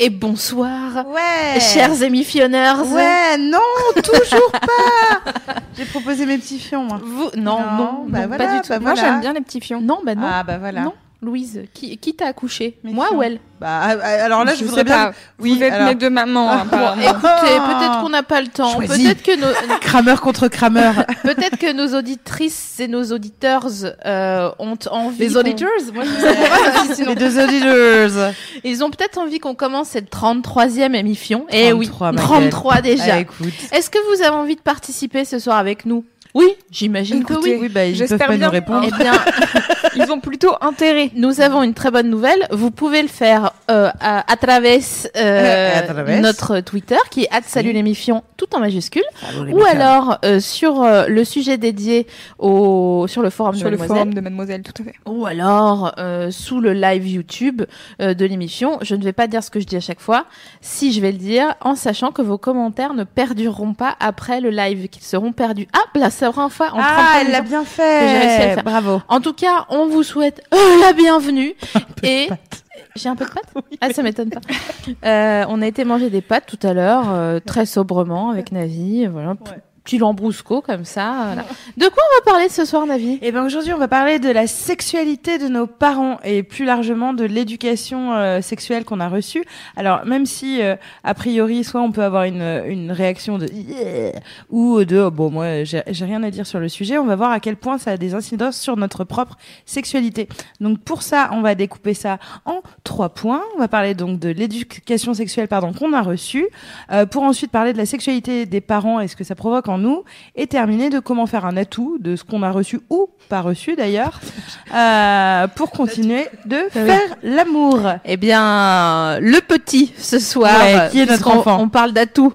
Et bonsoir, Ouais. chers émissionneurs. Ouais, non, toujours pas. J'ai proposé mes petits fions. moi. Vous, non, Non, non, bah non, voilà, pas du tout. bah Moi, voilà. j'aime bien les petits fions. Non, bah non. Ah bah voilà. Non, Louise, qui, qui t'a accouché Moi ou elle Bah ah, ah, alors là, je, je voudrais bien. pas. Vous êtes alors- mes deux mamans. Ah, apparemment. Écoutez, peut-être qu'on n'a pas le temps. Peut-être que, nos, Crameur contre crameur. peut-être que nos auditrices et nos auditeurs euh, ont envie. Les auditeurs Moi, je. Les deux auditeurs. Ils ont peut-être envie qu'on commence cette 33e émission. Eh oui, 33, ma 33 déjà. Ah, écoute. Est-ce que vous avez envie de participer ce soir avec nous? Oui, j'imagine que oui. Oui, bah, ils peuvent pas bien. nous répondre. Eh bien, Ils ont plutôt intérêt. Nous avons une très bonne nouvelle. Vous pouvez le faire euh, à, à travers euh, À travers. notre Twitter qui est salut l'émission tout en majuscule les ou alors euh, sur euh, le sujet dédié au sur le forum Sur de le Mademoiselle forum de Mademoiselle, tout à fait. ou alors euh, sous le live YouTube euh, de l'émission. Je ne vais pas dire ce que je dis à chaque fois. Si je vais le dire en sachant que vos commentaires ne perdureront pas après le live, qu'ils seront perdus. Ah, la seconde fois en 30 Ah, elle l'a bien Que j'ai réussi à le fait. faire. Bravo. En tout cas, on vous souhaite euh, la bienvenue. Et j'ai un peu de pâtes Ah, ça m'étonne pas. Euh, on a été manger des pâtes tout à l'heure, euh, très sobrement avec Navi. Voilà, petit lambrusco comme ça. voilà. De quoi on va parler ce soir, Navi? Et ben aujourd'hui, on va parler de la sexualité de nos parents et plus largement de l'éducation euh, sexuelle qu'on a reçue. Alors même si euh, a priori, soit on peut avoir une, une réaction de Yeah ou de oh, bon moi j'ai rien à dire sur le sujet, on va voir à quel point ça a des incidences sur notre propre sexualité. Donc pour ça, on va découper ça en trois points. On va parler donc de l'éducation sexuelle pardon qu'on a reçue, euh, pour ensuite parler de la sexualité des parents et ce que ça provoque nous, et terminer de comment faire un atout de ce qu'on a reçu ou pas reçu d'ailleurs, euh, pour continuer de faire l'amour. Eh bien, le petit ce soir. Ouais, qui est notre enfant On parle d'atout.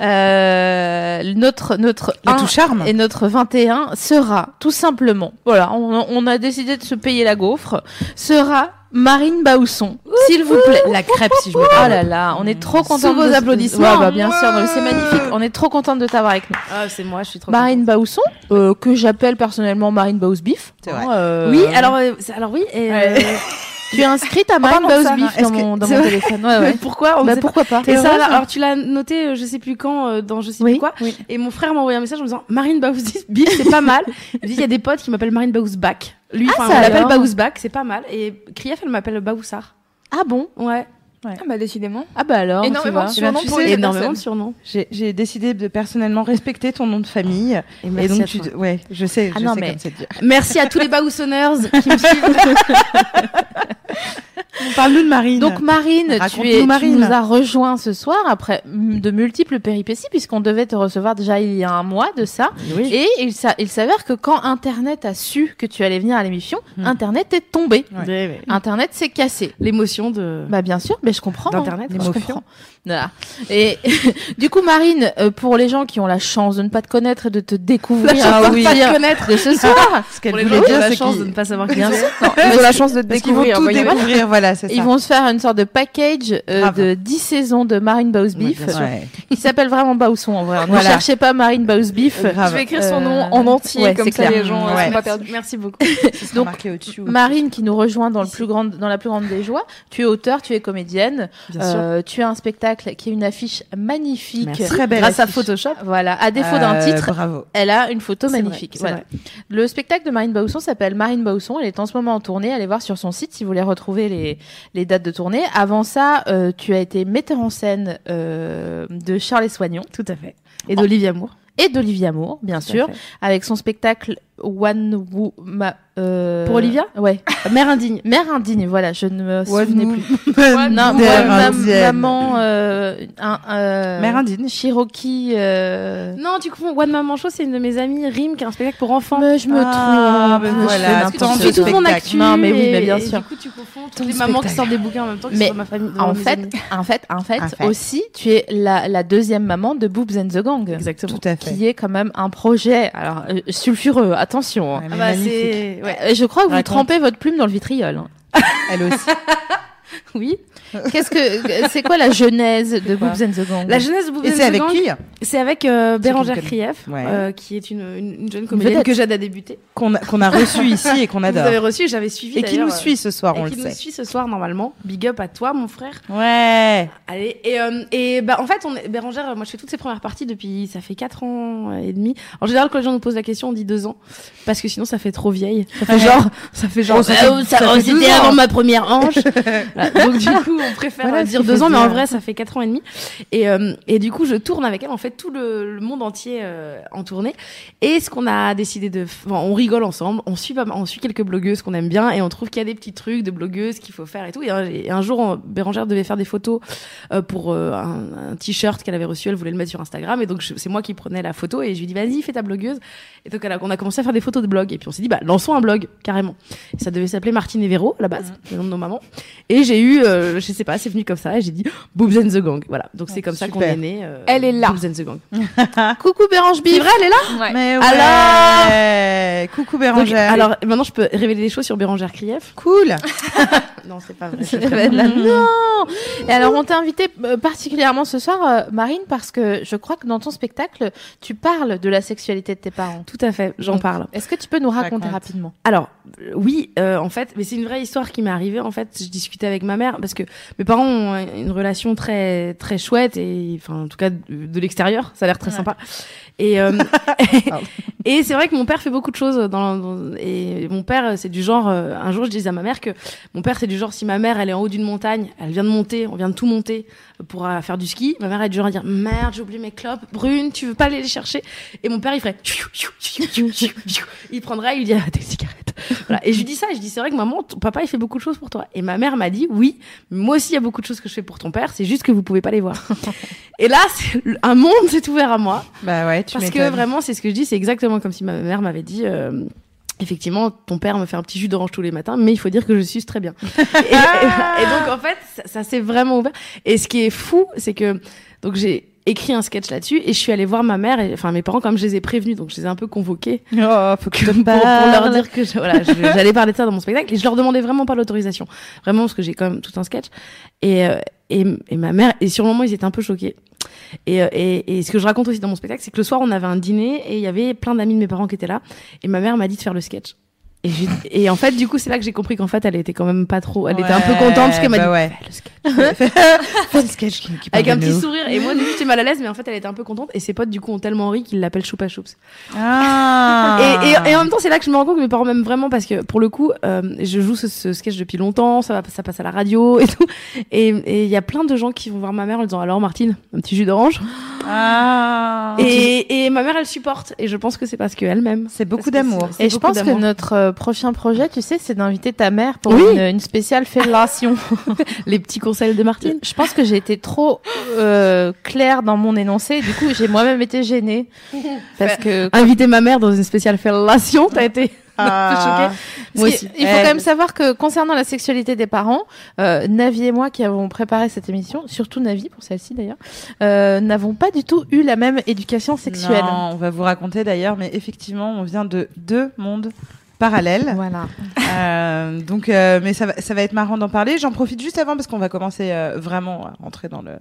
Euh, notre notre Le un tout charme. et notre 21 sera tout simplement. Voilà, on, on a décidé de se payer la gaufre. Sera Marine Bausson, s'il vous plaît. La crêpe si je me Oh là là, on est trop Sous contente. vos de- applaudissements. Ouais, bah, bien sûr, c'est magnifique. On est trop contente de t'avoir avec nous. Ah, c'est moi, je suis trop Marine Bausson, euh, que j'appelle personnellement Marine Bausbif. C'est vrai. Hein, euh, Oui, alors, euh, c'est- alors oui, et, euh, tu es inscrite à Marine Bausbif dans mon, dans mon téléphone. Ouais, ouais. pourquoi on Bah, pas. pourquoi pas Et ça, alors tu l'as noté, euh, je sais plus quand, euh, dans je sais Oui, plus quoi. oui. Et mon frère m'a envoyé un message en me disant Marine Baouzbach, c'est pas mal. Il me dit il y a des potes qui m'appellent Marine Baouzbach. Lui, Ah, ça on l'appelle alors Baouzbach, c'est pas mal. Et Krief, elle m'appelle Baoussard. Ah bon? Ouais. Ah bah décidément. Ah bah alors, Énormément tu de vois. Eh ben, surnoms tu pour sais, les énormément de surnoms. J'ai décidé de personnellement respecter ton nom de famille. Et Et merci, donc à tu, toi. ouais, je sais, Ah je non, sais mais- comme c'est dur. merci à tous les Baoussonneurs qui me suivent. Parle-nous de Marine. Donc Marine, tu, es, tu Marine. nous as rejoint ce soir après de multiples péripéties puisqu'on devait te recevoir déjà il y a un mois de ça. oui. Et il, s'a- il s'avère que quand Internet a su que tu allais venir à l'émission, Hmm. Internet est tombé. Ouais. Internet s'est cassé. L'émotion de. Bah bien sûr, mais je comprends. hein. D'Internet, je l'émotion. comprends. Voilà. Et du coup, Marine, euh, pour les gens qui ont la chance de ne pas te connaître et de te découvrir La chance à de ne pas te connaître. de ce soir, Ce qu'elle voulait dire, la chance de ne pas savoir qui bien sûr, non, Ils ont la chance de te vont découvrir. tout voyez-vous. découvrir. Voilà, c'est ça. ils vont se faire une sorte de package euh, de 10 saisons de Marine Baus Beef. Ouais, ouais. Il s'appelle vraiment Bausson en vrai. Ne Voilà. cherchez pas Marine Baus Beef. Grave. Je vais écrire son Euh, nom en entier, ouais, comme ça clair. les gens euh, Ouais. sont pas perdus. Merci beaucoup. Donc. Marine qui nous rejoint dans le plus grande, dans la plus grande des joies. Tu es auteur, tu es comédienne. Bien sûr. Euh, tu as un spectacle qui est une affiche magnifique. Merci. Très belle Grâce à. Photoshop. Voilà, à défaut d'un Euh, titre, Bravo. elle a une photo magnifique. vrai, Voilà. Le spectacle de Marine Bausson s'appelle Marine Bausson. Elle est en ce moment en tournée. Allez voir sur son site si vous voulez retrouver les, les dates de tournée. Avant ça, euh, tu as été metteur en scène euh, de Charles et Soignon Tout à fait. Et d'Olivia Moore. et d'Olivier Amour, bien Tout sûr, avec son spectacle One Woo Ma. euh, Pour Olivia Ouais. Mère indigne. Mère indigne, voilà, je ne me souvenais plus. One Non, maman. Euh, un, euh, Mère indigne. Cherokee. Euh... Non, tu confonds. One Maman Show, c'est une de mes amies, Rim, qui a un spectacle pour enfants. Mais je me Ah, trompe. mais je voilà, de suis tout mon actu. Non, mais oui, et- mais bien et sûr. Du coup, tu confonds toutes les mamans qui sortent des bouquins en même temps sont dans ma famille. En fait, en fait, en fait, En fait. aussi, tu es la, la deuxième maman de Boobs and the Gang. Exactement. Tout à fait. Qui est quand même un projet, alors euh, sulfureux, attention. Hein. Ouais, Ah bah. Ouais. Je crois que vous Raconte. trempez votre plume dans le vitriol. hein. Elle aussi. Oui. Qu'est-ce que c'est quoi la genèse de Boobs and the Gang La jeunesse de Boobs Et and c'est the avec Gang, qui C'est avec euh, Bérangère. Krief, Ouais. euh, qui est une, une, une jeune comédienne que j'aide à débuter. Qu'on a, qu'on a reçu ici et qu'on Vous adore. avez reçu, j'avais suivi. Et qui nous suit ce soir, on le qui nous sait. suit ce soir normalement. Big up à toi, mon frère. Ouais. Allez, et, euh, et bah, en fait, on est, Bérangère, euh, moi je fais toutes ses premières parties depuis, ça fait 4 ans et demi. En général, quand les gens nous posent la question, on dit 2 ans. Parce que sinon, ça fait trop vieille. Ça fait Ouais. genre, ça fait genre, Oh, ça oh, ça- ça oh, 12 c'était ans. avant ma première hanche. Voilà. Donc, du coup, on préfère Voilà dire qu'il 2 faut ans, mais en vrai, ça fait 4 ans et demi. Et, euh, et du coup, je tourne avec elle, en fait, tout le, le monde entier euh, en tournée. Et ce qu'on a décidé de, enfin, on rigole ensemble, on suit, pas on suit quelques blogueuses qu'on aime bien et on trouve qu'il y a des petits trucs de blogueuses qu'il faut faire et tout. Et un, et un jour, on- Bérangère devait faire des photos euh, pour un, un t-shirt qu'elle avait reçu, elle voulait le mettre sur Instagram et donc c'est moi qui prenais la photo et je lui dis vas-y fais ta blogueuse. Et donc elle a- on a commencé à faire des photos de blog et puis on s'est dit bah lançons un blog carrément. Et ça devait s'appeler Martine et Véro à la base, le nom de nos mamans. Et j'ai eu, je sais pas, c'est venu comme ça et j'ai dit Boobs and the Gang. Voilà, donc c'est comme ça qu'on super. est né. euh, Elle est là. Boobs and the Gang. Coucou Bérange vrai, elle est là. Ouais. Mais Alors ouais. Coucou Donc, Bérangère. alors maintenant je peux révéler des choses sur Bérangère Krief. cool. Non c'est pas vrai. Là, non. Et alors on t'a invité euh, particulièrement ce soir, euh, Marine, parce que je crois que dans ton spectacle, tu parles de la sexualité de tes parents. Tout à fait, j'en Donc, parle. Est-ce que tu peux nous raconter Raconte. rapidement? Alors, oui, euh, en fait, mais c'est une vraie histoire qui m'est arrivée. En fait, je discutais avec ma mère parce que mes parents ont une relation très très chouette et, enfin, en tout cas de, de l'extérieur, ça a l'air très Ouais. sympa. Et euh, et c'est vrai que mon père fait beaucoup de choses dans, dans- et mon père c'est du genre. euh, un jour, je disais à ma mère que mon père c'est du genre si ma mère elle est en haut d'une montagne, elle vient de monter, on vient de tout monter pour euh, faire du ski. Ma mère est du genre à dire merde, j'ai oublié mes clopes, Brune, tu veux pas aller les chercher? Et mon père il ferait, il prendrait, il lui dirait ah, tes cigarettes. Voilà. Et je lui dis ça, et je dis c'est vrai que maman, ton papa il fait beaucoup de choses pour toi. Et ma mère m'a dit oui, moi aussi il y a beaucoup de choses que je fais pour ton père, c'est juste que vous pouvez pas les voir. et là, un monde s'est ouvert à moi Bah ouais, tu parce que vraiment c'est ce que je dis, c'est exactement comme si ma mère m'avait dit. euh, Effectivement, ton père me fait un petit jus d'orange tous les matins, mais il faut dire que je suce très bien. et, et- et donc en fait, ça, ça s'est vraiment ouvert. Et ce qui est fou, c'est que donc j'ai écrit un sketch là-dessus et je suis allée voir ma mère et enfin mes parents comme je les ai prévenus, donc je les ai un peu convoqués Oh, faut que pour, pour leur dire que je- voilà, j'allais parler de ça dans mon spectacle et je leur demandais vraiment pas l'autorisation, vraiment parce que j'ai quand même tout un sketch et, euh, et et ma mère et sur le moment ils étaient un peu choqués. Et, euh, et, et ce que je raconte aussi dans mon spectacle, c'est que le soir on avait un dîner et il y avait plein d'amis de mes parents qui étaient là et ma mère m'a dit de faire le sketch. Et, j'ai- et en fait, du coup, c'est là que j'ai compris qu'en fait, elle était quand même pas trop. Elle était un peu contente parce qu'elle m'a bah dit ouais. fais le sketch. Fais le sketch qui, qui avec un petit nous. sourire. Et moi, du coup, j'étais mal à l'aise, mais en fait, elle était un peu contente. Et ses potes, du coup, ont tellement ri qu'ils l'appellent Choupa Choups. Ah. Et, et, et en même temps, c'est là que je me rends compte que mes parents m'aiment vraiment parce que pour le coup, euh, je joue ce, ce sketch depuis longtemps, ça, va, ça passe à la radio et tout. Et et il y a plein de gens qui vont voir ma mère en disant alors Martine, un petit jus d'orange. Ah. Et, et ma mère, elle supporte. Et je pense que c'est parce qu'elle m'aime. c'est beaucoup d'amour. Et je pense que notre euh, prochain projet, tu sais, c'est d'inviter ta mère pour Oui. une, une spéciale fellation. Les petits conseils de Martine. Je pense que j'ai été trop euh, claire dans mon énoncé. Du coup, j'ai moi-même été gênée parce que Inviter ma mère dans une spéciale fellation, t'as été un peu choquée. Parce Moi aussi. Il faut Eh. quand même savoir que concernant la sexualité des parents, euh, Navi et moi qui avons préparé cette émission, surtout Navi pour celle-ci d'ailleurs, euh, n'avons pas du tout eu la même éducation sexuelle. Non, on va vous raconter d'ailleurs, mais effectivement, on vient de deux mondes parallèles. Voilà. Euh, donc, euh, mais ça va, ça va être marrant d'en parler. J'en profite juste avant parce qu'on va commencer euh, vraiment à rentrer dans le.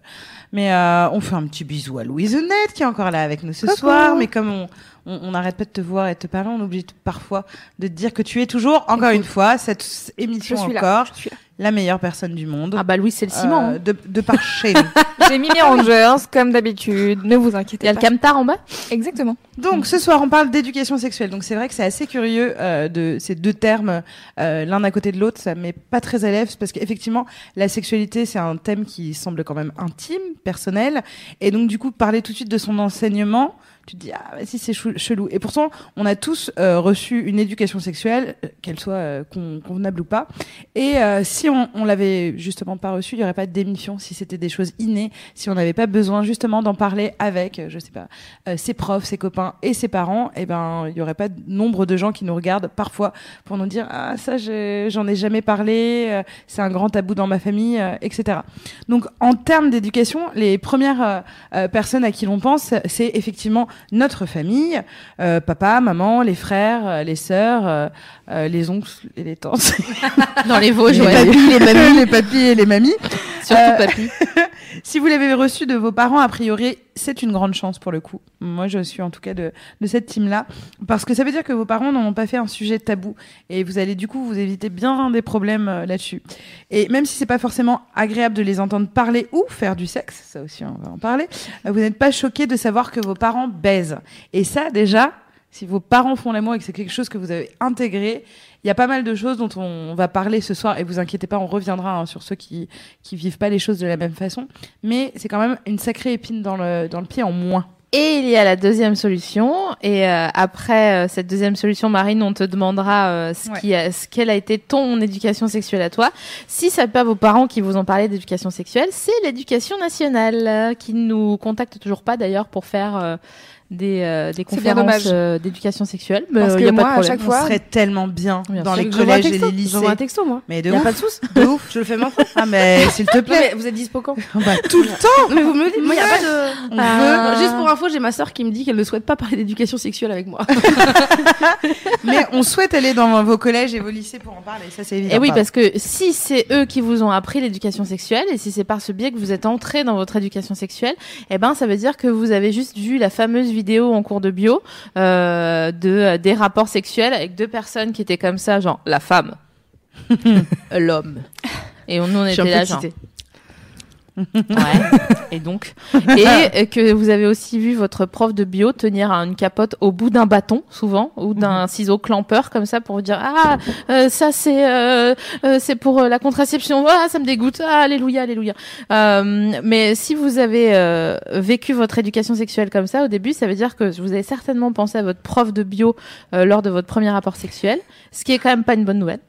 Mais euh, on fait un petit bisou à Louise Net qui est encore là avec nous ce Coucou. soir. Mais comme on on n'arrête pas de te voir et de te parler, on oublie parfois de te dire que tu es toujours, encore une fois, cette émission Je suis là. encore, Je suis là. La meilleure personne du monde. Ah bah Louis, c'est le ciment. Euh, hein. de, de par chez nous. J'ai mis mes rangers comme d'habitude. Ne vous inquiétez Il y a le pas. camtar en bas Exactement. Donc ce soir, on parle d'éducation sexuelle. Donc c'est vrai que c'est assez curieux euh, de ces deux termes euh, l'un à côté de l'autre. Ça met pas très à l'aise parce qu'effectivement, la sexualité c'est un thème qui semble quand même intime, personnel, et donc du coup parler tout de suite de son enseignement. Tu te dis ah si c'est chelou. Et pourtant, on a tous euh, reçu une éducation sexuelle, euh, qu'elle soit euh, con- convenable ou pas. Et euh, si on, on l'avait justement pas reçu, il y aurait pas d'émission. Si c'était des choses innées, si on n'avait pas besoin justement d'en parler avec, euh, je sais pas, euh, ses profs, ses copains et ses parents, et ben il y aurait pas de nombre de gens qui nous regardent parfois pour nous dire ah ça j'en ai jamais parlé, c'est un grand tabou dans ma famille, etc. Donc en termes d'éducation, les premières personnes à qui l'on pense, c'est effectivement notre famille, euh, papa, maman, les frères, euh, les sœurs, euh, les oncles et les tantes, Dans les Vosges, les ouais. papis, les mamies, les papis et les mamies. Surtout Euh, papy. Si vous l'avez reçu de vos parents, a priori, c'est une grande chance pour le coup. Moi, je suis en tout cas de, de cette team-là. Parce que ça veut dire que vos parents n'en ont pas fait un sujet tabou. Et vous allez du coup vous éviter bien des problèmes euh, là-dessus. Et même si c'est pas forcément agréable de les entendre parler ou faire du sexe, ça aussi on va en parler, euh, vous n'êtes pas choqué de savoir que vos parents baisent. Et ça, déjà, si vos parents font l'amour et que c'est quelque chose que vous avez intégré, il y a pas mal de choses dont on va parler ce soir. Et vous inquiétez pas, on reviendra hein, sur ceux qui qui vivent pas les choses de la même façon. Mais c'est quand même une sacrée épine dans le dans le pied en moins. Et il y a la deuxième solution. Et euh, après euh, cette deuxième solution, Marine, on te demandera euh, ce Ouais. qui a, ce quelle a été ton éducation sexuelle à toi. Si ça n'est pas vos parents qui vous ont parlé d'éducation sexuelle, c'est l'éducation nationale qui nous contacte toujours pas d'ailleurs pour faire euh, des, euh, des conférences euh, d'éducation sexuelle. Mais Parce euh, que y a pas moi, de à problème. chaque On fois- serait tellement bien Bien dans sûr. les collèges et les lycées. J'envoie un texto, moi. Mais de Y a ouf. pas de ouf. Je le fais maintenant. Ah mais s'il te Non, plaît. mais vous êtes dispo quand? Bah, tout le temps. Mais vous me dites. Moi, y a pas de. On Ah. veut. Juste pour info, j'ai ma sœur qui me dit qu'elle ne souhaite pas parler d'éducation sexuelle avec moi. Mais on souhaite aller dans vos collèges et vos lycées pour en parler. Ça c'est évident. Et oui, parce que si c'est eux qui vous ont appris l'éducation sexuelle et si c'est par ce biais que vous êtes entré dans votre éducation sexuelle, eh ben ça veut dire que vous avez juste vu la fameuse vidéo en cours de bio euh, de des rapports sexuels avec deux personnes qui étaient comme ça, genre la femme, l'homme. Et on, nous, on était là, genre. Ouais. et donc, et euh, que vous avez aussi vu votre prof de bio tenir une capote au bout d'un bâton, souvent, ou d'un ciseau clampeur comme ça pour vous dire ah euh, ça c'est euh, euh, c'est pour euh, la contraception, ah ça me dégoûte, ah alléluia alléluia. Mais si vous avez vécu votre éducation sexuelle comme ça au début, ça veut dire que vous avez certainement pensé à votre prof de bio lors de votre premier rapport sexuel, ce qui est quand même pas une bonne nouvelle.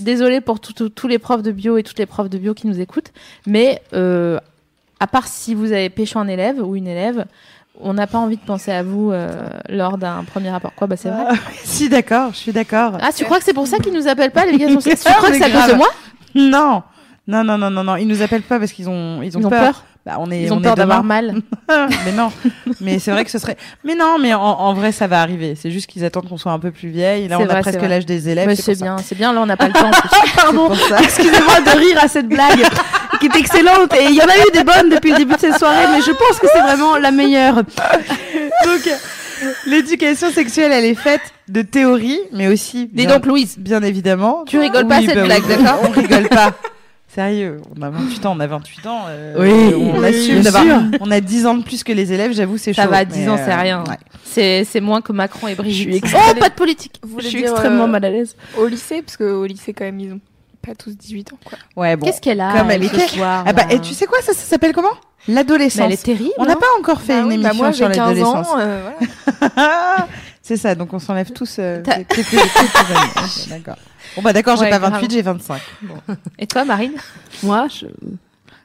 Désolée pour tous les profs de bio et toutes les profs de bio qui nous écoutent, mais euh, à part si vous avez péché un élève ou une élève, on n'a pas envie de penser à vous euh, lors d'un premier rapport. Quoi, bah c'est vrai. Si d'accord, je suis d'accord. Ah, tu crois que c'est pour ça qu'ils nous appellent pas l'éducation sexuelle Tu crois que c'est à cause de moi? Non. Non, non, non, non, non. Ils nous appellent pas parce qu'ils ont, ils ont, Ils ont peur. Bah, on est, Ils ont peur d'avoir mal. mais non. Mais c'est vrai que ce serait. Mais non, mais en, en vrai, ça va arriver. C'est juste qu'ils attendent qu'on soit un peu plus vieille. Là, on a presque l'âge des élèves. Mais c'est bien, c'est bien. Là, on n'a pas le temps. Pardon. Excusez-moi de rire à cette blague qui est excellente. Et il y en a eu des bonnes depuis le début de cette soirée, mais je pense que c'est vraiment la meilleure. Donc, l'éducation sexuelle, elle est faite de théorie, mais aussi. Dis donc, Louise, bien évidemment. Tu rigoles pas à cette bah blague, oui. d'accord On rigole pas. Sérieux, on a 28 ans, on a 28 ans. euh, Oui, on oui, assume. On a 10 ans de plus que les élèves, j'avoue, c'est chaud. ça va, 10 mais, ans, euh, c'est rien. ouais. C'est c'est moins que Macron et Brigitte. Je suis Oh, pas de politique. Vous Je suis dire, extrêmement euh, mal à l'aise. Au lycée, parce qu'au lycée, quand même, ils ont pas tous 18 ans, quoi. Ouais, bon. Qu'est-ce qu'elle a Comme elle ce était- soir, Ah bah, et tu sais quoi, ça, ça s'appelle comment? Mais L'adolescence. elle est terrible. On n'a hein. pas encore fait Bah une oui, bah émission moi, sur j'ai 15 l'adolescence. ans, euh, voilà. c'est ça, donc on s'enlève tous euh, quelques années. Ok, d'accord. Bon bah d'accord, j'ai Ouais, pas grave. 28, j'ai 25. Bon. Et toi, Marine? Moi, je...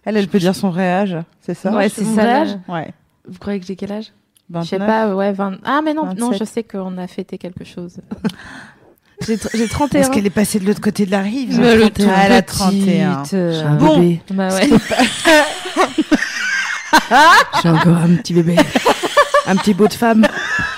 Elle, elle peut dire son vrai âge, c'est ça? Ouais, c'est ça, âge. Ouais. Vous croyez que j'ai quel âge? 29. Je sais pas, ouais, 20... Ah, mais non, non, 27. je sais qu'on a fêté quelque chose. J'ai tr- j'ai 31. Parce qu'elle est passée de l'autre côté de la rive. Mais le Ah, elle a petite, 31. euh, Bon. bébé. Bah ouais. Je suis encore un petit bébé. un petit beau de femme.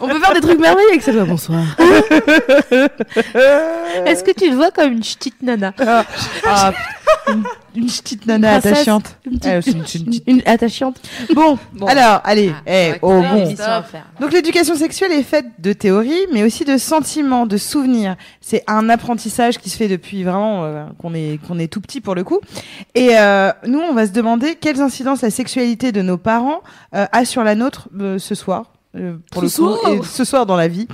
On peut faire des trucs merveilleux avec ça. Bonsoir. Est-ce que tu te vois comme une petite nana Ah, une, une petite nana Princesse. attachante. Une Eh, c'est une- une petite- une attachante. Bon, Bon. alors, allez, Ah, eh, oh bon. Donc l'éducation sexuelle est faite de théories, mais aussi de sentiments, de souvenirs. C'est un apprentissage qui se fait depuis vraiment euh, qu'on est qu'on est tout petit pour le coup. Et euh, nous, on va se demander quelles incidences la sexualité de nos parents euh, a sur la nôtre euh, ce soir. Euh, pour le coup, et ce soir dans la vie.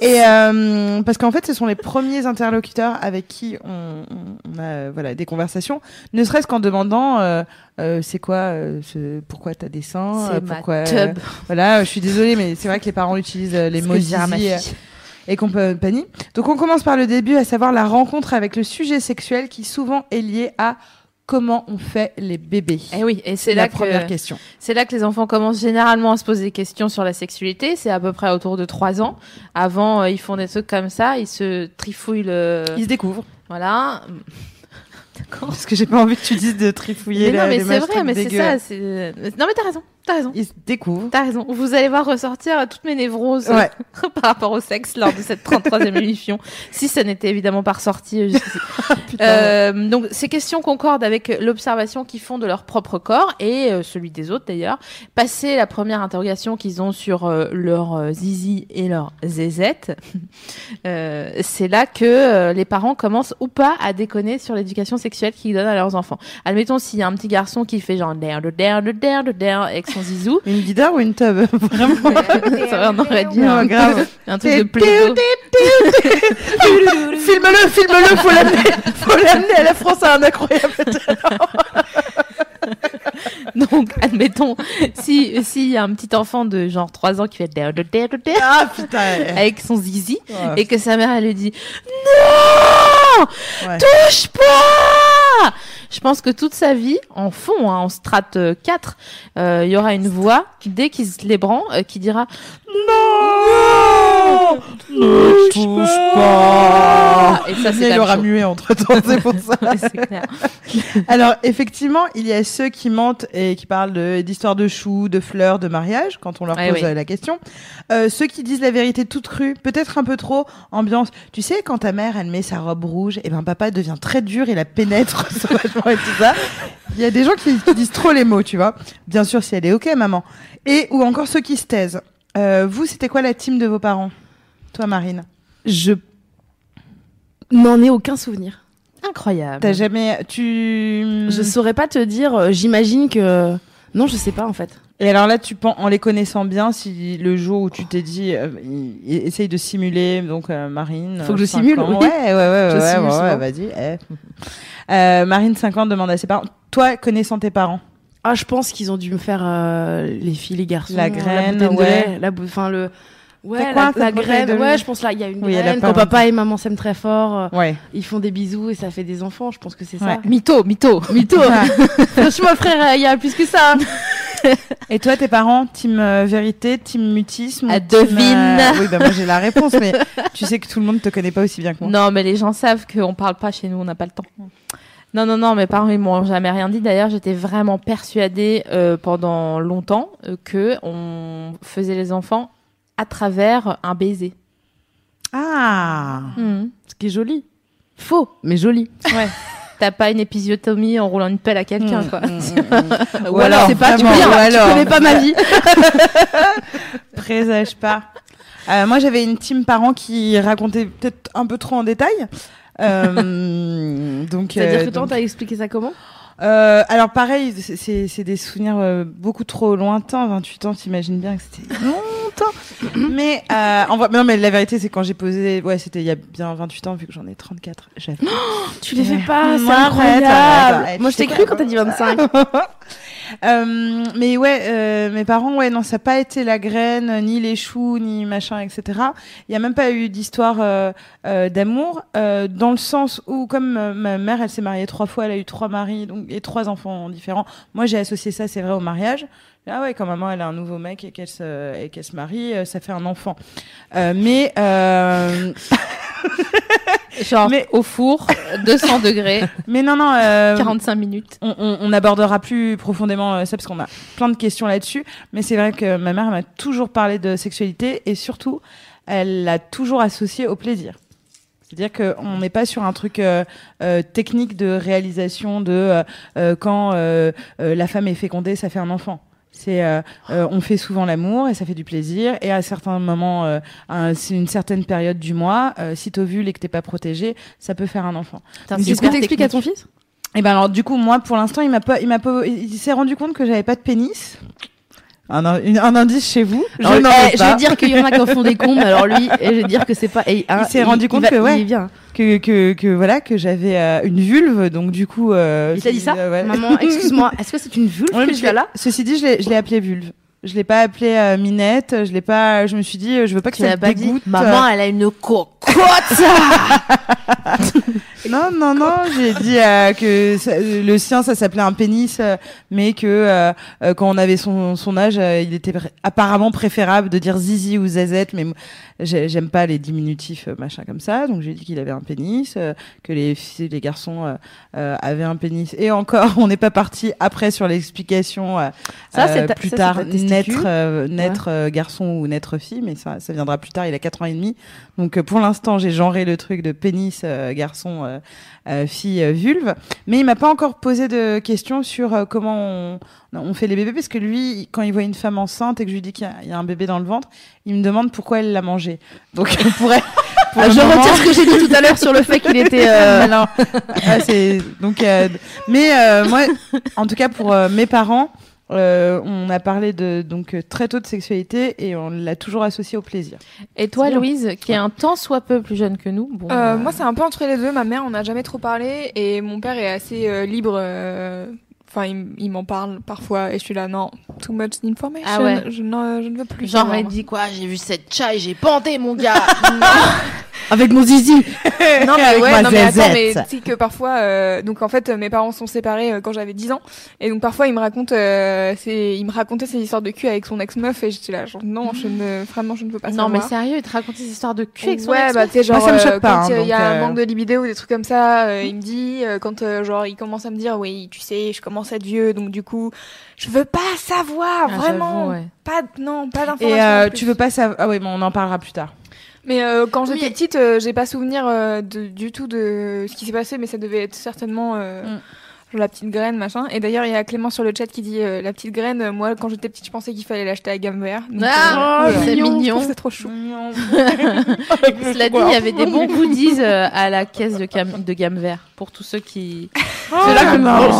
Et euh, parce qu'en fait, ce sont les premiers interlocuteurs avec qui on, on- a voilà des conversations, ne serait-ce qu'en demandant euh, euh, c'est quoi, euh, ce, pourquoi t'as des seins, euh, pourquoi. tub. voilà, je suis désolée, mais c'est vrai que les parents utilisent les Ce mots et compagnie. Donc on commence par le début, à savoir la rencontre avec le sujet sexuel qui souvent est lié à comment on fait les bébés. Eh oui, et c'est la là première que question. c'est là que les enfants commencent généralement à se poser des questions sur la sexualité. C'est à peu près autour de 3 ans. Avant, euh, ils font des trucs comme ça, ils se trifouillent le Ils se découvrent. voilà. D'accord. Parce que j'ai pas envie que tu dises de trifouiller Mais non, mais c'est vrai, mais c'est ça. c'est- Non, mais t'as raison, t'as raison. Ils se découvrent. T'as raison. Vous allez voir ressortir toutes mes névroses Ouais. par rapport au sexe lors de cette 33e émission. Si ça n'était évidemment pas ressorti euh, jusqu'ici. Putain, Euh, donc ces questions concordent avec l'observation qu'ils font de leur propre corps et euh, celui des autres d'ailleurs. Passé la première interrogation qu'ils ont sur euh, leur euh, zizi et leur zézette, euh, c'est là que euh, les parents commencent ou pas à déconner sur l'éducation sexuelle qu'ils donnent à leurs enfants. Admettons s'il y a un petit garçon qui fait genre der de der de der de der avec son zizou. Une guitare ou une tub Vraiment. Ça, on aurait dit un, grave. un truc de plaido. filme-le, filme-le, faut l'amener, faut l'amener à la France à un incroyable. Donc, admettons, si s'il y a un petit enfant de genre 3 ans qui fait Ah putain. avec son zizi Ouais. et que sa mère elle lui dit non Ouais. touche pas je pense que toute sa vie en fond hein, en strate euh, 4 euh, il y aura une voix dès qu'il se les branle euh, qui dira Non Ne touche pas et ça c'est il aura mué entre temps, c'est pour ça. Clair. Alors, effectivement, il y a ceux qui mentent et qui parlent de- d'histoires de choux, de fleurs, de mariage, quand on leur Ouais, pose oui. euh, la question. Euh, ceux qui disent la vérité toute crue, peut-être un peu trop, ambiance. Tu sais, quand ta mère, elle met sa robe rouge, et ben papa devient très dur et la pénètre sauvagement et tout ça. Il y a des gens qui, qui disent trop les mots, tu vois. Bien sûr, si elle est OK, maman. Et, ou encore ceux qui se taisent. Euh, vous, c'était quoi la team de vos parents? Toi, Marine? Je n'en ai aucun souvenir. incroyable T'as jamais... Tu... Je saurais pas te dire. euh, J'imagine que non, je sais pas en fait. Et alors là, tu penses, en les connaissant bien, si le jour où tu t'es dit, euh, essaye de simuler, donc euh, Marine. Faut que je simule, ans. oui. Ouais, ouais, ouais, Je ouais, ouais, souvent. ouais, vas-y. eh. Euh, Marine, 5 ans, demande à ses parents. Toi, connaissant tes parents, Ah, je pense qu'ils ont dû me faire euh, les filles, les garçons. La graine, de ouais. lait, la enfin le. Ouais, quoi, la, la graine. de Ouais, je pense là, il y a une Oui, graine. Quand papa et maman s'aiment très fort, euh, ouais. ils font des bisous et ça fait des enfants. Je pense que c'est Ouais. ça. mytho mytho Mytho. Franchement, frère, il y a plus que ça. Et toi, tes parents, team euh, vérité, team mutisme Ah, team, devine. Oui, bah moi j'ai la réponse, mais tu sais que tout le monde te connaît pas aussi bien que moi. Non, mais les gens savent qu'on parle pas chez nous, on n'a pas le temps. Non, non, non, mes parents, ils m'ont jamais rien dit. D'ailleurs, j'étais vraiment persuadée euh, pendant longtemps euh, que on faisait les enfants à travers un baiser. Ah. Mhm. Ce qui est joli. Faux, mais joli. Ouais. T'as pas une épisiotomie en roulant une pelle à quelqu'un, Mm, quoi. mm, mm. Ou alors, c'est pas, tu dire, ou tu connais pas ma vie. Présage pas. Euh, moi, j'avais une team parents qui racontait peut-être un peu trop en détail. Euh, donc, C'est-à-dire euh, que toi, donc- t'as expliqué ça comment? Euh, alors pareil, c'est- des souvenirs beaucoup trop lointains. 28 ans, t'imagines bien que c'était longtemps. mais euh, en vrai, non, mais la vérité, c'est quand j'ai posé, ouais, c'était il y a bien 28 ans vu que j'en ai 34. J'avais. Tu les fais Ouais. pas, c'est Arrête, incroyable. arrête, Moi, je t'ai cru quand t'as dit 25. Euh, mais ouais, euh, mes parents, ouais, non, ça n'a pas été la graine, ni les choux, ni machin, etc. Il n'y a même pas eu d'histoire euh, euh, d'amour, euh, dans le sens où, comme euh, ma mère, elle s'est mariée trois fois, elle a eu trois maris donc, et trois enfants différents. Moi, j'ai associé ça, c'est vrai, au mariage. Ah ouais, quand maman, elle a un nouveau mec et qu'elle se, et qu'elle se marie, euh, ça fait un enfant. Euh, mais euh, Genre, Mais- au four, 200 degrés, mais non, non. euh, 45 minutes. on, on, on abordera plus profondément euh, ça parce qu'on a plein de questions là-dessus. Mais c'est vrai que ma mère m'a toujours parlé de sexualité et surtout, elle l'a toujours associé au plaisir. C'est-à-dire qu'on n'est pas sur un truc euh, euh, technique de réalisation de euh, euh, quand la femme est fécondée, ça fait un enfant. C'est euh, euh, on fait souvent l'amour et ça fait du plaisir et à certains moments, euh, un- une certaine période du mois, euh, si t'ovules et que t'es pas protégé, ça peut faire un enfant. Mais c'est Est-ce que t'expliques à ton fils? Et ben alors du coup moi pour l'instant il m'a pas il m'a pas il s'est rendu compte que j'avais pas de pénis. Un, une- un indice chez vous Je Alors, n'en eh, je vais dire qu'il y en a qui en font des cons, mais alors lui, et je vais dire que c'est pas. et, hein, Il s'est rendu compte va- que, ouais. Que, que, que voilà que j'avais euh, une vulve donc du coup euh, Il t'a dit ça euh, ouais. Maman, excuse-moi, est-ce que c'est une vulve Ouais, que tu as là? Ceci dit je l'ai je l'ai appelée vulve je l'ai pas appelée euh, minette je l'ai pas je me suis dit je veux pas que Tu ça pas dit dégoûte Maman, elle a une cocotte. non non non j'ai dit euh, que ça- le sien ça s'appelait un pénis euh, mais que euh, euh, quand on avait son, son âge euh, il était pr- apparemment préférable de dire zizi ou zazette mais j'aime pas les diminutifs euh, machin comme ça. Donc j'ai dit qu'il avait un pénis euh, que les les garçons euh, avaient un pénis. Et encore on n'est pas parti après sur l'explication euh, Ça, c'est ta- plus ça, tard naître euh, naître garçon ou naître fille mais ça ça viendra plus tard. Il a quatre ans et demi. Donc pour l'instant j'ai genré le truc de pénis euh, garçon euh, euh, fille vulve. Mais il m'a pas encore posé de questions sur comment on, on fait les bébés parce que lui quand il voit une femme enceinte et que je lui dis qu'il y a- il y, a un bébé dans le ventre il me demande pourquoi elle l'a mangé donc on pourrait pour Ah, Je moment- retire ce que j'ai dit tout à l'heure sur le fait qu'il était. euh, non. Ah, donc euh, mais euh, moi en tout cas pour euh, mes parents euh, on a parlé de donc très tôt de sexualité et on l'a toujours associé au plaisir. Et toi. Louise, qui est un tant soit peu plus jeune que nous, bon, Euh, euh, Moi, c'est un peu entre les deux. Ma mère, on n'a jamais trop parlé, et mon père est assez euh, libre. Enfin, il, il m'en parle parfois, et je suis là, non, too much information. Ah ouais. je, non, je ne veux plus. genre, moi. dit quoi? J'ai vu cette chat et j'ai bandé mon gars. Avec mon zizi. non mais Avec ouais ma non mais attends mais tu sais que parfois euh, donc en fait euh, mes parents sont séparés euh, quand j'avais 10 ans et donc parfois ils me racontent euh, c'est il me racontait ses histoires de cul avec son ex-meuf et j'étais là genre non je ne vraiment je ne veux pas non, mais savoir sérieux, il te raconte des histoires de cul avec son ouais ex bah tu sais genre Moi, ça me choque euh, pas, quand hein, il y a un manque de libido ou des trucs comme ça euh, il me dit euh, quand euh, genre il commence à me dire oui tu sais je commence à être vieux donc du coup je veux pas savoir Ah, vraiment ouais. pas non pas d'informations Et euh, tu veux pas savoir Ah oui, mais on en parlera plus tard. Mais euh, quand j'étais petite, euh, j'ai pas souvenir euh, de, du tout de ce qui s'est passé, mais ça devait être certainement euh, Mm. la petite graine, machin. Et d'ailleurs, il y a Clément sur le chat qui dit euh, la petite graine. euh, moi, quand j'étais petite, je pensais qu'il fallait l'acheter à gamme Ah, euh, c'est mignon. C'est trop chou. Cela dit, il y avait des bons goodies euh, à la caisse de, de gamme vert pour tous ceux qui. c'est là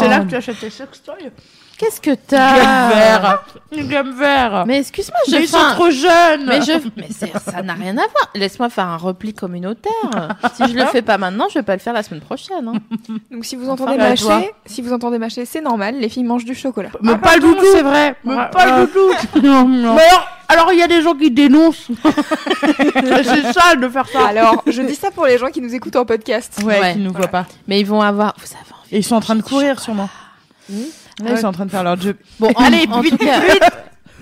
là que tu achètes tes sextoys. Qu'est-ce que Gamme t'as vert. Une gamme vert. Mais excuse-moi, je Mais ils sont un- trop jeunes. Mais, je... mais ça n'a rien à voir. Laisse-moi faire un repli communautaire. si je le fais pas maintenant, je vais pas le faire la semaine prochaine. hein. Donc, si vous Enfin, entendez toi. mâcher, si vous entendez mâcher, c'est normal. Les filles mangent du chocolat. Mais Ah, pas le doudou. c'est vrai. Mais Ouais, pas ouais. le doudou. non, non. Mais alors, alors il y a des gens qui dénoncent. c'est sale de faire ça. Alors, je dis ça pour les gens qui nous écoutent en podcast. Ouais, Ouais. qui nous voient pas. Mais ils vont avoir. Vous avez envie. Et ils sont en train de courir sûrement. Là, ils sont en train de faire leur job. Bon, en- Allez, en, vite, tout cas,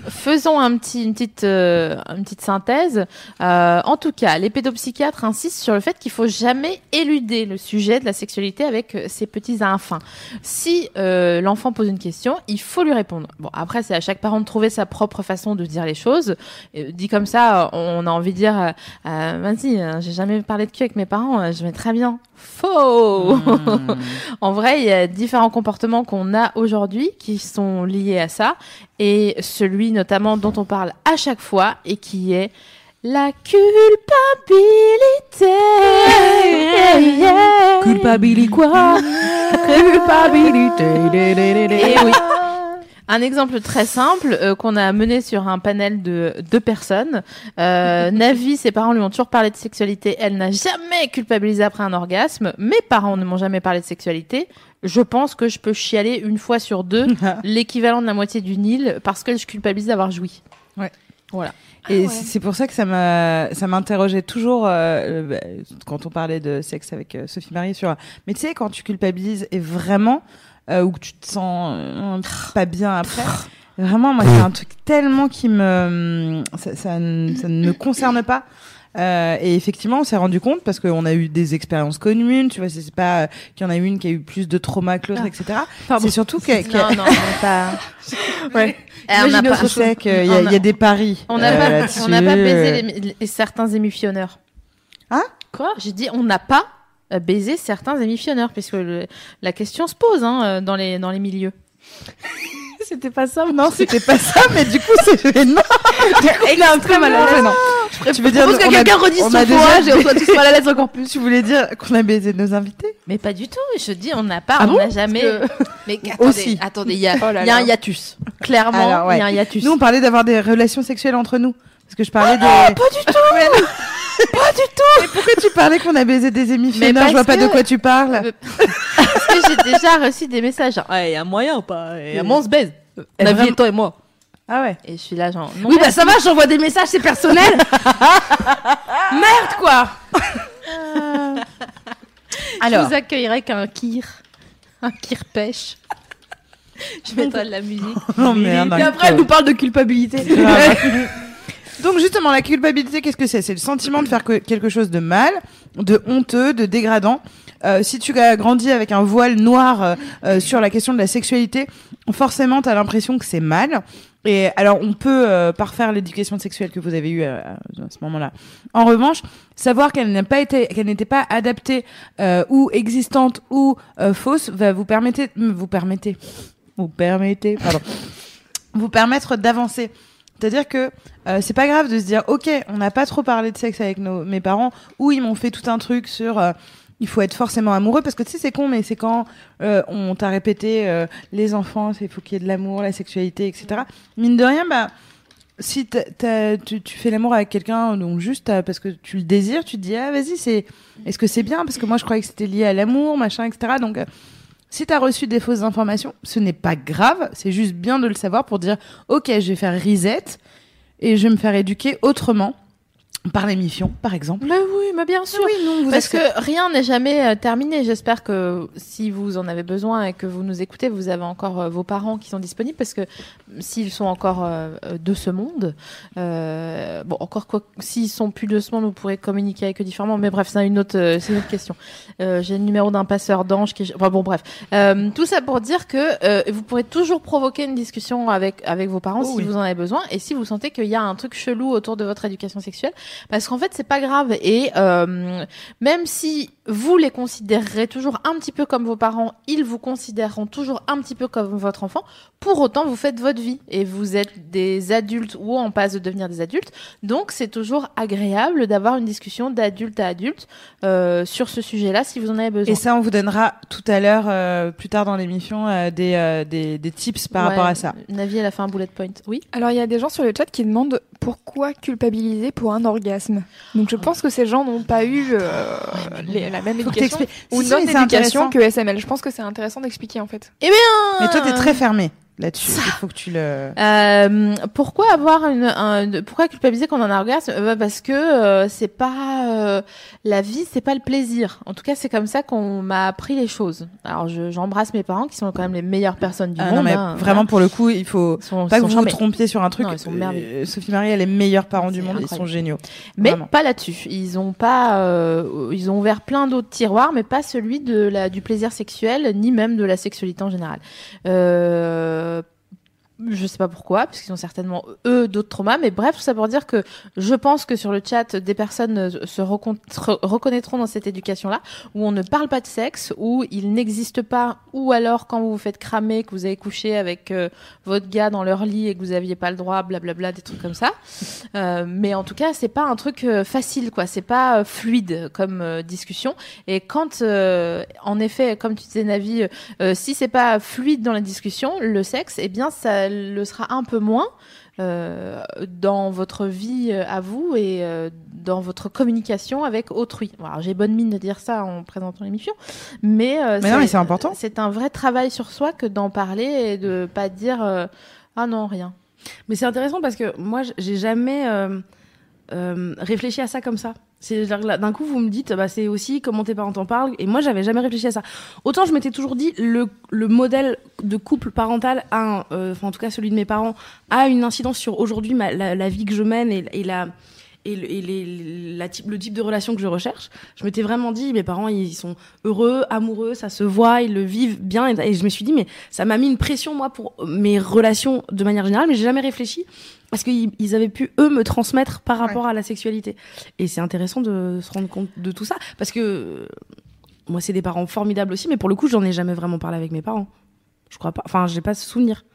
faisons un petit, une, petite, euh, une petite synthèse. Euh, en tout cas, les pédopsychiatres insistent sur le fait qu'il faut jamais éluder le sujet de la sexualité avec euh, ses petits enfants. Si euh, l'enfant pose une question, il faut lui répondre. Bon, après, c'est à chaque parent de trouver sa propre façon de dire les choses. Euh, dit comme ça, on a envie de dire, euh, vas-y, euh, j'ai jamais parlé de cul avec mes parents, je vais très bien. Faux. En vrai, il y a différents comportements qu'on a aujourd'hui qui sont liés à ça, et celui notamment dont on parle à chaque fois et qui est la culpabilité. Culpabilité quoi Culpabilité. Et oui. Un exemple très simple euh, qu'on a mené sur un panel de deux personnes. Euh, Navi, ses parents lui ont toujours parlé de sexualité. Elle n'a jamais culpabilisé après un orgasme. Mes parents ne m'ont jamais parlé de sexualité. Je pense que je peux chialer une fois sur deux l'équivalent de la moitié du Nil parce que je culpabilise d'avoir joui. Et c'est c'est pour ça que ça m'a ça m'interrogeait toujours euh, bah, quand on parlait de sexe avec euh, Sophie Marie sur mais tu sais quand tu culpabilises et vraiment euh, ou que tu te sens euh, pas bien après vraiment moi c'est un truc tellement qui me ça, ça, ne- ça ne me concerne pas Euh, et effectivement, on s'est rendu compte parce qu'on a eu des expériences communes. Tu vois, c'est pas euh, qu'il y en a une qui a eu plus de trauma que l'autre, etc. C'est surtout que, que- Non, non, on n'a pas. Ouais. On qu'il y, a- a- y a des paris. On n'a euh, pas, on n'a pas baisé les, les- certains émissionneurs. Hein Quoi? J'ai dit on n'a pas euh, baisé certains émissionneurs, puisque le- la question se pose hein, euh, dans, les, dans les milieux. C'était pas ça. Non, c'était pas ça, mais du coup, c'est gênant. Il est extrêmement gênant. Tu veux dire Parce que on a- quelqu'un redise on son a fourrage et on soit tous mal à l'aise encore plus. Tu voulais dire qu'on a baisé nos invités? Mais pas du tout. Je dis, on n'a pas, Ah on bon? n'a jamais. Mais attendez, Aussi. attendez, il y a, Oh il y a un hiatus. Clairement, Alors, ouais. il y a un hiatus. Nous, on parlait d'avoir des relations sexuelles entre nous. Parce que je parlais de. pas du tout. Pas du tout Mais pourquoi tu parlais qu'on a baisé des Mais parce Je vois pas de quoi tu parles. Parce que j'ai déjà reçu des messages. genre, Ouais, il y a moyen ou pas Il y a on se baise. Et Navi vraiment- et toi et moi. Ah ouais. Et je suis là, genre. Non, Oui, bah ça va, j'envoie des messages, c'est personnel. Merde, quoi. Alors. Je vous accueillerai qu'un kir. Un kir pêche. Je mettrai de la musique. Oh merde. Et après, elle nous parle de culpabilité. Donc justement, la culpabilité, qu'est-ce que c'est? C'est le sentiment de faire que- quelque chose de mal, de honteux, de dégradant. Euh, si tu as grandi avec un voile noir euh, euh, sur la question de la sexualité, forcément, tu as l'impression que c'est mal. Et alors, on peut euh, parfaire l'éducation sexuelle que vous avez eue euh, à ce moment-là. En revanche, savoir qu'elle n'a pas été, qu'elle n'était pas adaptée euh, ou existante ou fausse, va vous permettre, vous permettez, vous permettez, pardon, vous permettre d'avancer. C'est-à-dire que euh, c'est pas grave de se dire ok, on n'a pas trop parlé de sexe avec nos, mes parents ou ils m'ont fait tout un truc sur euh, il faut être forcément amoureux parce que tu sais c'est con mais c'est quand euh, on t'a répété euh, les enfants c'est faut qu'il y ait de l'amour, la sexualité etc. Mine de rien bah si tu, fais l'amour avec quelqu'un donc juste parce que tu le désires tu te dis ah vas-y est-ce que c'est bien? Parce que moi je croyais que c'était lié à l'amour machin etc. Donc si tu as reçu des fausses informations, ce n'est pas grave, c'est juste bien de le savoir pour dire OK, je vais faire reset et je vais me faire éduquer autrement par l'émission par exemple. Mais oui, mais bien sûr. Oui, non, vous Parce que rien n'est jamais euh, terminé. J'espère que si vous en avez besoin et que vous nous écoutez, vous avez encore euh, vos parents qui sont disponibles parce que s'ils sont encore euh, euh, de ce monde, euh, bon, encore quoi, s'ils sont plus de ce monde, vous pourrez communiquer avec eux différemment. Mais bref, c'est une autre, euh, c'est une autre question. Euh, J'ai le numéro d'un passeur d'ange qui, enfin bon, bref. Euh, tout ça pour dire que euh, vous pourrez toujours provoquer une discussion avec avec vos parents Oh si oui. vous en avez besoin et si vous sentez qu'il y a un truc chelou autour de votre éducation sexuelle parce qu'en fait c'est pas grave et euh, même si vous les considérerez toujours un petit peu comme vos parents, ils vous considéreront toujours un petit peu comme votre enfant. Pour autant, vous faites votre vie et vous êtes des adultes ou en passe de devenir des adultes. Donc, c'est toujours agréable d'avoir une discussion d'adulte à adulte euh, sur ce sujet-là si vous en avez besoin. Et ça, on vous donnera tout à l'heure, euh, plus tard dans l'émission, euh, des, euh, des, des tips par Ouais, rapport à ça. Navi, elle a fait un bullet point. Oui? Alors, il y a des gens sur le chat qui demandent pourquoi culpabiliser pour un orgasme. Donc, je pense que ces gens n'ont pas eu euh, les- la même Faut éducation ou Si, si, notre mais c'est éducation intéressant. que SML. Je pense que c'est intéressant d'expliquer en fait. Mais toi, t'es très fermé là-dessus. Il faut que tu le. Euh, pourquoi avoir une, un- pourquoi culpabiliser quand on a un orgasme? Euh, bah, Parce que euh, c'est pas euh, la vie, c'est pas le plaisir. En tout cas, c'est comme ça qu'on m'a appris les choses. Alors, je- j'embrasse mes parents qui sont quand même les meilleures personnes du Ah monde. non, mais hein, vraiment, pour le coup, il faut sont- pas que vous vous trompiez sur un truc. Non, ils sont Euh, merveilleux. Sophie Marie, elle est meilleure parents du monde. Ils sont géniaux. Mais Vraiment. pas là-dessus. Ils ont pas, euh, ils ont ouvert plein d'autres tiroirs, mais pas celui de la du plaisir sexuel, ni même de la sexualité en général. Euh, euh, je sais pas pourquoi, parce qu'ils ont certainement eux d'autres traumas, mais bref, tout ça pour dire que je pense que sur le chat, des personnes euh, se recon- re- reconnaîtront dans cette éducation-là, où on ne parle pas de sexe, où il n'existe pas, ou alors quand vous vous faites cramer, que vous avez couché avec euh, votre gars dans leur lit et que vous aviez pas le droit, blablabla, des trucs comme ça. Euh, mais en tout cas, c'est pas un truc facile, quoi. C'est pas fluide comme discussion. Et quand, en effet, comme tu disais, Navi, si c'est pas fluide dans la discussion, le sexe, eh bien, ça le sera un peu moins. euh, dans votre vie euh, à vous et euh, dans votre communication avec autrui. Alors j'ai bonne mine de dire ça en présentant l'émission, mais, euh, Mais non, mais c'est important. C'est un vrai travail sur soi que d'en parler et de pas dire euh, ah non rien. Mais c'est intéressant parce que moi, j'ai jamais euh, euh, réfléchi à ça comme ça. D'un coup, vous me dites, bah, c'est aussi comment tes parents t'en parlent. Et moi, j'avais jamais réfléchi à ça. Autant je m'étais toujours dit, le, le modèle de couple parental, a un, euh, enfin, en tout cas celui de mes parents, a une incidence sur aujourd'hui la, la vie que je mène et la et, le, et les- la type, le type de relation que je recherche. Je m'étais vraiment dit, mes parents, ils sont heureux, amoureux, ça se voit, ils le vivent bien. Et, et je me suis dit, mais ça m'a mis une pression, moi, pour mes relations de manière générale, mais j'ai jamais réfléchi parce qu'ils ils avaient pu, eux, me transmettre par rapport à la sexualité. Et c'est intéressant de se rendre compte de tout ça, parce que euh, moi, c'est des parents formidables aussi, mais pour le coup, j'en ai jamais vraiment parlé avec mes parents. Je crois pas. Enfin, j'ai pas ce souvenir.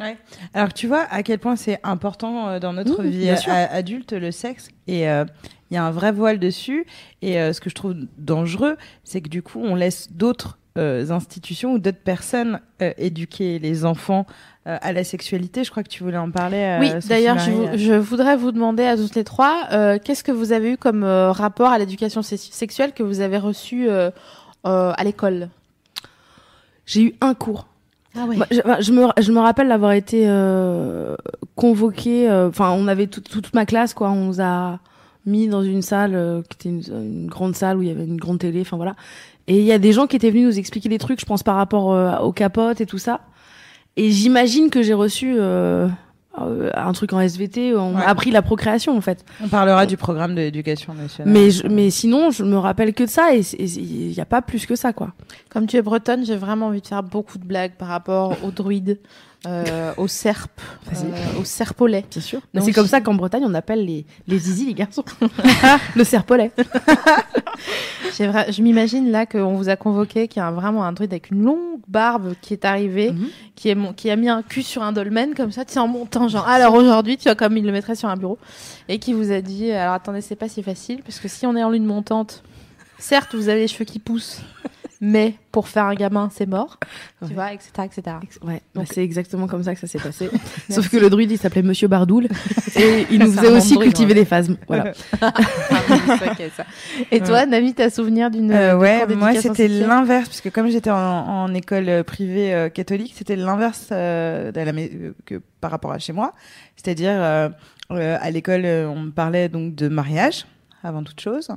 Ouais. Alors tu vois à quel point c'est important euh, dans notre vie adulte le sexe et euh, il y a un vrai voile dessus et euh, ce que je trouve dangereux c'est que du coup on laisse d'autres euh, institutions ou d'autres personnes euh, éduquer les enfants euh, à la sexualité. Je crois que tu voulais en parler. euh, Oui, d'ailleurs, je, voudrais vous demander à toutes les trois, euh, qu'est-ce que vous avez eu comme euh, rapport à l'éducation se- sexuelle que vous avez reçu euh, euh, à l'école? J'ai eu un cours. Ah ouais. Moi, je, me, je me rappelle d'avoir été euh, convoquée. euh, Enfin, on avait tout- toute ma classe, quoi. On nous a mis dans une salle euh, qui était une, une grande salle où il y avait une grande télé. Enfin voilà. Et il y a des gens qui étaient venus nous expliquer des trucs, je pense par rapport euh, aux capotes et tout ça. Et j'imagine que j'ai reçu euh, un truc en SVT. On Ouais. appris la procréation en fait. On parlera du programme de l'éducation nationale. Mais je, mais sinon, je me rappelle que de ça et il y a pas plus que ça, quoi. Comme tu es bretonne, j'ai vraiment envie de faire beaucoup de blagues par rapport aux druides, euh, aux serpes, Vas-y. euh, aux serpolets. Bien sûr. Donc, c'est comme ça qu'en Bretagne, on appelle les, les zizi les garçons. le serpolet. Je m'imagine là qu'on vous a convoqué, qu'il y a un- vraiment un druide avec une longue barbe qui est arrivé, Mhm. qui, est mon- qui a mis un cul sur un dolmen comme ça, en montant, genre, alors aujourd'hui, tu vois, comme il le mettrait sur un bureau, et qui vous a dit, alors attendez, c'est pas si facile, parce que si on est en lune montante, certes, vous avez les cheveux qui poussent, mais pour faire un gamin, c'est mort, Ouais. tu vois, etc., etc. Ex- Ouais, Donc- bah, c'est exactement comme ça que ça s'est passé. Sauf que le druide, il s'appelait Monsieur Bardoul et il nous faisait aussi druide, cultiver ouais. des phasmes. Voilà. Et toi, Nami, t'as souvenir d'une Euh, ouais, moi c'était l'inverse, puisque comme j'étais en, en école euh, privée euh, catholique, c'était l'inverse euh, euh, que par rapport à chez moi. C'est-à-dire, euh, euh, à l'école, on me parlait donc de mariage, avant toute chose, euh,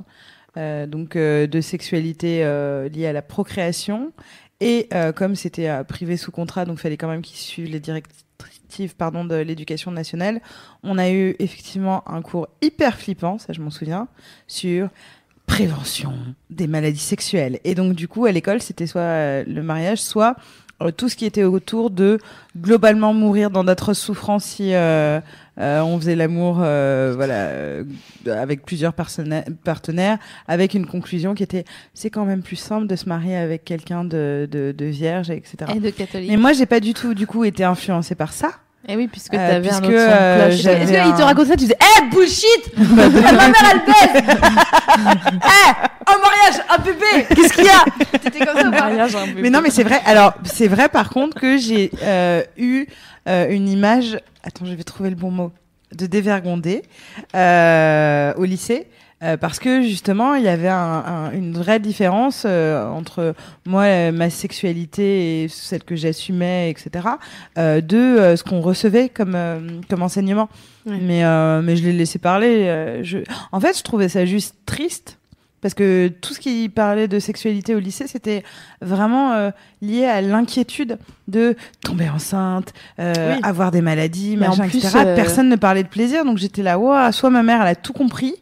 donc euh, de sexualité euh, liée à la procréation. Et euh, comme c'était euh, privé sous contrat, donc fallait quand même qu'ils suivent les directives pardon, de l'éducation nationale, on a eu effectivement un cours hyper flippant, ça je m'en souviens, sur prévention des maladies sexuelles. Et donc, du coup, à l'école, c'était soit euh, le mariage, soit euh, tout ce qui était autour de globalement mourir dans d'atroces souffrances si euh, euh, on faisait l'amour euh, voilà, euh, avec plusieurs partenaires, avec une conclusion qui était c'est quand même plus simple de se marier avec quelqu'un de, de, de vierge, etc. Et de catholique. Mais moi, j'ai pas du tout, du coup, été influencée par ça. Et oui, puisque Euh, t'avais un puisque, autre euh, cloche. j'avais- Est-ce qu'il te un- raconte ça Tu disais, eh, bullshit Ma mère, elle baisse Eh, un mariage, un bébé Qu'est-ce qu'il y a T'étais comme ça ou pas Mais non, mais c'est vrai. Alors, c'est vrai par contre que j'ai euh, eu euh, une image. Attends, je vais trouver le bon mot. De dévergondé euh, au lycée. euh, parce que justement, il y avait un- un- une vraie différence euh, entre moi, euh, ma sexualité et celle que j'assumais, etc., euh, de euh, ce qu'on recevait comme, euh, comme enseignement. Ouais. Mais, euh, mais je l'ai laissé parler. euh, je... En fait, je trouvais ça juste triste. Parce que tout ce qui parlait de sexualité au lycée, c'était vraiment euh, lié à l'inquiétude de tomber enceinte, euh, Oui. avoir des maladies, Mais en machin, plus, etc. euh, Personne ne parlait de plaisir, donc j'étais là, ouah, soit ma mère, elle a tout compris,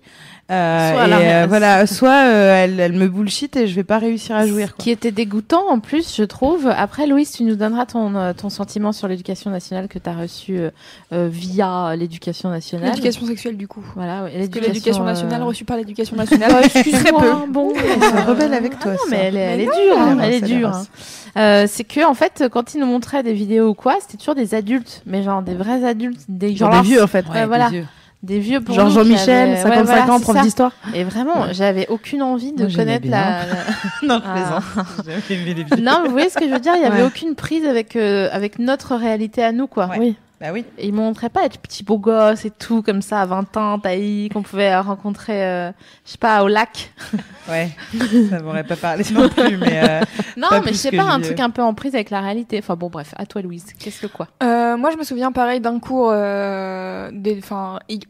euh, Soit et, euh, voilà, soit euh, elle, elle me bullshit et je vais pas réussir à jouir. Quoi. qui était dégoûtant en plus, je trouve. Après, Louise, tu nous donneras ton, euh, ton sentiment sur l'éducation nationale que tu as reçu via l'éducation nationale. L'éducation sexuelle, du coup. Voilà, ouais, Parce que l'éducation nationale euh, reçue par l'éducation nationale. Excuse-moi, Très peu. Bon, Elle se rebelle avec ah toi, non, ça. mais elle, est- elle dure, hein, non, elle est dure. hein. Euh, c'est que en fait, quand ils nous montraient des vidéos ou quoi, c'était toujours des adultes, mais genre des vrais adultes, des Genre genre des vieux, en fait. Ouais, voilà. des vieux pour Genre nous qui Jean-Michel, avaient- 55 ouais, voilà, ans, prof d'histoire. Et vraiment, j'avais aucune envie de Moi, connaître la, non, je Ah. les vidéos. Non, mais vous voyez ce que je veux dire? Il y avait Ouais. aucune prise avec euh, avec notre réalité à nous, quoi. Ouais. Oui. Bah oui. Et ils montraient pas être petit beau gosse et tout comme ça à 20 ans, taillis, qu'on pouvait rencontrer, euh, je sais pas, au lac. Ouais. ça m'aurait pas parlé non plus, mais euh, Non, mais je sais pas, un truc un peu en prise avec la réalité. Enfin bon, bref, à toi, Louise. Qu'est-ce que quoi? Euh, moi, je me souviens pareil d'un cours euh, des,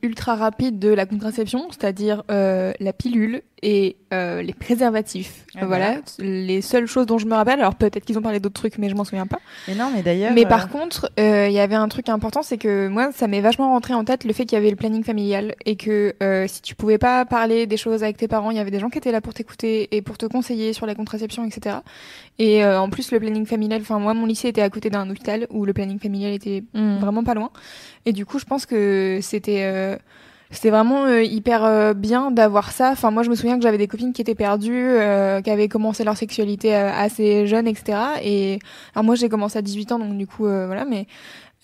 ultra rapide de la contraception, c'est-à-dire euh, la pilule et euh, les préservatifs. Ah, voilà, les seules choses dont je me rappelle. Alors peut-être qu'ils ont parlé d'autres trucs, mais je m'en souviens pas. mais non, mais d'ailleurs. Mais euh, par contre, euh, il y avait un truc important, c'est que moi, ça m'est vachement rentré en tête le fait qu'il y avait le planning familial et que euh, si tu pouvais pas parler des choses avec tes parents, il y avait des gens qui étaient là pour t'écouter et pour te conseiller sur la contraception, etc. Et euh, en plus, le planning familial, enfin moi, mon lycée était à côté d'un hôpital où le planning familial était Hmm. vraiment pas loin. Et du coup, je pense que c'était euh, c'était vraiment euh, hyper euh, bien d'avoir ça. Enfin, moi, je me souviens que j'avais des copines qui étaient perdues, euh, qui avaient commencé leur sexualité assez jeune, etc. Et alors moi, j'ai commencé à 18 ans, donc du coup, voilà. Mais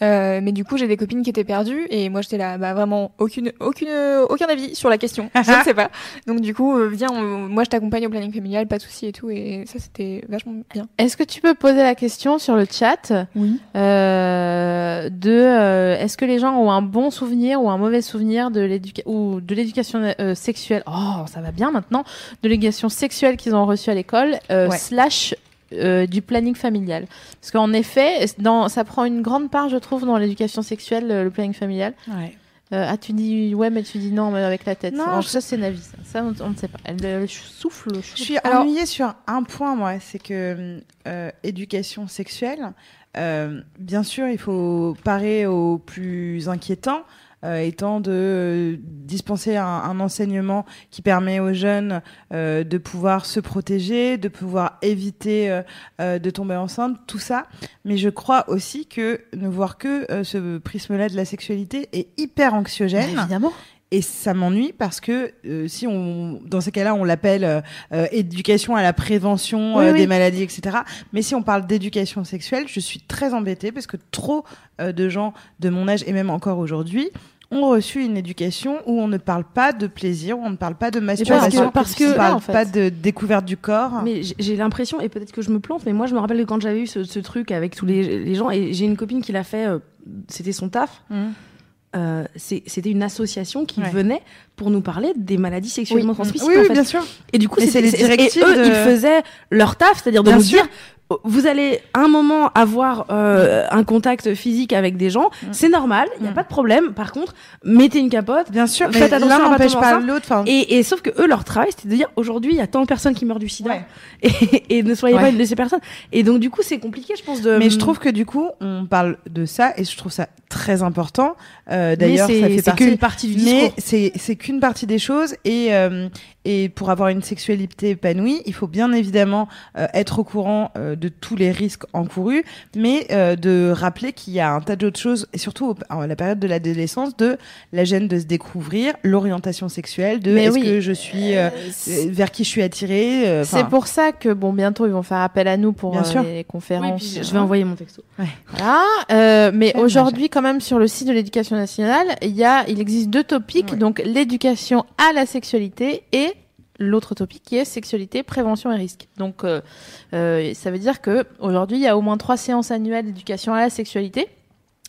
Euh, mais du coup, j'ai des copines qui étaient perdues et moi j'étais là, bah vraiment aucune, aucune, aucun avis sur la question. je ne sais pas. Donc du coup, euh, viens, on- moi je t'accompagne au planning familial, pas de souci et tout. Et ça, c'était vachement bien. Est-ce que tu peux poser la question sur le chat? Oui. euh, de euh, est-ce que les gens ont un bon souvenir ou un mauvais souvenir de l'éducation ou de l'éducation euh, sexuelle? Oh, ça va bien maintenant de l'éducation sexuelle qu'ils ont reçue à l'école euh, Ouais. slash euh, du planning familial. Parce qu'en effet, dans, ça prend une grande part, je trouve, dans l'éducation sexuelle, euh, le planning familial. Ouais. Euh, ah, tu dis ouais, mais tu dis non, mais avec la tête. Non, Alors, je- ça, c'est Navi. Ça, Ça, on, on ne sait pas. Elle, souffle. Je suis Alors- ennuyée sur un point, moi, c'est que euh, éducation sexuelle, euh, bien sûr, il faut parer au plus inquiétant, euh, étant de euh, dispenser un, un enseignement qui permet aux jeunes euh, de pouvoir se protéger, de pouvoir éviter euh, euh, de tomber enceinte, tout ça. Mais je crois aussi que ne voir que euh, ce prisme-là de la sexualité est hyper anxiogène. Évidemment. Et ça m'ennuie parce que euh, si on, dans ces cas-là, on l'appelle euh, euh, éducation à la prévention Oui, euh, oui. des maladies, etc. Mais si on parle d'éducation sexuelle, je suis très embêtée parce que trop euh, de gens de mon âge et même encore aujourd'hui ont reçu une éducation où on ne parle pas de plaisir, où on ne parle pas de masturbation, parce que- on ne là, parle en fait. pas de découverte du corps. Mais j'ai- l'impression, et peut-être que je me plante, mais moi je me rappelle que quand j'avais eu ce, ce truc avec tous les, les gens, et j'ai une copine qui l'a fait, euh, c'était son taf, Mhm. Euh, c'était une association qui Ouais. venait pour nous parler des maladies sexuellement transmissibles. oui, en oui, bien sûr. Et du coup, c'était- les directives et eux, de- ils faisaient leur taf, c'est-à-dire de Bien nous sûr. dire. Vous allez un moment avoir euh, un contact physique avec des gens, Mm. c'est normal, il n'y a Mm. pas de problème. Par contre, mettez une capote. Bien sûr, Faites mais attention l'un à n'empêche pas l'autre. Et, et sauf que eux, leur travail, c'était de dire aujourd'hui, il y a tant de personnes qui meurent du sida, Ouais. et, et ne soyez Ouais. pas une de ces personnes. Et donc, du coup, c'est compliqué, je pense. De... Mais je trouve que du coup, on parle de ça et je trouve ça très important. Euh, Mais D'ailleurs, c'est- ça fait partie. qu'une partie du mais discours. c'est c'est qu'une partie des choses et euh, et pour avoir une sexualité épanouie, il faut bien évidemment euh, être au courant euh, de tous les risques encourus, mais euh, de rappeler qu'il y a un tas d'autres choses et surtout à la période de l'adolescence, de la gêne de se découvrir, l'orientation sexuelle, de est-ce oui. que je suis euh, euh, vers qui je suis attirée. euh, C'est pour ça que bon bientôt ils vont faire appel à nous pour euh, les Oui, conférences. puis je vais envoyer mon texto. Voilà. Euh, mais aujourd'hui quand même sur le site de l'éducation nationale, il y a il existe deux topics Ouais. donc l'éducation à la sexualité et l'autre topic qui est sexualité, prévention et risque. Donc euh, euh, ça veut dire que aujourd'hui il y a au moins trois séances annuelles d'éducation à la sexualité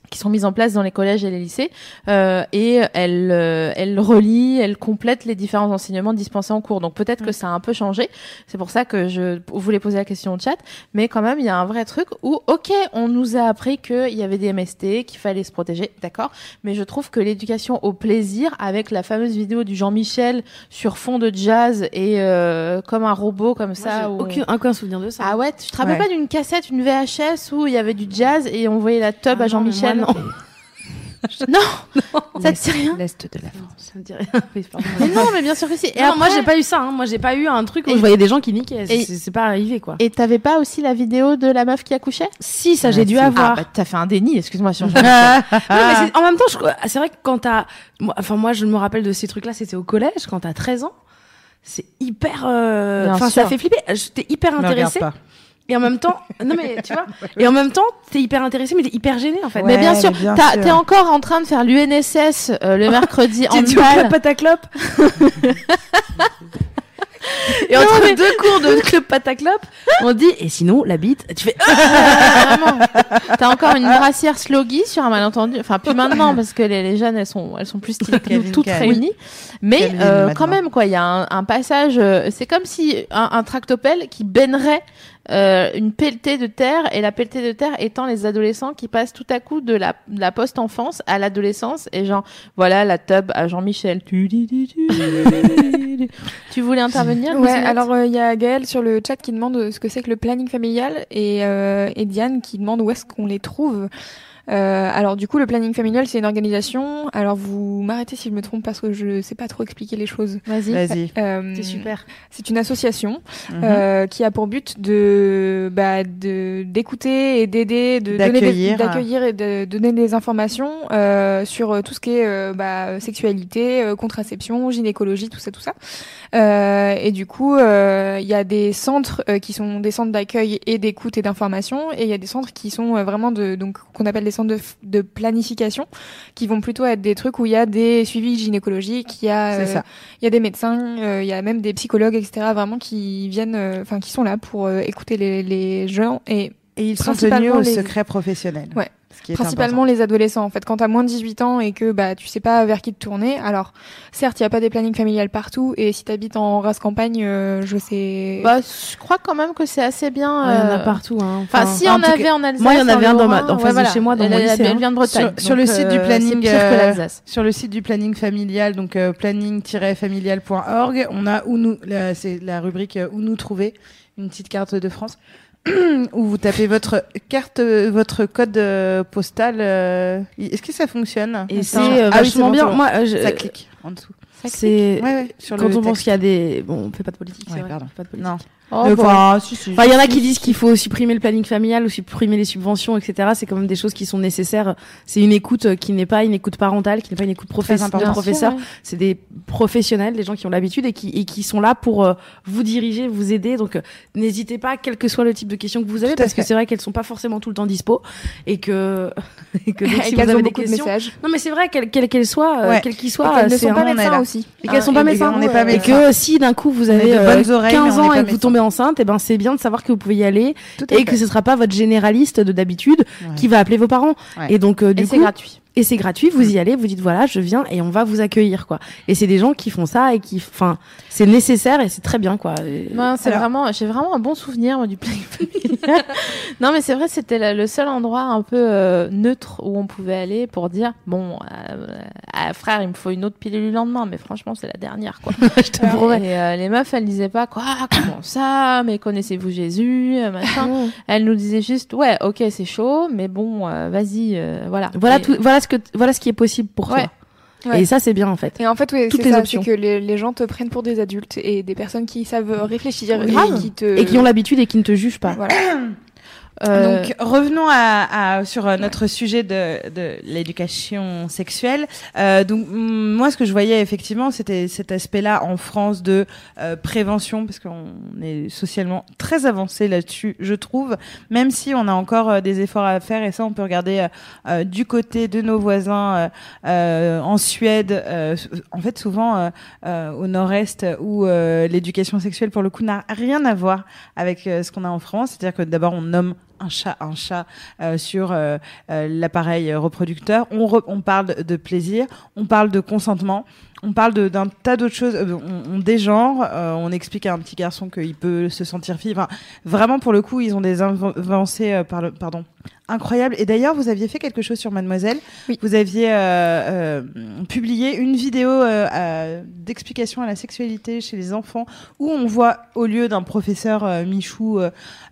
qui sont mises en place dans les collèges et les lycées euh, et elle euh, elle relie, elle complète les différents enseignements dispensés en cours. Donc peut-être que ça a un peu changé. C'est pour ça que je voulais poser la question au chat, mais quand même il y a un vrai truc où ok on nous a appris qu'il y avait des MST, qu'il fallait se protéger, d'accord, mais je trouve que l'éducation au plaisir avec la fameuse vidéo du Jean-Michel sur fond de jazz et euh, comme un robot comme ça. Moi, j'ai aucun, aucun souvenir de ça. Ah ouais, tu te rappelles Ouais. pas d'une cassette, une VHS où il y avait du jazz et on voyait la tub Ah à non, Jean-Michel moi, Non, ça te dit rien l'est de la Non, ça me dit rien. Oui. Mais non, mais bien sûr que si. Et non, moi après- j'ai pas eu ça. Hein. Moi j'ai pas eu un truc où Et- je voyais des gens qui niquaient. et- C'est c'est pas arrivé quoi. Et t'avais pas aussi la vidéo de la meuf qui accouchait? Si ça Ah, j'ai dû c'est- avoir. Ah, bah t'as fait un déni, excuse-moi. Non, mais c'est- en même temps, je- c'est vrai que quand t'as, moi- enfin moi je me rappelle de ces trucs-là, c'était au collège quand t'as 13 ans. C'est hyper, euh, enfin ça fait flipper. J'étais hyper intéressée pas. Et en même temps, non mais tu vois, et en même temps t'es hyper intéressée mais t'es hyper gênée en fait. Ouais, mais bien sûr, t'es encore en train de faire l'UNSS euh, le mercredi en club Pataclop Et Non, entre mais- deux cours de club Pataclop, on dit et sinon la bite, tu fais Vraiment. T'as encore une brassière sloggy sur un malentendu. Enfin, plus maintenant parce que les, les jeunes elles sont elles sont plus stylées que nous toutes réunies. Mais euh, quand même quoi, il y a un, un passage. euh, c'est comme si un, un tractopelle qui bainerait euh, une pelletée de terre et la pelletée de terre étant les adolescents qui passent tout à coup de la, de la post-enfance à l'adolescence et genre voilà la tub à Jean-Michel. Tu, voulais intervenir Ouais, alors euh, il y a Gaël sur le chat qui demande euh, ce que c'est que le planning familial et, euh, et Diane qui demande où est-ce qu'on les trouve. Euh, alors du coup, le planning familial, c'est une organisation. Alors vous m'arrêtez si je me trompe parce que je sais pas trop expliquer les choses. Vas-y. Vas-y. Euh, c'est super. C'est une association Mhm. euh, qui a pour but de bah, de d'écouter et d'aider, de donner des- D'accueillir. d'accueillir et de donner des informations euh, sur tout ce qui est euh, bah, sexualité, euh, contraception, gynécologie, tout ça, tout ça. Euh, et du coup, euh, il y a des centres euh, qui sont des centres d'accueil et d'écoute et d'information, et il y a des centres qui sont euh, vraiment de donc qu'on appelle des centres de, de planification qui vont plutôt être des trucs où il y a des suivis gynécologiques, il y a, euh, ça. il y a des médecins, euh, il y a même des psychologues, etc. Vraiment qui viennent, euh, enfin qui sont là pour écouter les, les gens et Et ils sont tenus au les- secret professionnel. Ouais. Ce qui est principalement les adolescents. En fait, quand t'as moins de 18 ans et que bah tu sais pas vers qui te tourner, alors certes il y a pas des plannings familiales partout et si t'habites en race campagne, euh, je sais. Bah, je crois quand même que c'est assez bien. Ouais, Il y en a euh, partout. Hein. Enfin, si en cas- avait en Alsace. moi, il y en avait un dans ma- en face de chez moi, dans elle, mon lycée, Elle hein. vient de Bretagne. Sur- sur le site du euh, planning, euh. Sur le site du planning familial, donc euh, planning-familial.org, on a où nous, la- c'est la rubrique où nous trouver, une petite carte de France, où vous tapez votre carte, votre code euh, postal. euh, Est-ce que ça fonctionne? Et c'est euh, Ah oui, bon, bien. Moi, euh, je- Ça clique en dessous. c'est Ouais, ouais, quand on pense qu'il y a des bon, on fait pas de politique. Ouais, vrai, on fait pas de politique. Non. Oh, Euh. Enfin, si, si. Enfin, il y en a qui disent qu'il faut supprimer le planning familial ou supprimer les subventions, etc. C'est quand même des choses qui sont nécessaires. C'est une écoute euh, qui n'est pas une écoute parentale, qui n'est pas une écoute professeur. Sûr, C'est des professionnels, des gens qui ont l'habitude et qui, et qui sont là pour euh, vous diriger, vous aider. Donc, euh, n'hésitez pas, quel que soit le type de questions que vous avez, parce que c'est vrai qu'elles sont pas forcément tout le temps dispo et que, et que donc, et si vous qu'elles ont avez des de questions. messages. Non, mais c'est vrai, quelles qu'elles qu'elles soient, euh, Ouais. quelles qu'ils Et soient, ne sont pas médecins aussi. et qu'elles Hein, sont pas et- médecins. Et que si d'un coup vous avez de euh, bonnes oreilles, mais 15 on n'est ans et que vous médecins. Tombez enceinte, et ben c'est bien de savoir que vous pouvez y aller et fait. que ce sera pas votre généraliste de d'habitude Ouais. qui va appeler vos parents. Ouais. Et donc euh, du Et coup, c'est gratuit. Et c'est gratuit, vous y allez, vous dites voilà, je viens et on va vous accueillir quoi. Et c'est des gens qui font ça et qui, enfin, c'est nécessaire et c'est très bien quoi. Et- Non, c'est Alors- vraiment, j'ai vraiment un bon souvenir moi, du planning familial. non, mais c'est vrai, c'était le seul endroit un peu euh, neutre où on pouvait aller pour dire bon, euh, euh, frère, il me faut une autre pilule le lendemain, mais franchement, c'est la dernière quoi. je te promets. Et euh, les meufs, elles disaient pas quoi, comment ça, mais connaissez-vous Jésus, machin. Elles nous disaient juste ouais, ok, c'est chaud, mais bon, vas-y, voilà. Voilà Et- tout, voilà ce que, voilà ce qui est possible pour Ouais. toi. Ouais. Et ça c'est bien en fait. Et en fait, ouais, Toutes c'est les ça, options. que les, les gens te prennent pour des adultes et des personnes qui savent réfléchir et qui te Et qui ont l'habitude et qui ne te jugent pas. voilà. euh, Donc revenons à, à- sur euh, notre sujet de, de l'éducation sexuelle. Euh, donc moi ce que je voyais effectivement c'était cet aspect-là en France de euh, prévention parce qu'on est socialement très avancé là-dessus je trouve même si on a encore euh, des efforts à faire et ça on peut regarder du côté de nos voisins en Suède en fait souvent au nord-est où l'éducation sexuelle pour le coup n'a rien à voir avec ce qu'on a en France c'est-à-dire que d'abord on nomme un chat un chat euh, sur euh, euh, l'appareil reproducteur. On, re- on parle de plaisir, on parle de consentement, on parle d'un tas d'autres choses. Euh, On, on dégenre, euh, on explique à un petit garçon qu'il peut se sentir fille. Enfin, vraiment, pour le coup, ils ont des avancées par le- pardon, incroyables. Et d'ailleurs, vous aviez fait quelque chose sur Mademoiselle. Oui. Vous aviez euh, euh, publié une vidéo euh, d'explication à la sexualité chez les enfants où on voit, au lieu d'un professeur Michou,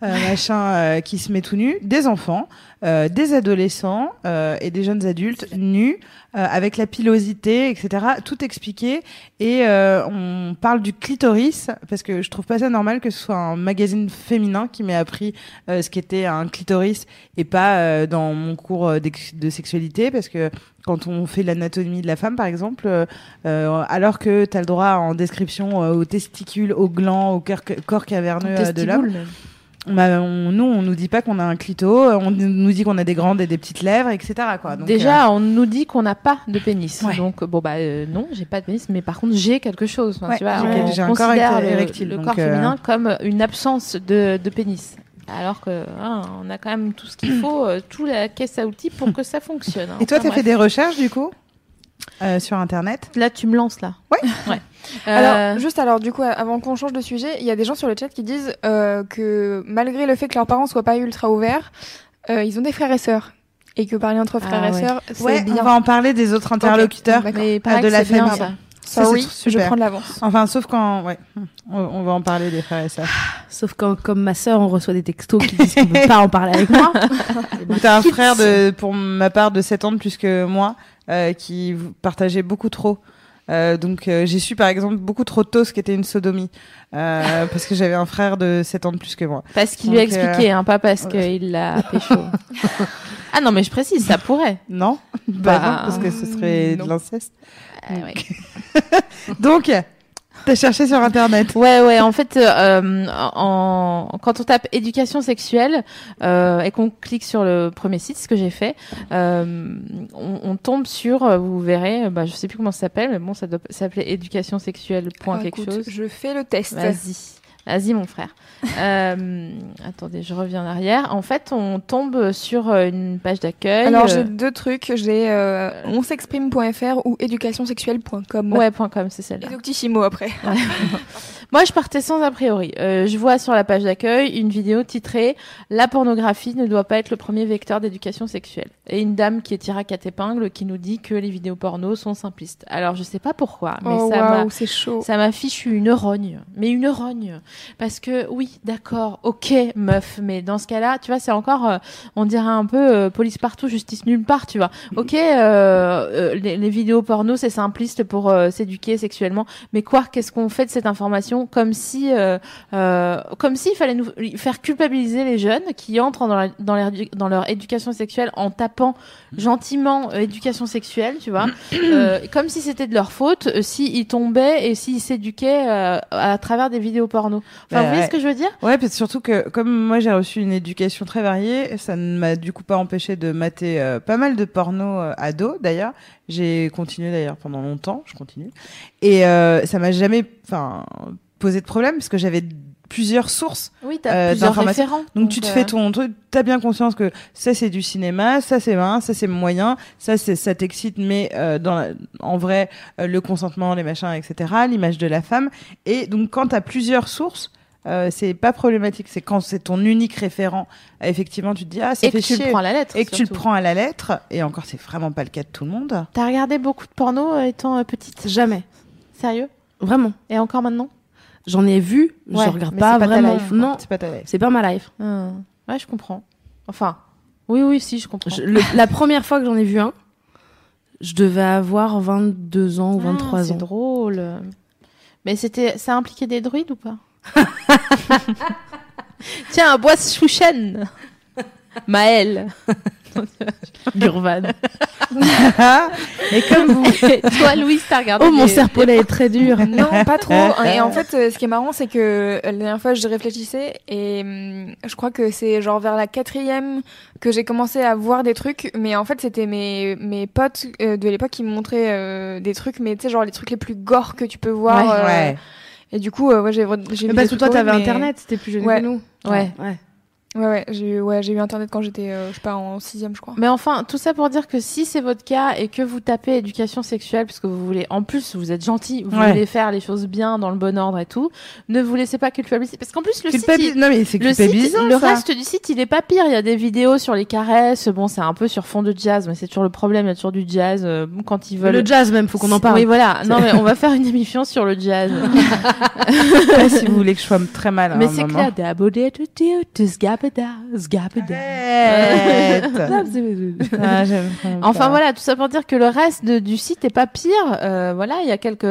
machin, euh, qui se met tout nu, des enfants, euh, des adolescents euh, et des jeunes adultes nus, euh, avec la pilosité, etc. Tout expliqué. Et euh, on parle du clitoris, parce que je trouve pas ça normal que ce soit un magazine féminin qui m'ait appris euh, ce qu'était un clitoris et pas euh, dans mon cours de sexualité, parce que quand on fait l'anatomie de la femme, par exemple, euh, alors que tu as le droit en description euh, aux testicules, aux glands, au cœur- corps caverneux euh, de l'homme. On m'a- on- nous, on nous dit pas qu'on a un clito, euh, on nous dit qu'on a des grandes et des petites lèvres, etc. Quoi. Donc, Déjà, on nous dit qu'on n'a pas de pénis. Ouais. Donc, bon, bah, euh, non, j'ai pas de pénis, mais par contre, j'ai quelque chose. Enfin, Ouais, tu vois, j'ai- on j'ai un corps considère le, érectile, le corps euh, féminin comme une absence de, de pénis. Alors que hein, on a quand même tout ce qu'il faut, euh, tout la caisse à outils pour que ça fonctionne. hein. Et toi, Enfin, tu as fait des recherches du coup euh, sur Internet? Là, tu me lances là. Ouais. ouais. Alors, Euh, juste alors, du coup, avant qu'on change de sujet, il y a des gens sur le chat qui disent euh, que malgré le fait que leurs parents soient pas ultra ouverts, euh, ils ont des frères et sœurs. Et que parler entre frères Ah et ouais. sœurs, c'est Ouais, bien. on va en parler des autres interlocuteurs. Mais pareil de la famille. ça. Ça, c'est Sorry, super. je prends de l'avance. Enfin, sauf quand, ouais, on, on va en parler des frères et sœurs. Sauf quand, comme ma sœur, on reçoit des textos qui disent qu'on peut pas en parler avec moi. Ou t'as un frère de, pour ma part, de 7 ans de plus que moi, euh, qui vous- partageait beaucoup trop. Euh, donc euh, j'ai su par exemple beaucoup trop tôt ce qu'était une sodomie euh, parce que j'avais un frère de 7 ans de plus que moi. Parce qu'il lui a euh, expliqué, hein, pas parce qu'il l'a pécho. ah non, mais je précise, ça pourrait. Non Bah, Bah, non parce que ce serait non. de l'inceste. Ah ouais. Donc T'as cherché sur internet. Ouais, ouais. En fait, euh, en, quand on tape éducation sexuelle euh, et qu'on clique sur le premier site, ce que j'ai fait, euh, on, on tombe sur, euh, vous verrez, bah, je sais plus comment ça s'appelle, mais bon, ça doit s'appeler éducation sexuelle point Ah, quelque écoute, chose. Je fais le test. Vas-y. Vas-y, mon frère. Euh, attendez, je reviens en arrière. En fait, on tombe sur euh, une page d'accueil. Alors euh, j'ai deux trucs, j'ai euh, onsexprime.fr ou éducationsexuelle.com. Ouais, point .com, c'est celle-là. Et Doctissimo après. Moi, je partais sans a priori. Euh, je vois sur la page d'accueil une vidéo titrée La pornographie ne doit pas être le premier vecteur d'éducation sexuelle. Et une dame qui est quatre épingles qui nous dit que les vidéos porno sont simplistes. Alors, je sais pas pourquoi, mais oh ça m'a waouh, c'est chaud. ça m'a fichu une rogne. Mais une rogne. Parce que, oui, d'accord, ok, meuf, mais dans ce cas-là, tu vois, c'est encore, euh, on dirait un peu euh, police partout, justice nulle part, tu vois. Ok, euh, euh, les, les vidéos porno, c'est simpliste pour s'éduquer sexuellement. Mais quoi, qu'est-ce qu'on fait de cette information Comme si, euh, euh, comme s'il fallait nous faire culpabiliser les jeunes qui entrent dans, la- dans, leur, dans leur éducation sexuelle en tapant gentiment éducation sexuelle, tu vois. Euh, comme si c'était de leur faute, s'ils tombaient et s'ils s'éduquaient euh, à travers des vidéos porno. Enfin, Bah, vous voyez ouais. ce que je veux dire? Ouais, parce que surtout que comme moi j'ai reçu une éducation très variée, ça ne m'a du coup pas empêché de mater euh, pas mal de porno euh, ado d'ailleurs. J'ai continué d'ailleurs pendant longtemps, je continue. Et euh, ça m'a jamais enfin posé de problème parce que j'avais plusieurs sources. Oui, t'as Euh, plusieurs référents. Donc, tu te euh, fais ton truc, t'as bien conscience que ça c'est du cinéma, ça c'est main, ça c'est moyen, ça c'est ça t'excite, mais euh, dans la- en vrai euh, le consentement, les machins, etc. L'image de la femme. Et donc quand t'as plusieurs sources. Euh, c'est pas problématique, c'est quand c'est ton unique référent. effectivement, tu te dis ah ça Et que tu le prends à la lettre. et que tu le prends à la lettre. Et encore, c'est vraiment pas le cas de tout le monde. T'as regardé beaucoup de porno euh, étant euh, petite? Jamais. Sérieux? Vraiment. Et encore maintenant? J'en ai vu, Ouais, je regarde pas c'est pas ta vraiment. life, non, C'est pas ta life. c'est pas ma life. Hum. Ouais, je comprends. Enfin, oui, oui, si, je comprends. Je- le- la première fois que j'en ai vu un, je devais avoir 22 ans ou Ah, 23 C'est ans. drôle. Mais c'était, ça impliquait des druides ou pas? Tiens, un bois chouchen. Maël. Gurvan. et comme vous, Toi, Louise, t'as regardé Oh, mon des- serpolet est très dur. Non, pas trop. Et en fait, euh, ce qui est marrant, c'est que euh, la dernière fois, je réfléchissais et hum, je crois que c'est genre vers la quatrième que j'ai commencé à voir des trucs. Mais en fait, c'était mes, mes potes euh, de l'époque qui me montraient des trucs, mais tu sais, genre les trucs les plus gore que tu peux voir. Ouais, euh, ouais. Et du coup, euh, ouais, j'ai parce que toi, t'avais mais- internet, c'était plus jeune Ouais. que nous. Ouais. ouais. Ouais, ouais, j'ai eu, ouais, j'ai eu internet quand j'étais, euh, je sais pas, en sixième, je crois. Mais enfin, tout ça pour dire que si c'est votre cas et que vous tapez éducation sexuelle, parce que vous voulez, en plus, vous êtes gentil, vous Ouais. voulez faire les choses bien, dans le bon ordre et tout, ne vous laissez pas culpabiliser. Parce qu'en plus, le site, il- Non mais c'est le, site, le ça. reste du site, il est pas pire. Il y a des vidéos sur les caresses. Bon, c'est un peu sur fond de jazz, mais c'est toujours le problème. Il y a toujours du jazz euh, quand ils veulent. Le jazz même, faut qu'on en parle. Oui, voilà. Non, mais on va faire une émission sur le jazz. Ouais, si vous voulez que je sois très mal. à mais c'est clair. Ah, Enfin voilà, tout ça pour dire que le reste de- du site est pas pire. Euh, voilà, il y a quelques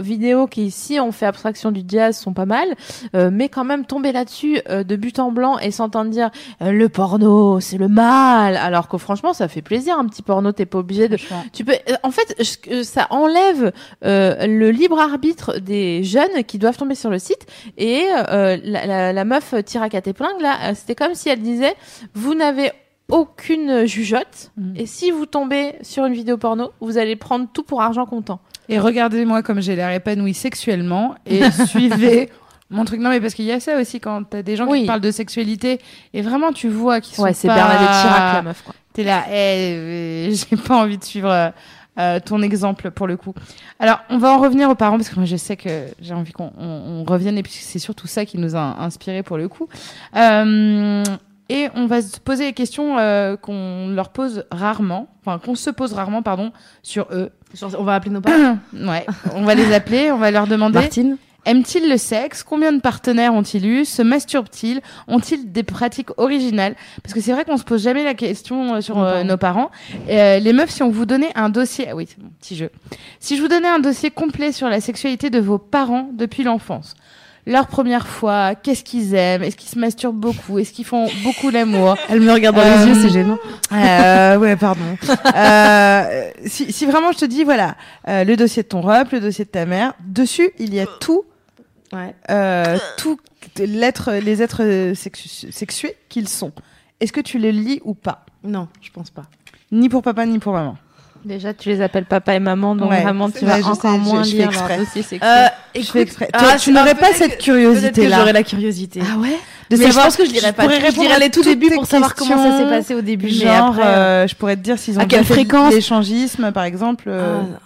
vidéos qui ici on fait abstraction du jazz sont pas mal, Euh, mais quand même tomber là-dessus euh, de but en blanc et s'entendre dire euh, le porno c'est le mal, alors que franchement ça fait plaisir un petit porno, t'es pas obligé de. Tu peux, euh, en fait, je- ça enlève euh, le libre arbitre des jeunes qui doivent tomber sur le site. Et euh, la, la, la meuf tire à quatre épingles là, euh, c'était comme si elle disait vous n'avez aucune jugeote Mhm. et si vous tombez sur une vidéo porno, vous allez prendre tout pour argent comptant. Et regardez-moi comme j'ai l'air épanouie sexuellement et suivez mon truc. Non mais parce qu'il y a ça aussi quand t'as des gens Oui. qui parlent de sexualité et vraiment tu vois qu'ils sont Ouais, c'est pas... Bernadette Chirac la meuf quoi. T'es là, eh, euh, j'ai pas envie de suivre euh, ton exemple pour le coup. Alors, on va en revenir aux parents parce que moi je sais que j'ai envie qu'on on, on revienne et puis c'est surtout ça qui nous a inspiré pour le coup. Euh, et on va se poser les questions euh, qu'on leur pose rarement, enfin qu'on se pose rarement, pardon, sur eux. On va appeler nos parents. Ouais, on va les appeler, on va leur demander. Martine. Aiment-ils le sexe? Combien de partenaires ont-ils eu? Se masturbent-ils Ont-ils des pratiques originales? Parce que c'est vrai qu'on se pose jamais la question euh, sur Nos euh, parents. nos parents. Euh, les meufs, si on vous donnait un dossier, ah oui, c'est mon petit jeu. Si je vous donnais un dossier complet sur la sexualité de vos parents depuis l'enfance, leur première fois, qu'est-ce qu'ils aiment, est-ce qu'ils se masturbent beaucoup, est-ce qu'ils font beaucoup l'amour. Elle me regarde dans Euh, les yeux, c'est gênant. Euh, ouais, pardon. Euh, si, si vraiment je te dis, voilà, le dossier de ton rep, le dossier de ta mère, dessus, il y a tout, Ouais. euh, tout l'être, les êtres sexu- sexués qu'ils sont. Est-ce que tu les lis ou pas? Non, je pense pas. Ni pour papa, ni pour maman. Déjà, tu les appelles papa et maman, donc Ouais, vraiment, tu vas je encore sais, je- moins je fais lire exprès. leur dossier sexuel. Euh, Je fais exprès. ah, Toi, tu n'aurais pas cette curiosité-là. j'aurais la curiosité. Ah ouais? De mais je savoir- pense que je lirais pas. pourrais. Je répondre lirais à les tout début pour savoir comment ça s'est passé au début. mais Genre, après, euh, je pourrais te dire s'ils ont à quelle fréquence l'échangisme, par exemple. euh, Ah,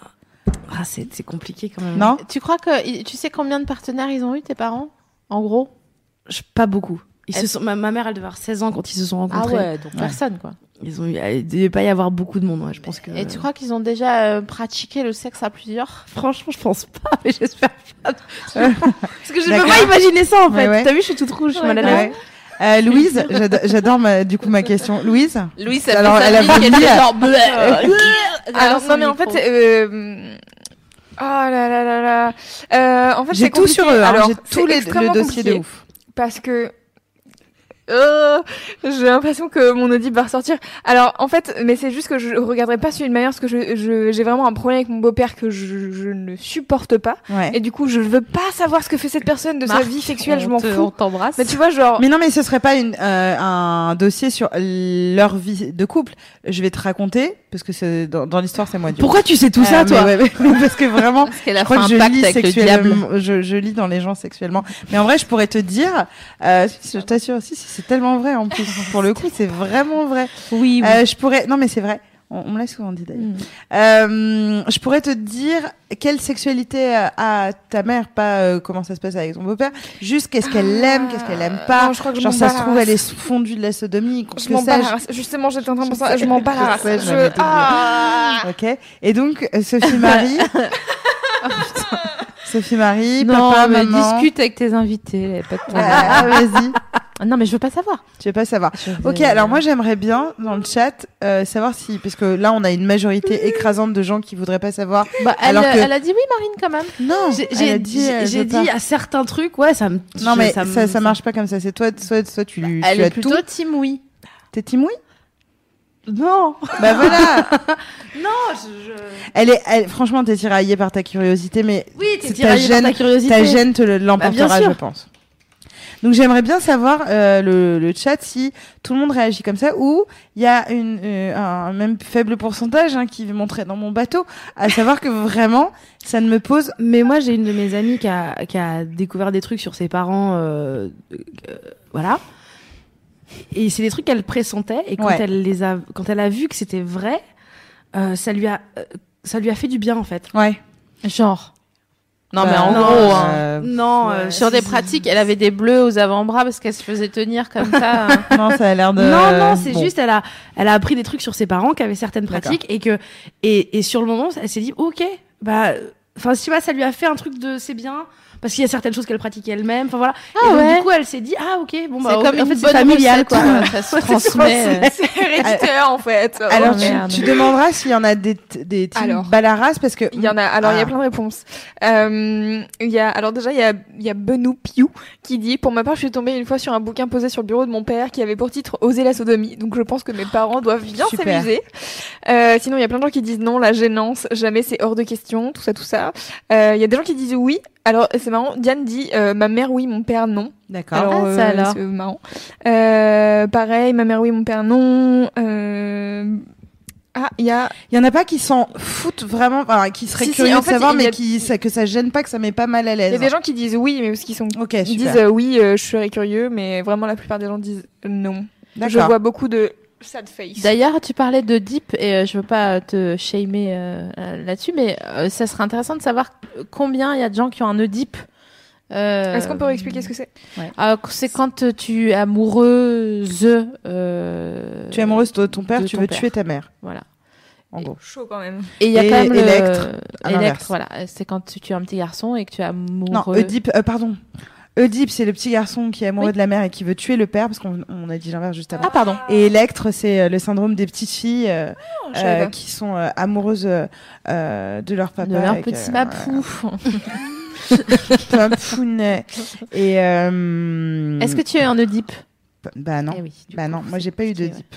ah, c'est c'est compliqué quand même. Non Tu crois que tu sais combien de partenaires ils ont eu tes parents En gros? Je- pas beaucoup. Ils se sont, ma, ma mère, elle devait avoir 16 ans quand ils se sont Ah rencontrés. ouais, donc personne quoi. Ils ont eu, il devait pas y avoir beaucoup de monde. ouais, je pense que. Et tu crois qu'ils ont déjà euh, pratiqué le sexe à plusieurs? Franchement, je pense pas, mais j'espère pas. Parce que je peux pas imaginer ça en fait. Ouais. T'as vu, je suis toute rouge, je Euh, Louise, j'ado- j'adore ma- du coup ma question. Louise Louis, Alors, elle a voulu- genre. Alors, non, mais en fait, euh... Oh là là là là. Euh, en fait, J'ai tout sur eux, hein, Alors, j'ai tout les, le dossier de ouf. Parce que. Euh, j'ai l'impression que mon audible va ressortir. Alors, en fait, mais c'est juste que je regarderai pas celui de ma mère parce que je, je- j'ai vraiment un problème avec mon beau-père que je, je ne supporte pas. Ouais. Et du coup, je veux pas savoir ce que fait cette personne de sa vie sexuelle, je on m'en fous. On t'embrasse. Mais tu vois, genre. Mais non, mais ce serait pas une, euh, un dossier sur leur vie de couple. Je vais te raconter parce que c'est dans, dans l'histoire c'est moi. du Pourquoi tu sais tout Euh, ça, mais toi ouais, ouais, mais Parce que vraiment, Parce qu'elle je crois que je lis sexuellement. Je, je lis dans les gens sexuellement. Mais en vrai, je pourrais te dire, euh, je t'assure, si, si, c'est tellement vrai en plus. Pour le coup, c'est vraiment vrai. Oui, oui. Euh, je pourrais, non mais c'est vrai. On, on me l'a souvent dit d'ailleurs. Mm. Euh, je pourrais te dire quelle sexualité a ta mère, pas euh, comment ça se passe avec ton beau-père, juste qu'est-ce qu'elle aime, qu'est-ce qu'elle aime pas. Ah, Non, je crois que je Genre ça se trouve elle est fondue de la sodomie. Je m'en. Justement, j'étais en train de penser Je m'en bats je. Ah Ok. Et donc euh, Sophie Marie. Oh, putain. Sophie Marie, non, papa, mais maman. discute avec tes invités. Pas de. Ah, vas-y. Ah, non, mais je veux pas savoir. Tu veux pas savoir. Je Ok, alors moi j'aimerais bien dans le chat euh, savoir si, parce que là on a une majorité écrasante de gens qui voudraient pas savoir. Bah, elle, alors que- elle a dit oui, Marine, quand même. Non, J'ai dit, j'ai dit à certains trucs, ouais, ça me. Non mais ça, ça, me- ça marche pas comme ça. C'est toi, soit, soit tu, tu Elle as est plutôt tout. team oui. T'es oui? Non. Bah voilà. Non, je. Elle est, elle, franchement, t'es tiraillée par ta curiosité, mais Oui, t'es ta tiraillée par gêne- ta curiosité. ta gêne te le- l'emportera, je pense. Donc j'aimerais bien savoir euh, le, le chat si tout le monde réagit comme ça ou il y a une, euh, un même faible pourcentage hein, qui montrait dans mon bateau, à savoir que vraiment ça ne me pose Mais moi, j'ai une de mes amies qui a, qui a découvert des trucs sur ses parents, euh, euh, voilà. Et c'est des trucs qu'elle pressentait, et quand Ouais. elle les a, quand elle a vu que c'était vrai, euh, ça lui a, euh, ça lui a fait du bien en fait. ouais. Genre. Non, Bah, mais en non, gros, hein. euh, non, ouais. euh, Sur des pratiques, elle avait des bleus aux avant-bras parce qu'elle se faisait tenir comme ça. hein. non, ça a l'air de Non, non, c'est bon. juste, elle a, elle a appris des trucs sur ses parents qui avaient certaines pratiques et que, et, et sur le moment, elle s'est dit, ok, bah, enfin, si tu vois, ça lui a fait un truc de, c'est bien, parce qu'il y a certaines choses qu'elle pratiquait elle-même, enfin voilà. Ah et donc, ouais. du coup, elle s'est dit, ah, ok, bon, bah, c'est comme en une fait, bonne c'est familial, recette, quoi. euh, Ça se transmet. euh. C'est héréditaire en fait. Alors Oh, tu, demanderas s'il y en a des des teams. Balaras parce que Il y en a. Alors il y Ah. a plein de réponses. Euh, il y a. Alors déjà il y a il y a Benou Piou qui dit pour ma part je suis tombée une fois sur un bouquin posé sur le bureau de mon père qui avait pour titre Oser la sodomie. Donc je pense que mes parents doivent bien s'amuser. Euh, sinon il y a plein de gens qui disent non la gênance jamais c'est hors de question tout ça tout ça. Euh, Il y a des gens qui disent oui. Alors c'est marrant. Diane dit euh, ma mère oui mon père non. d'accord. Alors, Ah, ça euh, alors. c'est marrant. Euh, pareil, ma mère oui, mon père non. Euh... Ah, il y a. Il y en a pas qui s'en foutent vraiment, enfin, qui seraient Si, si, curieux en de fait, savoir, a- mais qui ça, que ça gêne pas, que ça met pas mal à Il y a l'aise. des gens qui disent oui, mais parce qu'ils sont. Ok, Ils super. disent euh, oui, euh, je serais curieux, mais vraiment la plupart des gens disent non. Je D'accord. vois beaucoup de sad face. D'ailleurs, tu parlais de deep et euh, je veux pas te shamer euh, euh, là-dessus, mais euh, ça serait intéressant de savoir combien il y a de gens qui ont un nœud deep. Euh, Est-ce qu'on peut expliquer ce que c'est? C'est quand tu es amoureuse. euh, Tu es amoureuse de ton père, de tu ton veux père. tuer ta mère. Voilà. En gros. Chaud quand même. Et il y a Et quand même le- Electre. Electre, voilà. C'est quand tu, tu es un petit garçon et que tu es amoureux. Non, Oedipe, euh, pardon. Oedipe, c'est le petit garçon qui est amoureux Oui. de la mère et qui veut tuer le père, parce qu'on on a dit l'inverse juste avant. Ah, pardon. Et Electre, c'est euh, le syndrome des petites filles euh, savais euh, qui sont euh, amoureuses de leur papa. de leur et que, petit euh, mapou. Toi, pounet. Et euh, Est-ce que tu as un Oedipe? Bah non, Eh oui, bah coup, non, moi j'ai pas eu dip.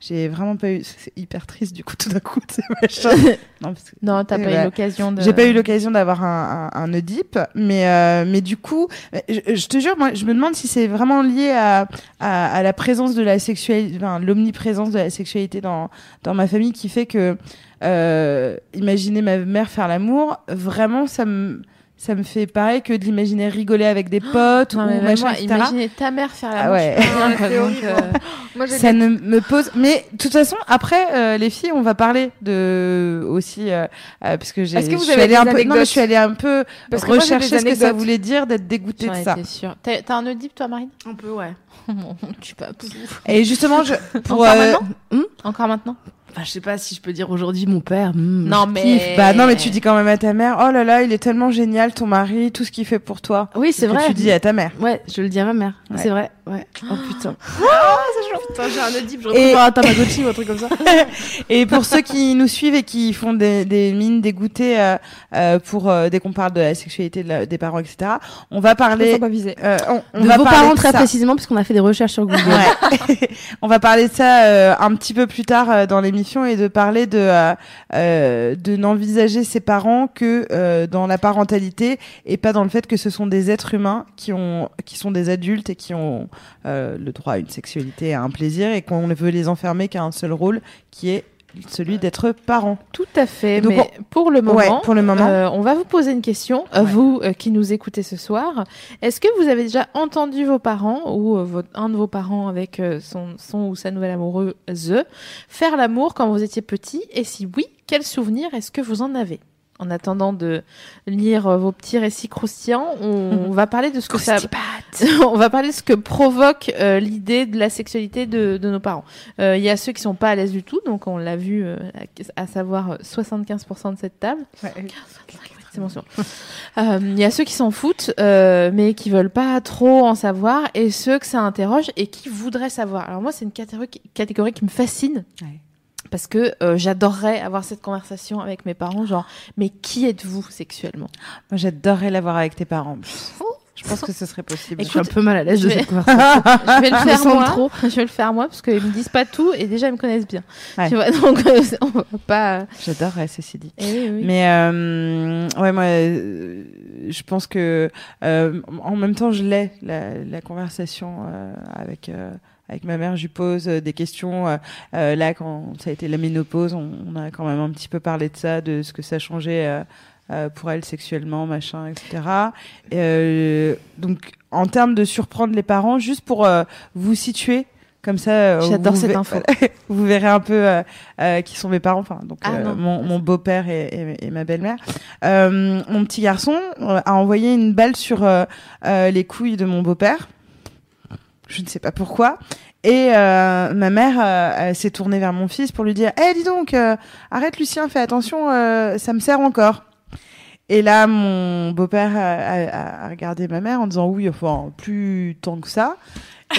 J'ai vraiment pas eu. C'est hyper triste du coup tout d'un coup. non, parce que- Non, t'as pas bah, eu l'occasion de. J'ai pas eu l'occasion d'avoir un, un, un Oedipe, mais euh, mais du coup, je, je te jure, moi, je me demande si c'est vraiment lié à, à, à la présence de la sexualité, enfin, l'omniprésence de la sexualité dans dans ma famille qui fait que euh, imaginer ma mère faire l'amour, vraiment, ça me ça me fait pareil que de l'imaginer rigoler avec des potes Non, ou mais machin, moi, etc. imaginez ta mère faire la Ah ouais. C'est horrible. Moi, j'ai ça ne me pose mais de toute façon après euh, les filles on va parler de aussi euh, euh, parce que j'ai Est-ce que vous je suis avez des un peu non mais je suis allée un peu Parce que moi, j'ai rechercher ce que ça voulait dire d'être dégoûtée de ça. T'as t'as un Oedipe, toi, Marine? Un peu, ouais. Tu pas et justement je pour Encore euh, maintenant? Encore maintenant? Enfin, je sais pas si je peux dire aujourd'hui mon père. hmm, Non, je mais- kiffe. bah non mais tu dis quand même à ta mère oh là là il est tellement génial ton mari tout ce qu'il fait pour toi Oui, c'est ce que vrai. tu dis à ta mère Ouais, je le dis à ma mère. Ouais. C'est vrai. Ouais. Oh putain. Putain, j'ai un Oedipe, je retrouve un Tamagotchi ou un truc comme ça. et pour ceux qui nous suivent et qui font des, des mines dégoûtées euh, euh, pour euh, dès qu'on parle de la sexualité de la- des parents etc on va parler pas visée. euh, on, on de va vos parler parents de très ça. précisément, puisqu'on a fait des recherches sur Google. Ouais. On va parler de ça euh, un petit peu plus tard euh, dans l'émission et de parler de euh, euh, de n'envisager ses parents que euh, dans la parentalité et pas dans le fait que ce sont des êtres humains qui ont qui sont des adultes et qui ont euh, le droit à une sexualité et à un plaisir et qu'on ne veut les enfermer qu'à un seul rôle qui est celui d'être parent. Tout à fait. Donc, mais pour le moment, Ouais, pour le moment. euh, on va vous poser une question, euh, Ouais. vous euh, qui nous écoutez ce soir. Est-ce que vous avez déjà entendu vos parents ou euh, votre, un de vos parents avec son, son ou sa nouvelle amoureuse faire l'amour quand vous étiez petit? Et si oui, quel souvenir est-ce que vous en avez? En attendant de lire vos petits récits croustillants, on, on va parler de ce que ça, on va parler de ce que provoque euh, l'idée de la sexualité de, de nos parents. Euh, Il y a ceux qui sont pas à l'aise du tout, donc on l'a vu, euh, à, à savoir euh, 75% de cette table. C'est bon, c'est bon. Il y a ceux qui s'en foutent, mais qui veulent pas trop en savoir, et ceux que ça interroge et qui voudraient savoir. Alors moi, c'est une catégorie, qui- catégorie qui me fascine. Ouais. Parce que euh, j'adorerais avoir cette conversation avec mes parents, genre, mais qui êtes-vous sexuellement? Moi j'adorerais l'avoir avec tes parents. Je pense que ce serait possible. Je suis un peu mal à l'aise de vais- cette conversation. Je vais le faire moi. trop. Je vais le faire moi parce qu'ils me disent pas tout et déjà ils me connaissent bien. Ouais. Tu vois, donc euh, on va pas. J'adorerais ceci dit. Eh oui, oui. Mais euh, ouais, moi, euh, je pense que euh, en même temps, je l'ai la, la conversation euh, avec euh, avec ma mère. Je lui pose euh, des questions. euh, euh, là, quand ça a été la ménopause, on, on a quand même un petit peu parlé de ça, de ce que ça changeait pour elle sexuellement, machin, etc. Euh, donc, en termes de surprendre les parents, juste pour euh, vous situer. Comme ça, J'adore vous cette info. vous verrez un peu euh, qui sont mes parents. Enfin, donc Ah non. mon, mon beau-père et, et- et ma belle-mère. Euh, mon petit garçon a envoyé une balle sur les couilles de mon beau-père. Je ne sais pas pourquoi. Et euh, ma mère euh, s'est tournée vers mon fils pour lui dire Eh, dis donc, euh, arrête Lucien, fais attention, euh, ça me sert encore. Et là, mon beau-père a, a- a regardé ma mère en disant Oui, enfin, plus tant que ça.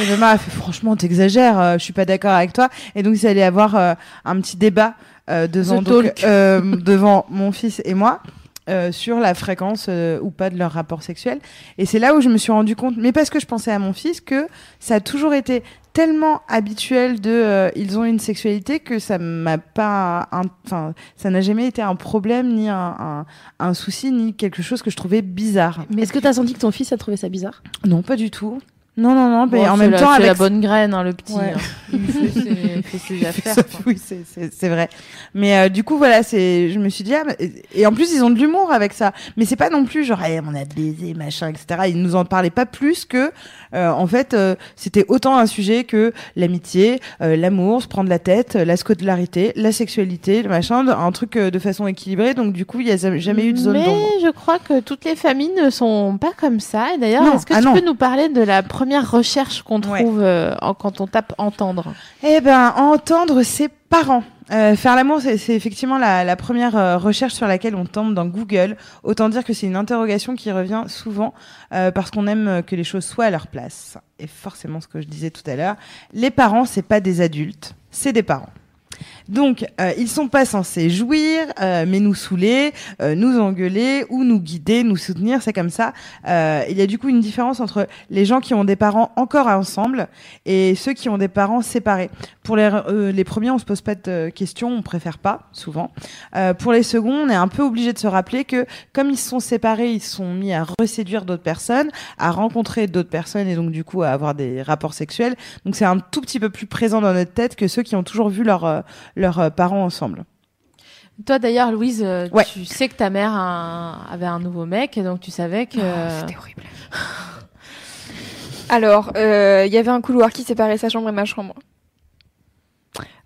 Et ma mère a fait Franchement, t'exagères, euh, je suis pas d'accord avec toi. Et donc, ils allaient avoir euh, un petit débat euh, devant, donc, euh, devant mon fils et moi. Euh, sur la fréquence euh, ou pas de leur rapport sexuel. Et c'est là où je me suis rendu compte, mais parce que je pensais à mon fils, que ça a toujours été tellement habituel de euh, ils ont une sexualité que ça m'a pas enfin ça n'a jamais été un problème ni un, un, un souci ni quelque chose que je trouvais bizarre. Mais est-ce que t'as senti que ton fils a trouvé ça bizarre? Non pas du tout non non non mais Bon, en même la- temps avec la bonne graine, hein, le petit. Ouais. hein. Il fait ses, il fait ses affaires. Ça, quoi. oui, c'est- vrai. Mais euh, du coup, voilà, c'est, je me suis dit, ah, mais- et en plus, ils ont de l'humour avec ça. Mais c'est pas non plus genre, Eh, on a baisé, machin, etc. Ils nous en parlaient pas plus que, en fait, euh, c'était autant un sujet que l'amitié, euh, l'amour, se prendre la tête, euh, la scolarité, la sexualité, le machin, un truc euh, de façon équilibrée. Donc, du coup, il y a jamais eu de zone Mais d'ombre. je crois que toutes les familles ne sont pas comme ça. Et d'ailleurs, est-ce que ah tu non. peux nous parler de la première recherche qu'on Ouais. trouve euh, quand on tape entendre? Eh ben, entendre ses parents. Euh, faire l'amour, c'est effectivement la, première euh, recherche sur laquelle on tombe dans Google. Autant dire que c'est une interrogation qui revient souvent euh, parce qu'on aime que les choses soient à leur place. Et forcément, ce que je disais tout à l'heure, les parents, c'est pas des adultes, c'est des parents. Donc, ils sont pas censés jouir, mais nous saouler, nous engueuler ou nous guider, nous soutenir. C'est comme ça. Il y a du coup une différence entre les gens qui ont des parents encore ensemble et ceux qui ont des parents séparés. Pour les, euh, les premiers, on se pose pas de questions, on préfère pas souvent. Euh, pour les seconds, on est un peu obligé de se rappeler que comme ils se sont séparés, ils se sont mis à reséduire d'autres personnes, à rencontrer d'autres personnes et donc du coup à avoir des rapports sexuels. Donc c'est un tout petit peu plus présent dans notre tête que ceux qui ont toujours vu leurs euh, leurs euh, parents ensemble. Toi d'ailleurs, Louise, euh, Ouais. tu sais que ta mère a un- avait un nouveau mec, et donc tu savais que. Oh, C'était horrible. Alors, euh, il y avait un couloir qui séparait sa chambre et ma chambre.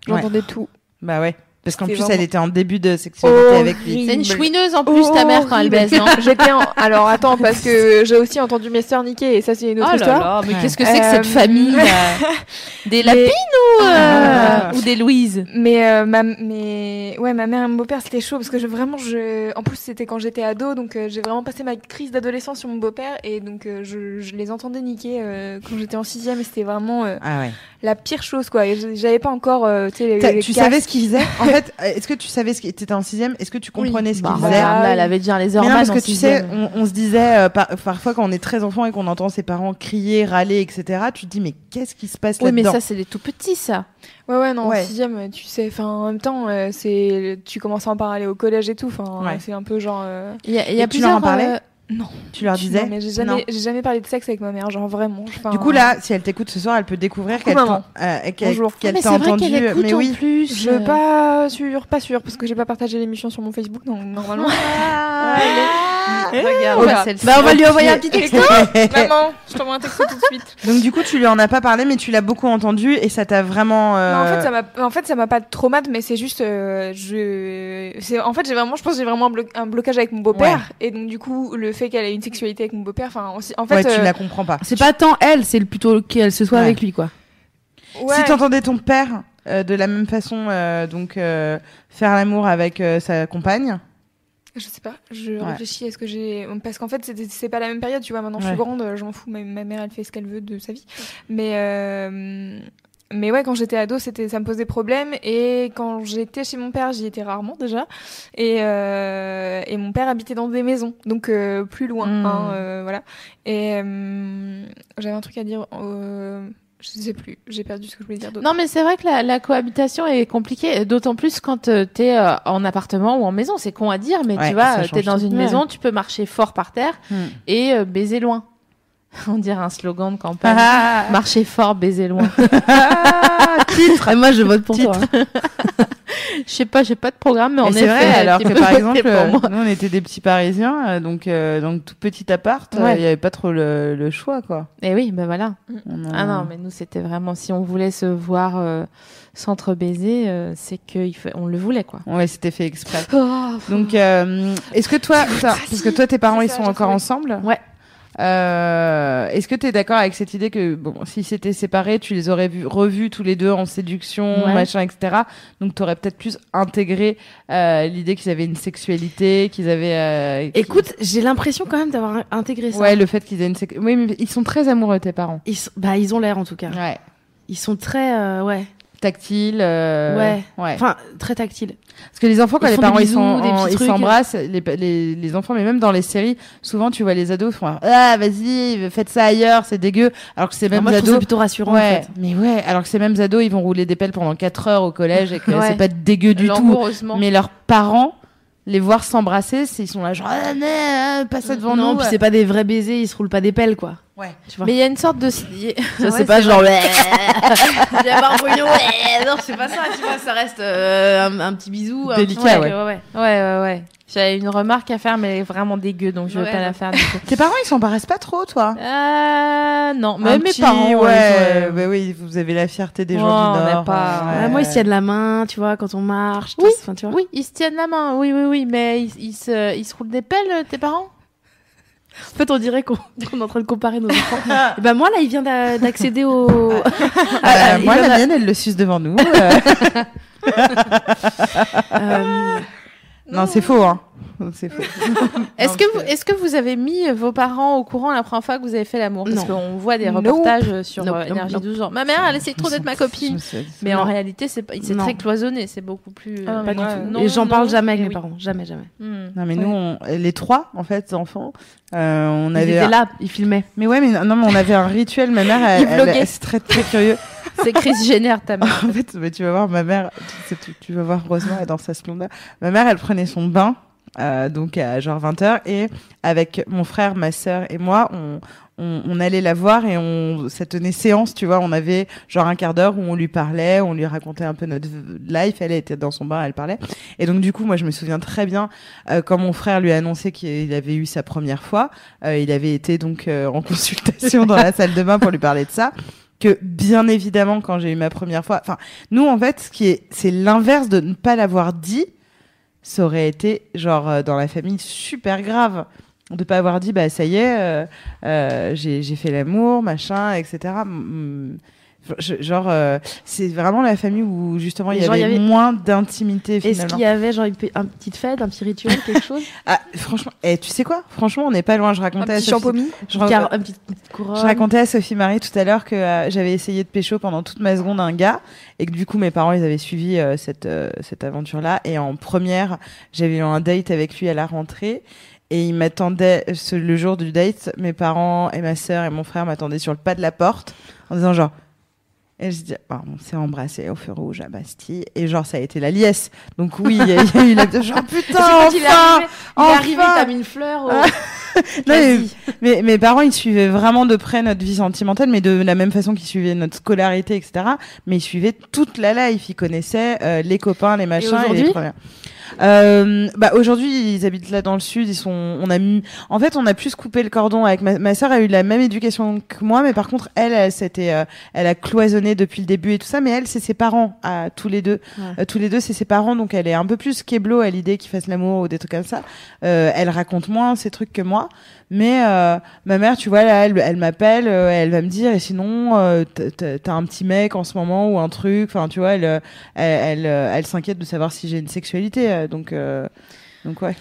J'entendais tout. Bah ouais. Parce qu'en plus, vraiment elle était en début de sexualité avec lui. C'est une chouineuse en plus ta mère quand elle baise, non J'étais en... Alors attends, parce que j'ai aussi entendu mes sœurs niquer et ça c'est une autre Oh là histoire. là, mais Ouais. qu'est-ce que c'est que cette Euh, famille là Des lapines ou, euh, Ah. ou des Louise Mais euh, ma mais ouais ma mère et mon beau-père c'était chaud parce que je vraiment je en plus c'était quand j'étais ado donc euh, j'ai vraiment passé ma crise d'adolescence sur mon beau-père et donc euh, je, je les entendais niquer euh, quand j'étais en sixième et c'était vraiment euh, Ah ouais. la pire chose quoi j'avais pas encore euh, tu sais les, les tu casques. savais ce qu'il faisait En fait, euh, est-ce que tu savais ce qu'il était en sixième Est-ce que tu Oui. comprenais ce qu'il Bah, Ah, elle avait déjà les Mais non, parce en que tu sais, on, on se disait euh, par- parfois quand on est très enfant et qu'on entend ses parents crier, râler, etc. Tu te dis mais qu'est-ce qui se passe Oui, mais là-dedans ça c'est les tout petits ça. ouais ouais non Ouais. en sixième tu sais enfin en même temps euh, c'est tu commences à en parler au collège et tout enfin Ouais. c'est un peu genre euh, Il y a, y a Et tu leur en plusieurs. parlais euh, non Tu leur disais non, mais j'ai jamais j'ai jamais parlé de sexe avec ma mère genre vraiment enfin, Du coup là, si elle t'écoute ce soir, elle peut découvrir qu'elle maman. t'en- euh, qu'elle. Ah, qu'elle mais t'a c'est vrai entendu. qu'elle écoute mais en oui. plus. je euh. pas sûr pas sûr parce que j'ai pas partagé l'émission sur mon Facebook donc normalement Ah, Regarde, On verra. celle-ci. Bah, on va lui envoyer un petit texto. maman je t'envoie un texto tout de suite Donc du coup, tu lui en as pas parlé, mais tu l'as beaucoup entendu et ça t'a vraiment. euh, Non, en fait, ça m'a, en fait, ça m'a pas traumatisé, mais c'est juste, euh, je, c'est, en fait, j'ai vraiment, je pense, que j'ai vraiment un, blo- un blocage avec mon beau-père, et donc du coup, le fait qu'elle ait une sexualité avec mon beau-père, enfin, en fait, ouais, tu euh, la comprends pas. C'est pas tant elle, c'est le- plutôt qu'elle se soit Ouais. avec lui, quoi. ouais. Si t'entendais ton père euh, de la même façon, euh, donc euh, faire l'amour avec euh, sa compagne. je sais pas, je Ouais. réfléchis, est-ce que j'ai, parce qu'en fait, c'est pas la même période, tu vois, maintenant je suis grande, je m'en fous, ma, ma mère, elle fait ce qu'elle veut de sa vie, mais, euh, mais ouais, quand j'étais ado, c'était, ça me posait problème, et quand j'étais chez mon père, j'y étais rarement déjà, et, euh, et mon père habitait dans des maisons, donc euh, plus loin, Mm. hein, euh, voilà. Et euh, j'avais un truc à dire, euh, je sais plus, j'ai perdu ce que je voulais dire d'autre. Non, mais c'est vrai que la, la cohabitation est compliquée, d'autant plus quand t'es euh, en appartement ou en maison. C'est con à dire, mais Ouais, tu vois, t'es dans tout. une Ouais. maison, tu peux marcher fort par terre Hmm. et euh, baiser loin. On dirait un slogan de campagne. Ah, Marcher fort, baiser loin. titre. Et moi, je vote pour Titre. toi. Je sais pas, j'ai pas de programme, mais c'est effet, vrai, alors que par exemple, pour euh, nous on était des petits Parisiens, euh, donc euh, dans tout petit appart, euh, il Ouais. y avait pas trop le, le choix quoi. Et oui, ben voilà. On a- Ah non, mais nous c'était vraiment si on voulait se voir euh, s'entre baiser, euh, c'est que il faut- on le voulait quoi. Ouais, c'était fait exprès. Oh, Donc, euh, est-ce que toi, toi- parce que toi, tes parents, ils ça, sont encore ensemble? Ouais. Euh, est-ce que tu es d'accord avec cette idée que bon, si c'était séparés, tu les aurais vus, revus tous les deux en séduction, Ouais. machin, etc. Donc, tu aurais peut-être plus intégré euh, l'idée qu'ils avaient une sexualité, qu'ils avaient. euh, Écoute, j'ai l'impression quand même d'avoir intégré ça. ouais, le fait qu'ils aient une sex- Oui, mais ils sont très amoureux, tes parents. Ils, sont- bah, ils ont l'air en tout cas. Ouais. Ils sont très, euh, ouais, Tactile. euh, Ouais. Ouais. enfin très tactiles. Parce que les enfants, quand Ils les parents ils sont, s'embrassent, les, les, les enfants, mais même dans les séries, souvent tu vois les ados font ah vas-y faites ça ailleurs, c'est dégueu. Alors que ces mêmes moi, je ados, ça plutôt rassurant ouais, en fait. mais ouais, alors que ces mêmes ados ils vont rouler des pelles pendant 4 heures au collège et que Ouais. c'est pas dégueu du tout. Mais leurs parents les voir s'embrasser, ils sont là genre ah, mais, euh, pas ça devant non, nous. puis c'est pas des vrais baisers, ils se roulent pas des pelles quoi. Ouais. Tu vois. Mais il y a une sorte de Ça, Ouais, c'est pas genre. Il y a pas un ouais. Non, c'est pas ça, tu vois, ça reste euh, un, un petit bisou. un Délicat, petit- ouais. Ouais, ouais, ouais. J'avais une remarque à faire, mais elle est vraiment dégueu, donc je vais Ouais, pas la faire du coup. Tes parents ils s'embarrassent pas trop toi? Euh, non, mais mes petit, parents, ouais, bah oui, vous avez la fierté des Ouais, gens du Nord. pas- euh, Ouais, moi, ils se tiennent la main, tu vois, quand on marche. Oui, tous, enfin, tu vois. Oui, ils se tiennent la main, oui, oui, oui, mais ils, ils se, ils se roulent des pelles, euh, tes parents? En fait, on dirait qu'on est en train de comparer nos enfants. Et ben moi, là, il vient d'a- d'accéder au. Ah, il moi, la mienne, elle le suce devant nous. euh. euh, non, c'est faux, hein. C'est faux. Est-ce que, vous, est-ce que vous avez mis vos parents au courant la première fois que vous avez fait l'amour? Parce qu'on voit des Nope. reportages sur Nope, euh, nope, Énergie nope. 12 ans. Ma mère, elle essaie trop d'être ma copine. Mais en réalité, c'est, très cloisonné. C'est beaucoup plus. Ah, euh, Pas du tout. non, et j'en parle jamais avec mes oui. parents. Jamais, jamais. Hmm. Non mais nous, on- les trois en fait enfants, euh, on Ils avait. étaient là, ils filmaient. Mais ouais, mais non, mais on avait un rituel. Ma mère, elle, Ils elle- vloguaient. elle- c'est très très curieux. C'est Chris Jenner, ta mère. en fait, mais tu vas voir, ma mère, tu, tu- tu vas voir Rosemary elle est dans sa splendeur. Ma mère, elle prenait son bain, euh, donc à genre 20h, et avec mon frère, ma sœur et moi, on, on, on allait la voir et on, ça tenait séance, tu vois. On avait genre un quart d'heure où on lui parlait, on lui racontait un peu notre life. Elle était dans son bain, elle parlait. Et donc, du coup, moi, je me souviens très bien euh, quand mon frère lui a annoncé qu'il avait eu sa première fois, euh, il avait été donc euh, en consultation dans la salle de bain pour lui parler de ça que bien évidemment quand j'ai eu ma première fois enfin nous en fait ce qui est c'est l'inverse de ne pas l'avoir dit ça aurait été genre euh, dans la famille super grave de pas avoir dit bah ça y est euh, euh, j'ai fait l'amour machin etc je- genre euh, c'est vraiment la famille où justement il y, Genre, il y avait moins d'intimité Est-ce qu'il y avait genre une, pe- un petite fête, un petit rituel, quelque chose? Ah, franchement et tu sais quoi? Franchement on n'est pas loin. Je Un racontais à petit Sophie- je, Car- Un petit. Je racontais à Sophie Marie tout à l'heure que euh, j'avais essayé de pécho pendant toute ma seconde un gars et que du coup mes parents ils avaient suivi euh, cette euh, cette aventure là et en première j'avais eu un date avec lui à la rentrée et il m'attendait le jour du date mes parents et ma sœur et mon frère m'attendaient sur le pas de la porte en disant genre et je dis, ah, on s'est embrassé au feu rouge à Bastille. Et genre, ça a été la liesse. Donc oui, il y, a il y a eu la... Genre, putain, il est enfin il est arrivé, enfin t'as mis une fleur au... Non, mais- mes parents, ils suivaient vraiment de près notre vie sentimentale, mais de la même façon qu'ils suivaient notre scolarité, etc. Mais ils suivaient toute la life. Ils connaissaient euh, les copains, les machins, et, les aujourd'hui? premières. Euh, bah aujourd'hui ils habitent là dans le sud ils sont on a mis en fait on a plus coupé le cordon avec ma, ma sœur a eu la même éducation que moi mais par contre elle elle s'était euh, elle a cloisonné depuis le début et tout ça mais elle c'est ses parents à tous les deux Ouais. Euh, tous les deux c'est ses parents donc elle est un peu plus keblo à l'idée qu'ils fassent l'amour ou des trucs comme ça euh, elle raconte moins ces trucs que moi mais euh, ma mère, tu vois, là, elle, elle m'appelle, elle va me dire, et sinon, t'as- un petit mec en ce moment ou un truc. Enfin, tu vois, elle, elle, elle, elle s'inquiète de savoir si j'ai une sexualité. Euh, donc, euh, donc ouais.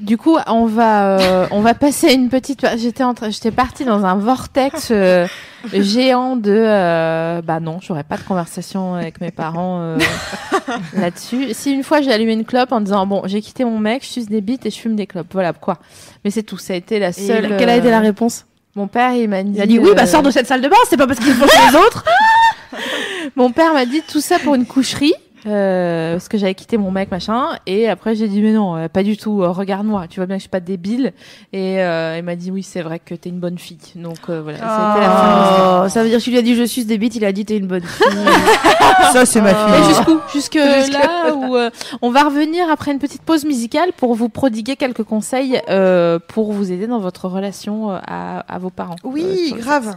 Du coup, on va, euh, on va passer une petite. J'étais en train, j'étais partie dans un vortex euh, géant de. euh, bah non, j'aurais pas de conversation avec mes parents euh, là-dessus. Si une fois j'ai allumé une clope en disant bon, j'ai quitté mon mec, je suce des bites et je fume des clopes. Voilà quoi. Mais c'est tout. Ça a été la Et seule. quelle a été la réponse? Mon père, il m'a dit. Il a dit oui, bah sors de cette salle de bain, c'est pas parce qu'ils font chez les autres. Mon père m'a dit tout ça pour une coucherie. Euh, parce que j'avais quitté mon mec machin et après j'ai dit mais non euh, pas du tout euh, regarde-moi tu vois bien que je suis pas débile et euh, il m'a dit oui c'est vrai que t'es une bonne fille donc euh, voilà c'était la fin de l'histoire. Oh, ça veut dire que tu lui as dit je suis des bites, il a dit t'es une bonne fille. Ça, c'est ma Et fille. jusqu'où? Jusque là où euh, on va revenir après une petite pause musicale pour vous prodiguer quelques conseils euh, pour vous aider dans votre relation à, à vos parents. Oui, grave.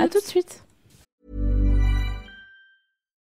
À tout de suite.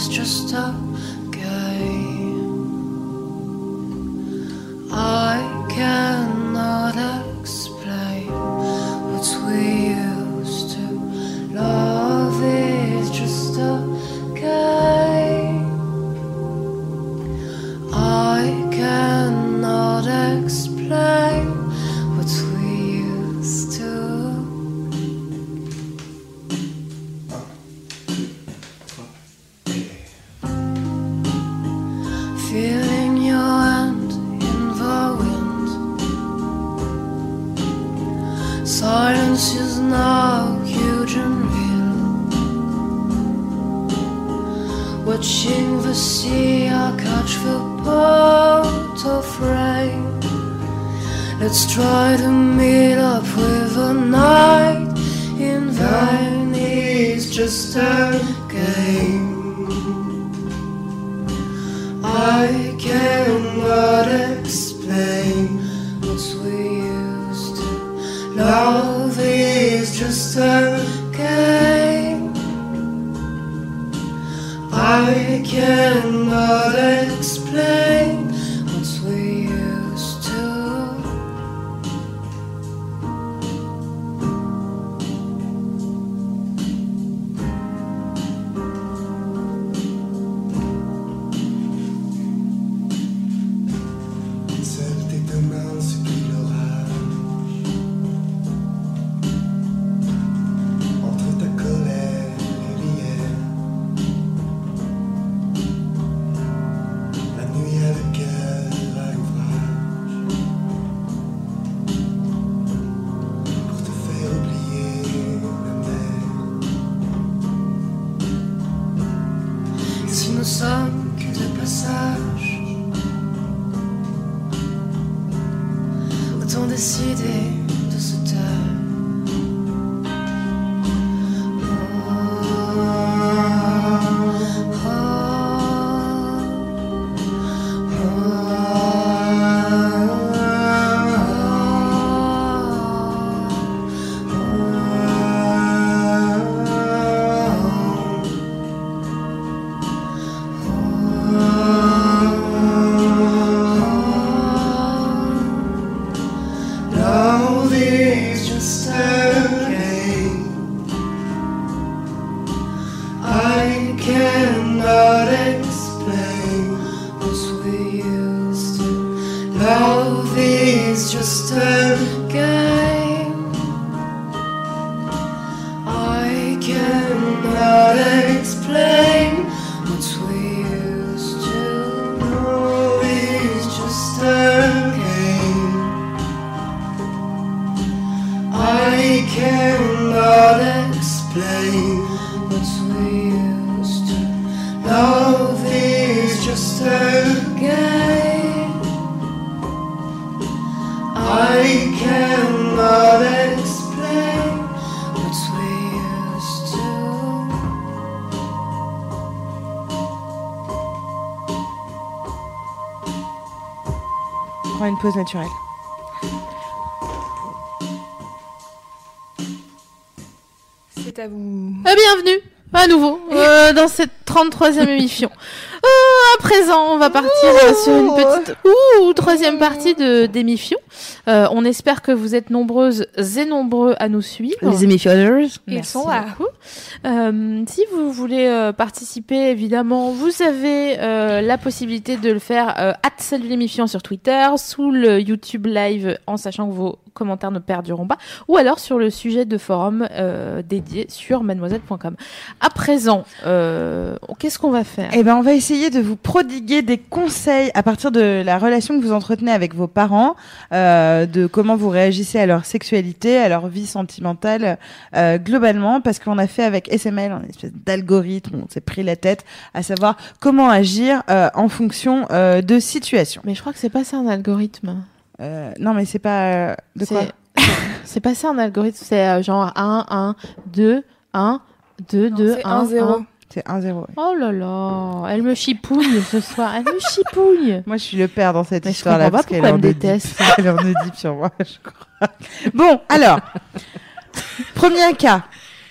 Is just a game. I cannot explain what we used to. Love is just a game. I cannot explain Silence is now huge and real. Watching the sea, I catch the boat of rain. Let's try to meet up with the night in vain. It's just a game. I cannot explain Love is just a game. I cannot explain C'est à vous. Euh, bienvenue à nouveau euh, dans cette 33e émission. Euh, à présent, on va partir euh, sur une petite ouh, troisième partie de d'émission. Euh, on espère que vous êtes nombreuses et nombreux à nous suivre. Les émissionneurs. Ils Merci sont là. beaucoup. Euh, si vous voulez euh, participer, évidemment, vous avez euh, la possibilité de le faire euh, at salut l'émission sur Twitter, sous le YouTube live, en sachant que vos commentaires ne perdureront pas, ou alors sur le sujet de forum euh, dédié sur mademoiselle.com. À présent, euh, qu'est-ce qu'on va faire? Eh ben, on va essayer de vous prodiguer des conseils à partir de la relation que vous entretenez avec vos parents, euh, de comment vous réagissez à leur sexualité, à leur vie sentimentale euh, globalement, parce qu'on a fait avec SML un espèce d'algorithme, on s'est pris la tête à savoir comment agir euh, en fonction euh, de situations. Mais je crois que c'est pas ça un algorithme. Euh, non, mais c'est pas euh, de quoi C'est- C'est pas ça un algorithme, c'est euh, genre 1, 1, 2, 1, 2, 2, c'est 1, 1-0. 1. C'est 1-0. Oh là là, elle me chipouille ce soir, elle me chipouille. Moi, je suis le père dans cette histoire-là. parce qu'elle en déteste. Elle est en Oedipe sur moi, je crois. Bon, alors. premier cas.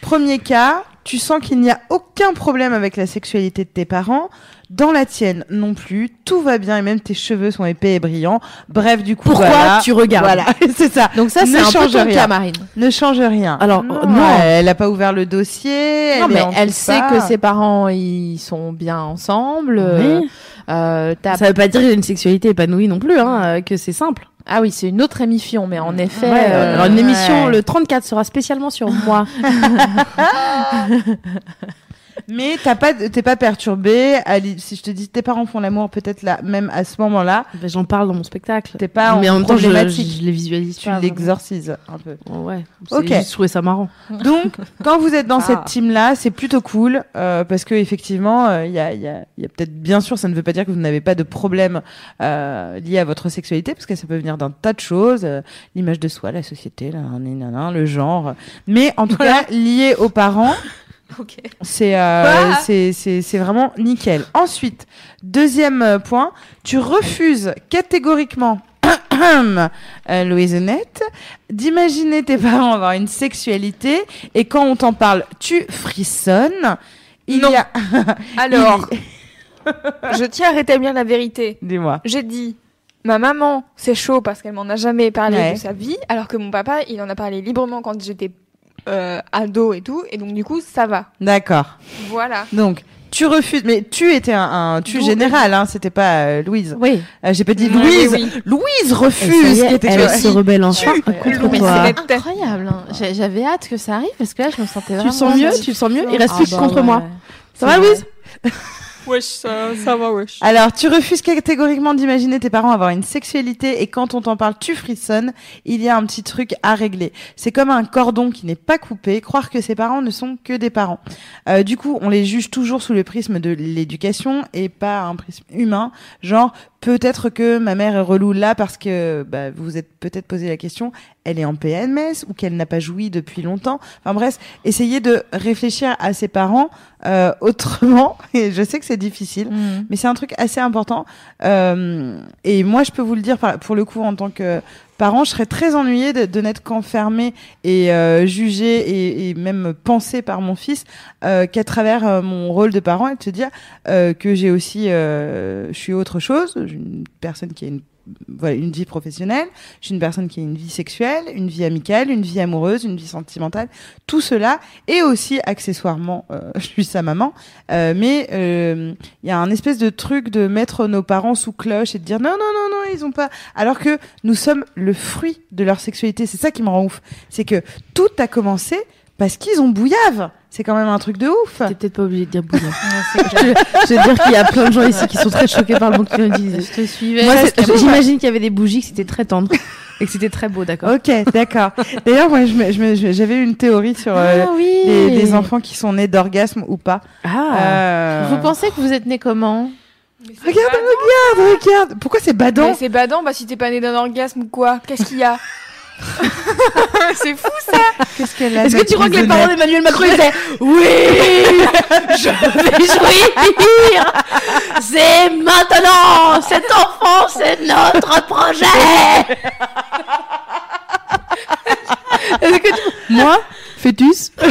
Premier cas, tu sens qu'il n'y a aucun problème avec la sexualité de tes parents. Dans la tienne non plus. Tout va bien et même tes cheveux sont épais et brillants. Bref, du coup, Pourquoi voilà. tu regardes Voilà, c'est ça. Donc ça, Ne c'est un peu change ton rien. cas, Marine. Ne change rien. Alors, non, non. Elle a pas ouvert le dossier. Non, elle mais elle sait que ses parents, ils sont bien ensemble. Oui. euh, t'as- Ça veut pas dire une sexualité épanouie non plus, hein, euh, que c'est simple. Ah oui, c'est une autre émission, mais en effet... Ouais, euh, alors une émission, ouais. le 34 sera spécialement sur moi. Mais t'as pas, t'es pas perturbé. à l'i- Si je te dis tes parents font l'amour, peut-être là, même à ce moment-là, Ben, J'en parle dans mon spectacle. t'es pas en mais en même temps, je, problématique. je les visualise tu l'exorcises un peu. Oh, ouais. Ok. Juste, je trouvais ça marrant. Donc, quand vous êtes dans Ah. cette team-là, c'est plutôt cool euh, parce que effectivement, euh, il y a, il y a, il y a peut-être, bien sûr, ça ne veut pas dire que vous n'avez pas de problème euh, lié à votre sexualité parce que ça peut venir d'un tas de choses, euh, l'image de soi, la société, là, le genre, mais en tout cas lié aux parents. C'est euh, c'est vraiment nickel. Ensuite, deuxième euh, point, tu refuses catégoriquement euh, Louise Honnête, d'imaginer tes parents avoir une sexualité et quand on t'en parle, tu frissonnes. Il Non. y a Alors, je tiens à rétablir la vérité. dis-moi. J'ai dit, ma maman, c'est chaud parce qu'elle m'en a jamais parlé Ouais. de sa vie, alors que mon papa, il en a parlé librement quand j'étais euh, ado et tout, et donc du coup, ça va. D'accord. Voilà. Donc tu refuses, mais tu étais un, un tu général, hein, c'était pas euh, Louise. Oui. Euh, J'ai pas dit Oui, Louise. oui. Louise Et refuse. ça y est, qui était- elle se rebelle enfin Tu- contre Mais toi. c'est incroyable. hein. J'ai- J'avais hâte que ça arrive parce que là, je me sentais vraiment. Tu te sens mieux. Tu sens mieux Il reste Ah plus que bah contre ouais. moi. Ça va, vrai. Louise Wesh, ça, va, wesh. Alors, tu refuses catégoriquement d'imaginer tes parents avoir une sexualité et quand on t'en parle, tu frissonnes. Il y a un petit truc à régler. C'est comme un cordon qui n'est pas coupé. Croire que ses parents ne sont que des parents. Euh, du coup, on les juge toujours sous le prisme de l'éducation et pas un prisme humain. Genre, peut-être que ma mère est relou là parce que bah, vous vous êtes peut-être posé la question, elle est en PMS ou qu'elle n'a pas joui depuis longtemps. Enfin bref, essayez de réfléchir à ses parents euh, autrement. Et je sais que c'est difficile. Mm. Mais c'est un truc assez important. Euh, et moi, je peux vous le dire, pour le coup, en tant que parent, je serais très ennuyée de, de n'être qu'enfermée et euh, jugée et, et même pensée par mon fils euh, qu'à travers euh, mon rôle de parent et de se dire euh, que j'ai aussi, euh, je suis autre chose, une personne qui a une voilà, une vie professionnelle, je suis une personne qui a une vie sexuelle, une vie amicale, une vie amoureuse, une vie sentimentale, tout cela, et aussi accessoirement, euh, je suis sa maman, euh, mais il y a un espèce de truc de mettre nos parents sous cloche et de dire non, non, non, ils ont pas. Alors que nous sommes le fruit de leur sexualité. C'est ça qui me rend ouf. C'est que tout a commencé parce qu'ils ont bouillave. C'est quand même un truc de ouf. T'es peut-être pas obligé de dire bouillon. je, je veux dire qu'il y a plein de gens ici qui sont très choqués par le mot que tu. Je te suivais. Moi, j'imagine qu'il y avait des bougies, que c'était très tendre et que c'était très beau, d'accord Ok, d'accord. D'ailleurs, moi, j'avais une théorie sur euh, Ah oui. des, des enfants qui sont nés d'orgasme ou pas. Ah Euh, Vous pensez que vous êtes né comment? Regarde, regarde, regarde. Pourquoi c'est badant Mais c'est badant, bah si t'es pas né d'un orgasme ou quoi Qu'est-ce qu'il y a C'est fou ça Qu'est-ce qu'elle a Est-ce que tu crois que les parents d'Emmanuel Macron ils disaient Oui Je vais jouir C'est maintenant Cet enfant, c'est notre projet Est-ce que tu- Moi, fœtus.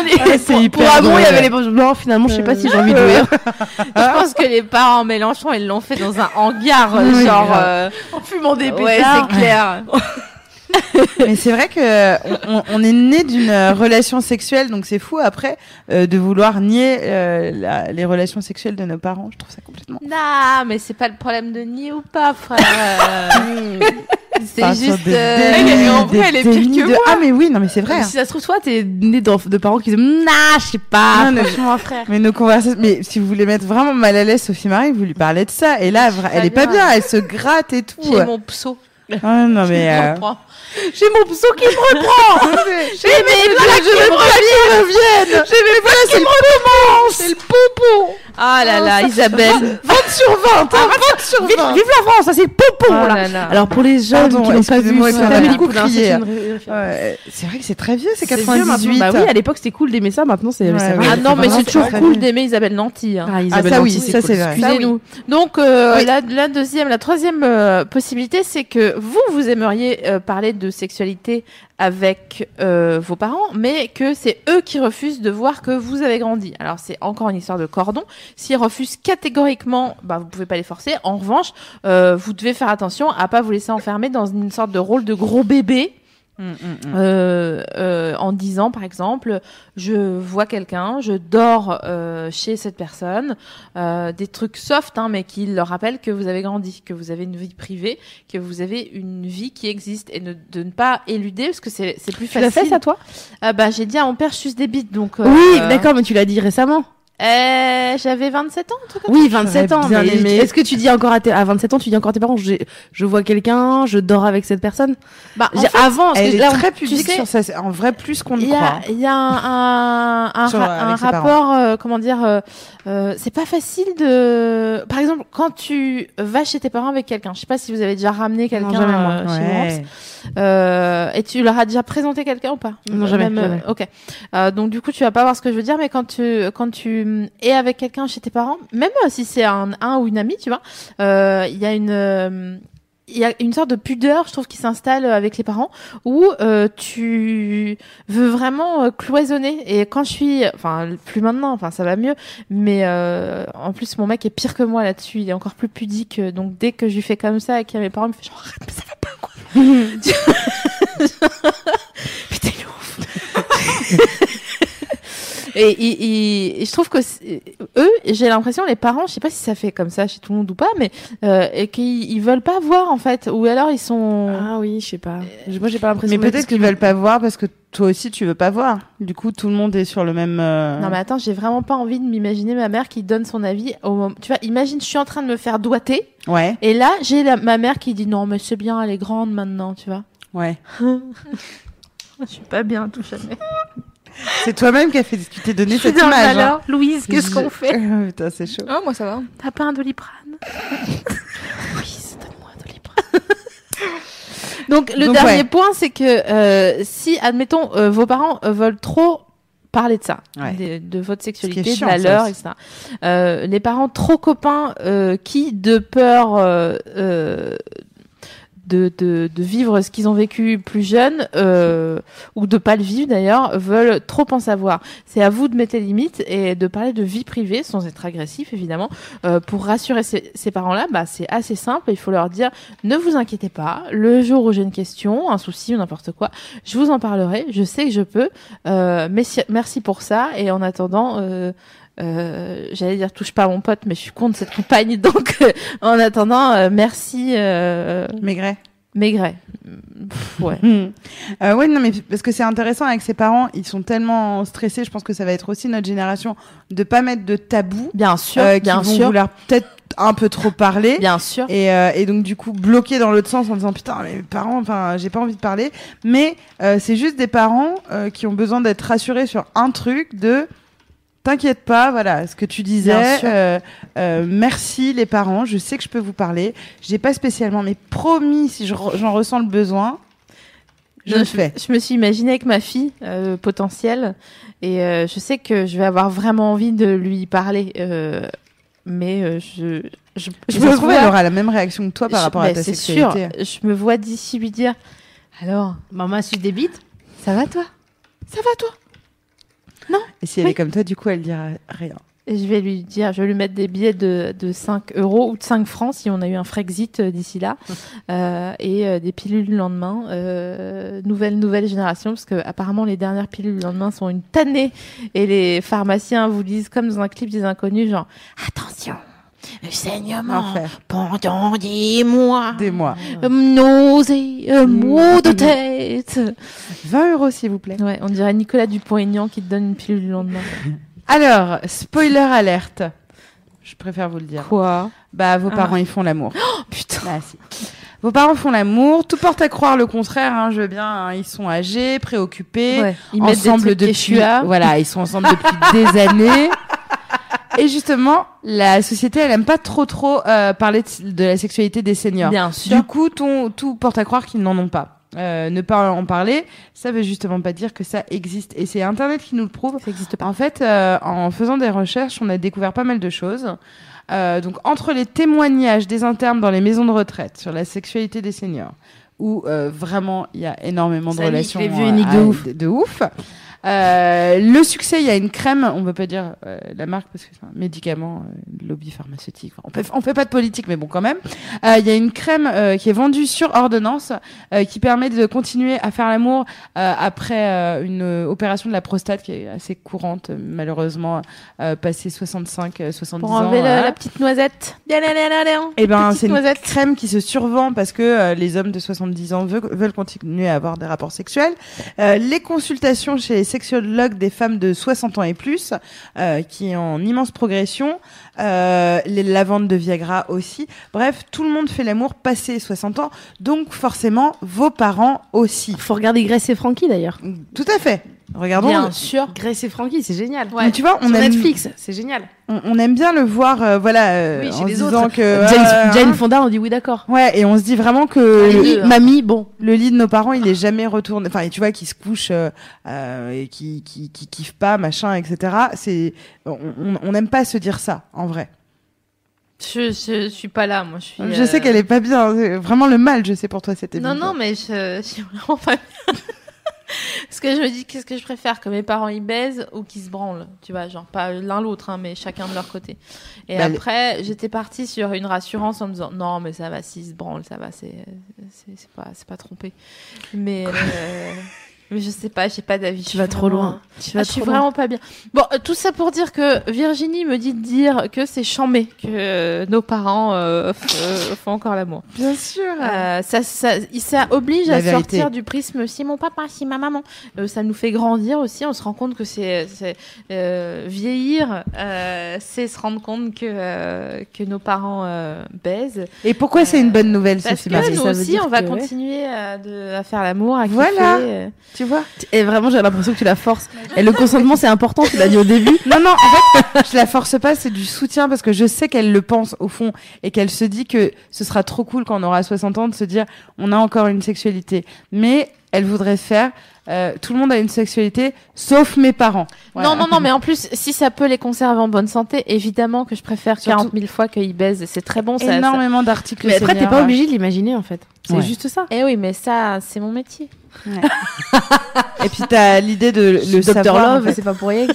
Emmanuel, Ah, c'est pour, hyper pour Hamon, il y avait les Non, finalement, je sais pas si j'ai envie de jouir. Je pense que les parents Mélenchon, ils l'ont fait dans un hangar, Oui, genre. euh, En fumant des Ouais, pétards. c'est clair. Mais c'est vrai que on, on est né d'une euh, relation sexuelle, donc c'est fou après euh, de vouloir nier euh, la- les relations sexuelles de nos parents. Je trouve ça complètement. Non, mais c'est pas le problème de nier ou pas, frère. c'est Enfin, juste. des euh, dénis, Elle est- en vrai, elle est pire dénis que de- moi. Ah mais oui, non mais c'est vrai. Si ça se trouve, toi, t'es né de parents qui disent Nah, je sais pas. Non, mais- franchement, frère. Mais nos conversations, mais si vous voulez mettre vraiment mal à l'aise Sophie Marie, vous lui parlez de ça. Et là, elle est pas bien, elle se gratte et tout. J'ai mon pso. Ah non mais. euh, Comprends. J'ai mon psau qui me reprend. J'ai mes blagues qui me reviennent. J'ai mais voilà, c'est le pompon, c'est le pompon. Ah là là, Isabelle. 20 sur 20, hein, 20 sur Vive, 20. vive la France, ça c'est le pompon Oh là. Alors pour les jeunes Pardon, qui n'ont pas vu, beaucoup c'est vrai que c'est très vieux, c'est C'est vieux maintenant. 98. Bah oui, à l'époque c'était cool d'aimer ça, maintenant c'est. Ah non, mais c'est toujours cool d'aimer Isabelle Nanty. hein. Ah, Isabelle ça oui, Nanty, ça, c'est vrai. Excusez-nous. Donc euh, Oui. la, la deuxième, la troisième euh, possibilité, c'est que vous, vous aimeriez euh, parler de sexualité avec euh, vos parents, mais que c'est eux qui refusent de voir que vous avez grandi. Alors c'est encore une histoire de cordon. S'ils refusent catégoriquement, bah vous pouvez pas les forcer. En revanche, euh, vous devez faire attention à pas vous laisser enfermer dans une sorte de rôle de gros bébé Mm, mm, mm. Euh, euh, en disant par exemple je vois quelqu'un je dors euh, chez cette personne euh, des trucs soft hein, mais qui leur rappellent que vous avez grandi que vous avez une vie privée que vous avez une vie qui existe et ne- de ne pas éluder parce que c'est c'est plus Tu l'as facile fait ça toi? Ah bah j'ai dit à mon père je suce des bites donc euh, Oui, d'accord, mais tu l'as dit récemment. Euh, j'avais 27 ans en tout cas Oui, 27 ans. bien mais aimé. Est-ce que tu dis encore à, tes, à 27 ans, tu dis encore à tes parents, j'ai- je vois quelqu'un, je dors avec cette personne? Bah, en fait, Avant, parce Elle que est là, très sais- sur ça, c'est en vrai plus qu'on ne Il y a, croit. il y a un, un, un, Sur- ra- avec un ses parents. rapport, euh, comment dire, euh, euh, c'est pas facile de. Par exemple, quand tu vas chez tes parents avec quelqu'un, je sais pas si vous avez déjà ramené quelqu'un jamais, euh, chez Ouais. Euh, et tu leur as déjà présenté quelqu'un ou pas Non, jamais, Même, euh, jamais. Ok. Euh, donc du coup, tu vas pas voir ce que je veux dire, mais quand tu quand tu es avec quelqu'un chez tes parents, même euh, si c'est un, un ou une amie, tu vois, euh, il y a une euh, il y a une sorte de pudeur, je trouve, qui s'installe avec les parents, où euh, tu veux vraiment euh, cloisonner. Et quand je suis, enfin, plus maintenant, enfin, ça va mieux, mais euh, en plus, mon mec est pire que moi là-dessus. Il est encore plus pudique. euh, Donc, dès que je lui fais comme ça, et qu'il y a mes parents, il me fait genre, mais ça va pas, quoi. Putain, il est ouf. Et, et- et- et je trouve que eux, j'ai l'impression, les parents, je sais pas si ça fait comme ça chez tout le monde ou pas, mais euh, et qu'ils ils veulent pas voir en fait, ou alors ils sont. Ah oui, je sais pas. Moi, j'ai pas l'impression. Mais peut-être qu'ils veulent pas voir parce que toi aussi tu veux pas voir. Du coup, tout le monde est sur le même. euh, Non mais attends, j'ai vraiment pas envie de m'imaginer ma mère qui donne son avis au moment. Tu vois, imagine, je suis en train de me faire doigter, Ouais, et là j'ai la- ma mère qui dit non mais c'est bien, elle est grande maintenant, tu vois. ouais. Je suis pas bien, tout jamais. C'est toi-même qui as fait. Tu t'es donné Je suis cette dans image. hein. malheur. Louise, qu'est-ce qu'on fait? Putain, c'est chaud. Ah, moi ça va. T'as pas un doliprane Louise, donne-moi un doliprane. Donc le Donc, dernier ouais. point, c'est que euh, si, admettons, euh, vos parents euh, veulent trop parler de ça, Ouais. de, de votre sexualité, chiant, de la leur, etc. Euh, les parents trop copains euh, qui, de peur euh, euh, de, de, de vivre ce qu'ils ont vécu plus jeunes, euh, ou de pas le vivre d'ailleurs, veulent trop en savoir. C'est à vous de mettre les limites et de parler de vie privée sans être agressif évidemment. Euh, pour rassurer ces, ces parents-là, bah, c'est assez simple. Il faut leur dire ne vous inquiétez pas. Le jour où j'ai une question, un souci ou n'importe quoi, je vous en parlerai. Je sais que je peux. Euh, merci, merci pour ça. Et en attendant. Euh, euh, j'allais dire touche pas à mon pote mais je suis contre cette campagne donc euh, en attendant euh, merci euh, Maigret. Maigret Pff, ouais. Euh, ouais, non, mais parce que c'est intéressant avec ses parents, ils sont tellement stressés. Je pense que ça va être aussi notre génération de pas mettre de tabou, bien sûr qui bien vont sûr vouloir peut-être un peu trop parler. bien sûr Et, euh, et donc du coup bloqué dans l'autre sens en disant putain mes parents enfin j'ai pas envie de parler mais euh, c'est juste des parents euh, qui ont besoin d'être rassurés sur un truc de t'inquiète pas voilà ce que tu disais euh, euh, merci les parents je sais que je peux vous parler. J'ai pas spécialement mais promis si je re- j'en ressens le besoin je le fais. Je me suis imaginée avec ma fille euh, potentielle et je sais que je vais avoir vraiment envie de lui parler, mais je je, je me trouve vois- elle aura la même réaction que toi par je- rapport à mais ta c'est sexualité. sûr, je me vois d'ici lui dire alors Maman suce des bites? Ça va toi, ça va toi? Et si elle Oui. est comme toi du coup elle dira rien Et je vais lui dire, je vais lui mettre des billets de, de 5 euros ou de 5 francs si on a eu un Frexit euh, d'ici là, euh, et euh, des pilules le lendemain. Euh, nouvelle, nouvelle génération, parce que apparemment les dernières pilules le lendemain sont une tannée, et les pharmaciens vous disent, comme dans un clip des inconnus, genre, attention, saignement Enfer. pendant des mois, des mois euh, nausées, euh, maux de tête. 20 euros s'il vous plaît Ouais, on dirait Nicolas Dupont-Aignan qui te donne une pilule le lendemain. alors spoiler alerte je préfère vous le dire Quoi? Bah, vos Ah. parents, ils font l'amour. Oh putain Bah, si. Vos parents font l'amour. Tout porte à croire le contraire. Hein, je veux bien. hein, ils sont âgés, préoccupés, Ouais, ils mettent des ensemble trucs depuis. Voilà, ils sont ensemble depuis des années. Et justement, la société, elle aime pas trop trop euh, parler de, de la sexualité des seniors. Bien sûr. Du coup, ton, tout porte à croire qu'ils n'en ont pas. Euh, ne pas en parler, ça veut justement pas dire que ça existe. Et c'est Internet qui nous le prouve. Ça existe pas. En fait, euh, en faisant des recherches, on a découvert pas mal de choses. Euh, donc, entre les témoignages des internes dans les maisons de retraite sur la sexualité des seniors, où euh, vraiment il y a énormément de relations les vieux uniques de euh, ouf. de ouf, Euh, le succès, il y a une crème, on ne veut pas dire euh, la marque parce que c'est un médicament, euh, lobby pharmaceutique. Enfin, on peut, on fait pas de politique, mais bon, quand même. Euh, Il y a une crème euh, qui est vendue sur ordonnance euh, qui permet de continuer à faire l'amour euh, après euh, une opération de la prostate qui est assez courante, malheureusement, euh, passé 65, euh, 70 Pour ans. enlever la, la petite noisette. Bien, allez, allez, allez. Eh ben, c'est une noisette. crème qui se survend parce que euh, les hommes de 70 ans veulent, veulent continuer à avoir des rapports sexuels. Euh, les consultations chez les sexologues des femmes de 60 ans et plus, euh, qui est en immense progression. Euh, les, la vente de Viagra aussi. Bref, tout le monde fait l'amour passé 60 ans, donc forcément vos parents aussi. Faut regarder Grace et Frankie d'ailleurs. Tout à fait. Regardons. Bien sûr. Grace et Frankie, c'est génial. Mais tu vois, on Sur aime, Netflix, c'est génial. on, on aime bien le voir, euh, voilà, euh, Oui, chez en les autres. que Jane, euh, Jane hein. Fonda, on dit oui, d'accord. Ouais, et on se dit vraiment que Mamie, bon. le lit de nos parents, il est jamais retourné. Enfin, tu vois, qui se couche euh, euh, et qui, qui, qui kiffe pas, machin, etc. C'est, on on- on n'aime pas se dire ça, en vrai. Je, je suis pas là, moi. Je, suis, Je sais qu'elle est pas bien. Vraiment le mal, je sais pour toi, c'était Non, non, mais je, je suis vraiment pas bien. Parce que je me dis, qu'est-ce que je préfère Que mes parents ils baisent ou qu'ils se branlent Tu vois, genre pas l'un l'autre, hein, mais chacun de leur côté. Et Bah, après, j'étais partie sur une rassurance en me disant, non, mais ça va, s'ils se branlent, ça va, c'est pas, pas trompé. Mais, euh, mais je sais pas, j'ai pas d'avis. Tu vas trop loin. Tu Ah, vas je suis trop loin. vraiment pas bien. Bon, euh, tout ça pour dire que Virginie me dit de dire que c'est chambé que euh, nos parents euh, euh, font encore l'amour. Bien sûr. Euh, ça, ça, ça oblige La à vérité. sortir du prisme si mon papa, si ma maman. Euh, ça nous fait grandir aussi. On se rend compte que c'est euh, vieillir, euh, c'est se rendre compte que euh, que nos parents euh, baisent. Et pourquoi c'est une bonne nouvelle, Parce Sophie que Marie? Nous ça veut aussi, dire on va que, ouais. continuer à, de, à faire l'amour, à Voilà. kiffer. Tu vois Et vraiment, j'ai l'impression que tu la forces. Et le consentement, c'est important, tu l'as dit au début. Non, non, en fait, je la force pas, c'est du soutien parce que je sais qu'elle le pense au fond et qu'elle se dit que ce sera trop cool quand on aura 60 ans de se dire on a encore une sexualité. Mais elle voudrait faire euh, tout le monde a une sexualité sauf mes parents. Voilà. Non, non, non, mais en plus, si ça peut les conserver en bonne santé, évidemment que je préfère Surtout- 40 000 fois qu'ils baisent. C'est très bon, ça. ça- énormément d'articles. Mais après, t'es pas obligé de l'imaginer, en fait. C'est Ouais. juste ça. Eh oui, mais ça, c'est mon métier. Et puis t'as l'idée de le Dr savoir. Love, c'est pas pour rien.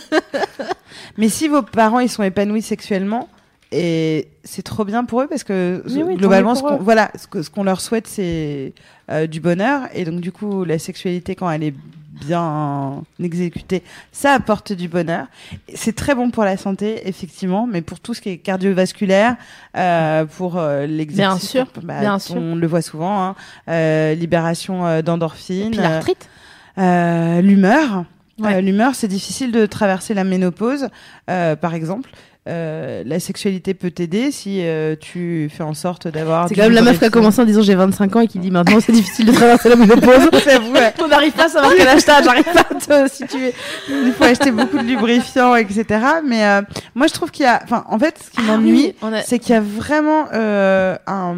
Mais si vos parents ils sont épanouis sexuellement, et c'est trop bien pour eux parce que oui, globalement, ce qu'on, voilà, ce leur souhaite, c'est euh, du bonheur. Et donc, du coup, la sexualité, quand elle est bien exécutée, ça apporte du bonheur. C'est très bon pour la santé, effectivement, mais pour tout ce qui est cardiovasculaire, euh, pour euh, l'exercice, Bien sûr, bah, bien sûr. on le voit souvent, hein, euh, libération euh, d'endorphines, l'arthrite. euh, l'humeur. Ouais. Euh, l'humeur, c'est difficile de traverser la ménopause, euh, par exemple. Euh, la sexualité peut t'aider si euh, tu fais en sorte d'avoir. C'est quand même la meuf qui a commencé en disant j'ai 25 ans et qui dit maintenant c'est difficile de traverser la ménopause. Ouais. On n'arrive pas à savoir quel âge t'as, j'arrive pas à te situer. Il faut acheter beaucoup de lubrifiants, etc. Mais euh, moi, je trouve qu'il y a. Enfin, en fait, ce qui Ah m'ennuie, oui, on a- c'est qu'il y a vraiment euh, un,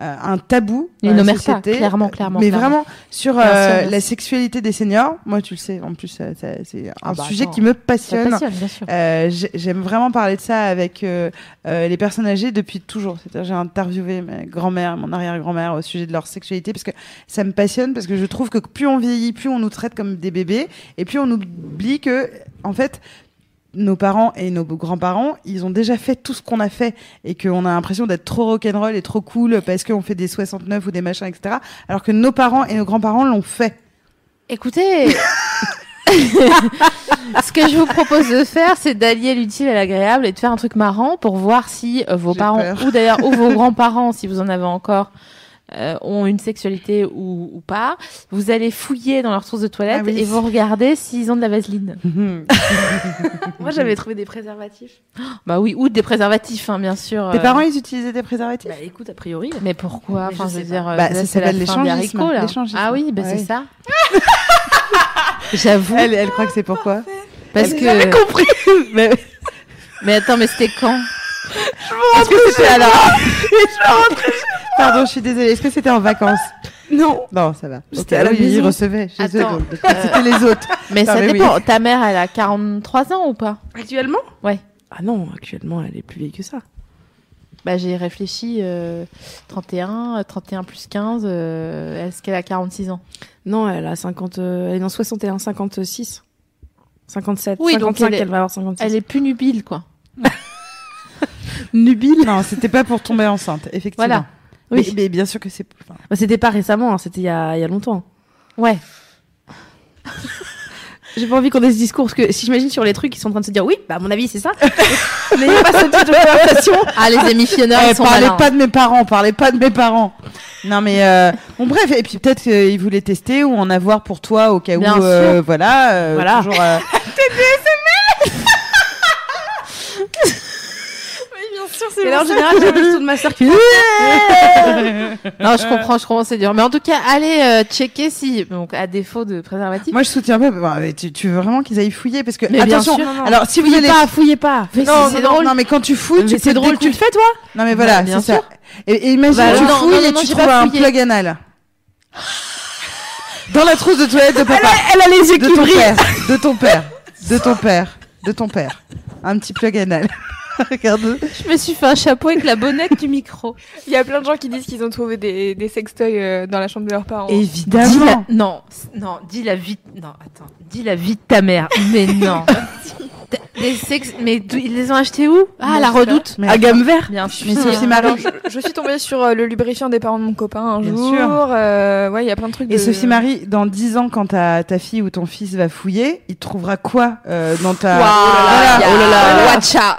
euh, un tabou. Une dans la clairement, clairement, Mais clairement. vraiment sur Bien euh, sûr, bien la sexualité des seniors. Moi, tu le sais, en plus, c'est un Ah bah, sujet attends. qui me passionne. passionne. Euh, j'ai- J'aime vraiment parler de ça avec euh, euh, les personnes âgées depuis toujours. C'est-à-dire, j'ai interviewé ma grand-mère, mon arrière-grand-mère au sujet de leur sexualité parce que ça me passionne parce que je trouve que plus on vieillit, plus on nous traite comme des bébés et plus on oublie que, en fait, nos parents et nos grands-parents, ils ont déjà fait tout ce qu'on a fait et qu'on a l'impression d'être trop rock'n'roll et trop cool parce qu'on fait des 69 ou des machins, etc. Alors que nos parents et nos grands-parents l'ont fait. Écoutez, ce que je vous propose de faire, c'est d'allier l'utile à l'agréable et de faire un truc marrant pour voir si euh, vos parents peur. ou d'ailleurs ou vos grands-parents, si vous en avez encore, euh, ont une sexualité ou, ou pas. Vous allez fouiller dans leurs sources de toilette Ah oui. et vous regardez s'ils ont de la vaseline. Moi j'avais trouvé des préservatifs. Bah oui, ou des préservatifs, hein, bien sûr. Tes euh. parents, ils utilisaient des préservatifs? Bah écoute, a priori. Mais pourquoi? Mais je Enfin, je veux dire, euh, Bah, là, ça c'est la s'appelle l'échangisme. Ah oui, bah Ouais. c'est ça. J'avoue. Elle, elle croit que c'est pourquoi Parce Elle- que. J'avais compris. mais Mais attends, mais c'était quand? Est-ce que c'était alors Pardon, je suis désolée. Est-ce que c'était en vacances Non. Non, ça va. C'était Ok, à la oui, ils maison. recevaient chez eux, Attends, donc c'était les autres. Mais Non, ça mais oui. dépend. Ta mère, elle a 43 ans ou pas? Actuellement? Ouais. Ah non, actuellement elle est plus vieille que ça. Bah, j'ai réfléchi. euh, 31, euh, 31 plus 15. euh, Est-ce qu'elle a 46 ans? Non, elle a 50, euh, elle est dans 61, 56. 57. Oui, donc 55, elle est- elle va avoir 56. Elle est plus nubile, quoi. nubile. Non, c'était pas pour tomber enceinte, effectivement. Voilà. Oui. mais bien sûr que c'est. enfin, Bah, c'était pas récemment, hein, c'était il y a, il y a longtemps. Ouais. J'ai pas envie qu'on ait ce discours, parce que si j'imagine sur les trucs, ils sont en train de se dire oui, bah à mon avis c'est ça. N'ayez pas ce type de conversation. Ah, les émissionneurs, eh, ils sont parlez malins. pas de mes parents, parlez pas de mes parents. Non mais euh, bon bref et puis peut-être qu'ils voulaient tester ou en avoir pour toi au cas Bien où euh, voilà euh, Voilà. toujours, euh, Et là en général, j'ai un texto de ma soeur qui Non, je comprends, je comprends, c'est dur. Mais en tout cas, allez euh, checker si, donc à défaut de préservatif. moi je soutiens pas bah, mais tu, tu veux vraiment qu'ils aillent fouiller? Parce que Mais bien attention sûr, non, non. alors si vous fouillez allez pas, fouillez pas. Mais non, c'est non, drôle. non mais quand tu fouilles Mais tu c'est drôle, tu le découvrir- fais toi? Non mais voilà Bah, bien c'est ça sûr. et, et imagine Bah, tu non, fouilles non, et non, tu j'ai trouves pas un fouillé. plug anal dans la trousse de toilette de papa Elle a les yeux de qui ton brillent. père de ton père de ton père de ton père un petit plug anal regarde Je me suis fait un chapeau avec la bonnette du micro. Il y a plein de gens qui disent qu'ils ont trouvé des, des sextoys euh, dans la chambre de leurs parents. Dis la... évidemment Non, non, dis la vie. Non, attends, dis la vie de ta mère. Mais non. Des sex... Mais ils les ont achetés où Ah, la redoute. Mais À gamme vert. Bien sûr. mais Sophie Marie je, je suis tombée sur euh, le lubrifiant des parents de mon copain un Bien jour. sûr. euh, ouais, il y a plein de trucs. Et de... Sophie Marie, dans 10 ans, quand ta, ta fille ou ton fils va fouiller, il trouvera quoi euh, dans ta. Waouh, Voilà. oh là là, Voilà. watcha.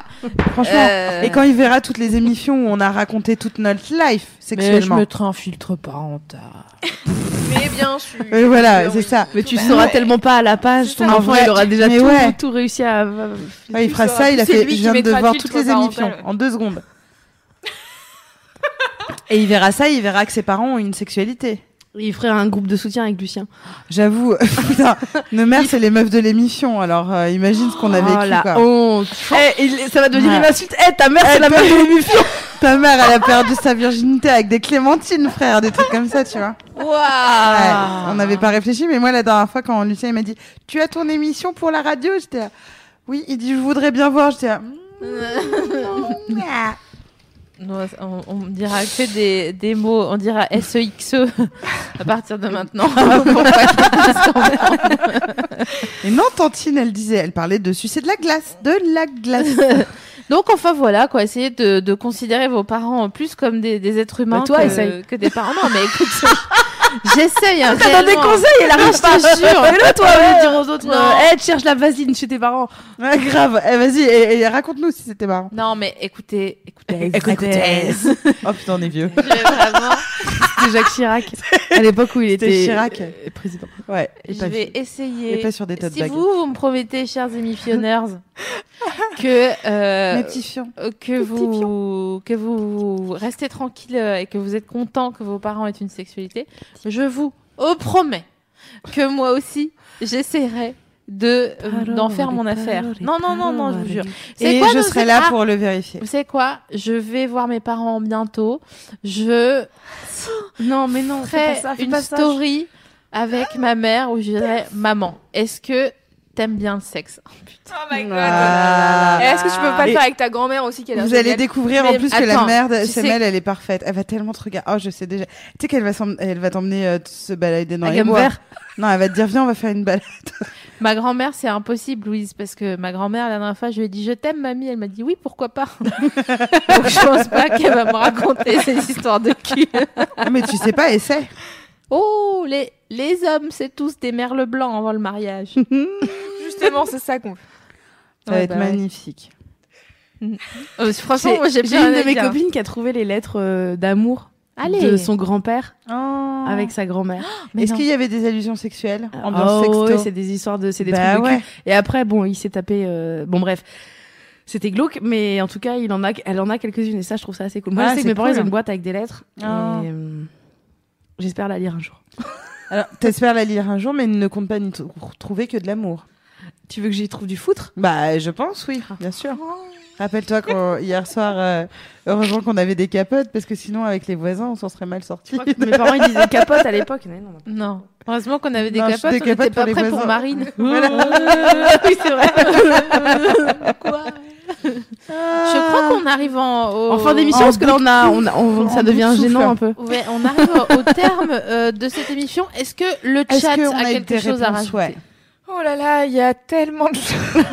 Franchement. Euh, Et quand il verra toutes les émissions où on a raconté toute notre life Mais je sexuellement. mettrai un filtre parental. Mais bien sûr. Et voilà, c'est ça. Mais tu sauras tellement pas à la page, ton En enfant vrai, il aura déjà mais tout, ouais. tout réussi à. Ouais, il fera ça, il a fait. Je viens de voir toutes les émissions en deux secondes. Et il verra ça, il verra que ses parents ont une sexualité. Il ferait un groupe de soutien avec Lucien. J'avoue, putain, nos mères, c'est les meufs de l'émission. Alors, euh, imagine ce qu'on a vécu, oh, la quoi. honte. Eh, il- ça va devenir Ouais. une insulte. Eh, ta mère, Eh, c'est la ta- meuf de l'émission. Ta mère, elle a perdu sa virginité avec des clémentines, frère, des trucs comme ça, tu vois. Waouh. Ouais, on n'avait pas réfléchi, mais moi, la dernière fois, quand Lucien il m'a dit Tu as ton émission pour la radio? J'étais là. Oui, il dit Je voudrais bien voir. J'étais là. Non, on, on dira que des, des mots, on dira SEXE à partir de maintenant. Et non, Tantine, elle disait Elle parlait de sucer de la glace. De la glace. Donc enfin voilà quoi, essayez de, de considérer vos parents plus comme des, des êtres humains Bah, toi, que, des parents. Non mais écoute, j'essaye. Hein, T'as donné des conseils, elle arrive je pas. te jure. Et là, toi, de dire aux autres, Non. euh, eh, cherche la vaseline chez tes parents. Ouais, grave. Eh, Vas-y, et, et raconte-nous si c'était marrant. Non mais écoutez, écoutez, Écoutez. Oh putain, on est vieux. Je vraiment, C'était Jacques Chirac. À l'époque où il C'était était Chirac. euh, président. Ouais. je pas vais vu. Et essayer. pas sur des Si vous, vous me promettez, chers émissionneurs, que euh, que vous que vous restez tranquille euh, et que vous êtes content que vos parents aient une sexualité, je vous promets que moi aussi j'essaierai de euh, d'en faire mon affaire. Non non non non, je vous jure. Et quoi, je serai là pour le vérifier. Vous savez quoi Je vais voir mes parents bientôt. Je Non, mais non, ferai pas ça, une pas ça. story avec ma mère où je dirais maman, est-ce que t'aimes bien le sexe Oh, putain. Oh my god. Ah. Est-ce que tu peux pas le faire avec ta grand-mère aussi qui Vous allez découvrir en plus que la attends, mère de tu sais- elle est parfaite. Elle va tellement te regarder. Oh, je sais déjà. Tu sais qu'elle va s'em- elle va t'emmener euh, se balader dans À les bois. Non, elle va te dire viens, on va faire une balade. Ma grand-mère, c'est impossible, Louise, parce que ma grand-mère, la dernière fois, je lui ai dit je t'aime, mamie. Elle m'a dit oui, pourquoi pas? Donc je pense pas qu'elle va me raconter ces histoires de cul. Ah, mais tu sais pas, essaie. Oh, les, les hommes, c'est tous des merles blancs avant le mariage. Justement, c'est ça qu'on fait. Ça va Ouais, être bah ouais. magnifique. Euh, franchement, moi, j'ai J'ai bien une de mes dire. copines qui a trouvé les lettres euh, d'amour de son grand-père Oh. avec sa grand-mère. Est-ce qu'il y avait des allusions sexuelles Ambiance Oh, sexto. ouais, c'est des histoires de, c'est des Bah trucs de ouais. cul. Et après, bon, il s'est tapé. euh, Bon, bref. C'était glauque, mais en tout cas, il en a, elle en a quelques-unes et ça, je trouve ça assez cool. Moi, Ah, je sais que c'est mes parents, cool. ils ont une boîte avec des lettres. Ah. et, euh, J'espère la lire un jour. Alors, t'espères la lire un jour, mais ne compte pas n'y trouver que de l'amour. Tu veux que j'y trouve du foutre? Bah, je pense, oui, bien sûr. Rappelle-toi quand hier soir, euh, heureusement qu'on avait des capotes, parce que sinon, avec les voisins, on s'en serait mal sortis. Mes parents, ils disaient capote à l'époque. Non, non. Non. Heureusement qu'on avait des Non, capotes, des on n'était capotes pas prêts pour. Marine. Voilà. oui, c'est vrai. Quoi? Je crois qu'on arrive en, au... En fin d'émission, parce que là, on a, on a- on- ça devient gênant un peu. Ouais, on arrive au terme euh, de cette émission. Est-ce que le Est-ce chat a, quelque chose à rajouter Ouais. Oh là là, il y a tellement de choses.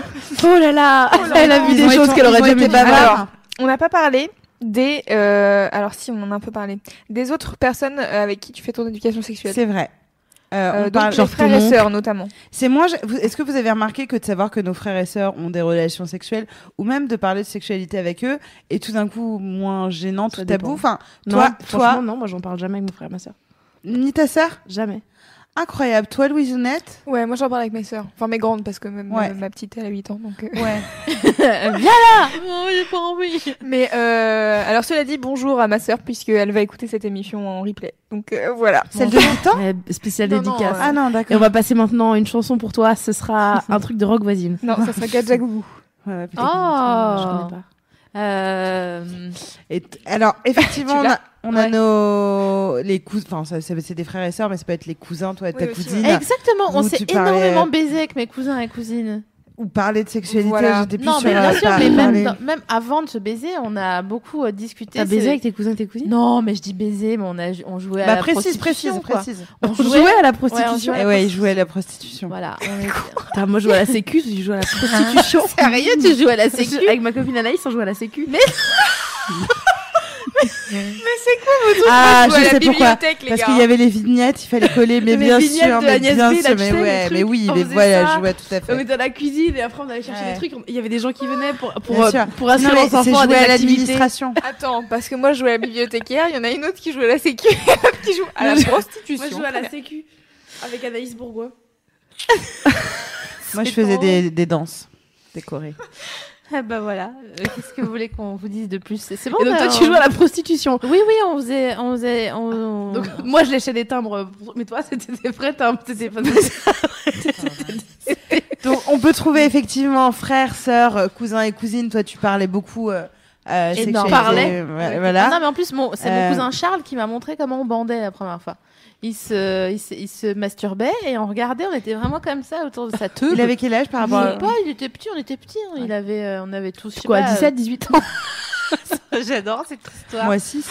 Oh là là, elle a vu des choses qu'elle aurait jamais. Alors, on n'a pas parlé des. euh, alors si, on en a un peu parlé. Des autres personnes euh, avec qui tu fais ton éducation sexuelle. C'est vrai. Euh, Euh, on donc parle- les frères et sœurs notamment. C'est moi. Est-ce que vous avez remarqué que de savoir que nos frères et sœurs ont des relations sexuelles ou même de parler de sexualité avec eux est tout d'un coup moins gênant, tout tabou? Enfin, Non, toi, franchement, toi, non, moi j'en parle jamais avec mon frère et ma sœur. ni ta sœur? Jamais. Incroyable. Toi, Louisounette. Ouais, moi j'en parle avec mes sœurs. Enfin mes grandes parce que même Ouais. euh, ma petite elle a 8 ans donc. euh. Ouais. Oh, j'ai pas envie. Mais euh, alors cela dit bonjour à ma sœur puisqu'elle va écouter cette émission en replay. Donc euh, voilà. Celle de 8 ans. Ouais, spéciale Non, non, dédicace. euh, Ah non, Et on d'accord. va passer maintenant une chanson pour toi. Ce sera un truc de rock voisine. Non, ça sera Gadjagougou. Ouais. Oh. Je connais pas. Euh, Et alors, effectivement, on a, on a Ouais. nos les cousins. Enfin, c'est des frères et sœurs, mais ça peut être les cousins, toi et ta Oui, cousine. Exactement, on s'est parlais, énormément baisé avec mes cousins et cousines. Ou parler de sexualité. Voilà. J'étais plus Non, sur mais la- bien sûr, mais même, parler- dans- même avant de se baiser, on a beaucoup euh, discuté. T'as baisé avec tes cousins et tes cousines? Non, mais je dis baiser, mais on, a, on jouait à Bah, la précise, précise, prostitution, quoi. précise. On On jouait, jouait à la Ouais, on prostitution. jouait ouais, il jouait à la prostitution. Voilà. Putain, moi je joue à la sécu, tu joues à la prostitution. Sérieux, tu joues à la sécu Avec ma copine Anaïs, on joue à la sécu. Mais Ah, Jouer à je la sais pourquoi. les Parce qu'il y avait les vignettes, il fallait coller, mais Les bien vignettes sûr, de mais Agnès bien sûr, mais ouais, les mais oui, on mais voilà, ça. je vois tout à on fait. était à la cuisine et après on allait chercher Ouais. des trucs. Il y avait des gens qui venaient pour, pour, euh, pour mais leurs c'est enfants à des à l'administration. Attends, parce que moi je joue à la bibliothécaire, il y en a une autre qui joue à la sécu, qui joue à la prostitution. Moi je joue à la sécu avec Anaïs Bourgois. Moi, je faisais des, des danses décorées. Ah bah voilà. Euh, Qu'est-ce que vous voulez qu'on vous dise de plus C'est bon. Et donc toi on tu joues à la prostitution. Oui, oui, on faisait, on faisait, on- Donc, moi je léchais des timbres, mais toi c'était des vrais timbres. C'était pas Donc, on peut trouver effectivement frères, sœurs, euh, cousins et cousines. Toi, tu parlais beaucoup euh, euh, Et euh, Voilà. Non, mais en plus, mon- c'est Euh, mon cousin Charles qui m'a montré comment on bandait la première fois. Il se, il se, il se masturbait et on regardait, on était vraiment comme ça autour de sa teub. Il avait quel âge par Je rapport sais à... pas, il était petit, on était petits. hein. Il avait, euh, on avait tous. quoi, pas, 17, 18 ans euh, J'adore cette histoire. Moi, 6.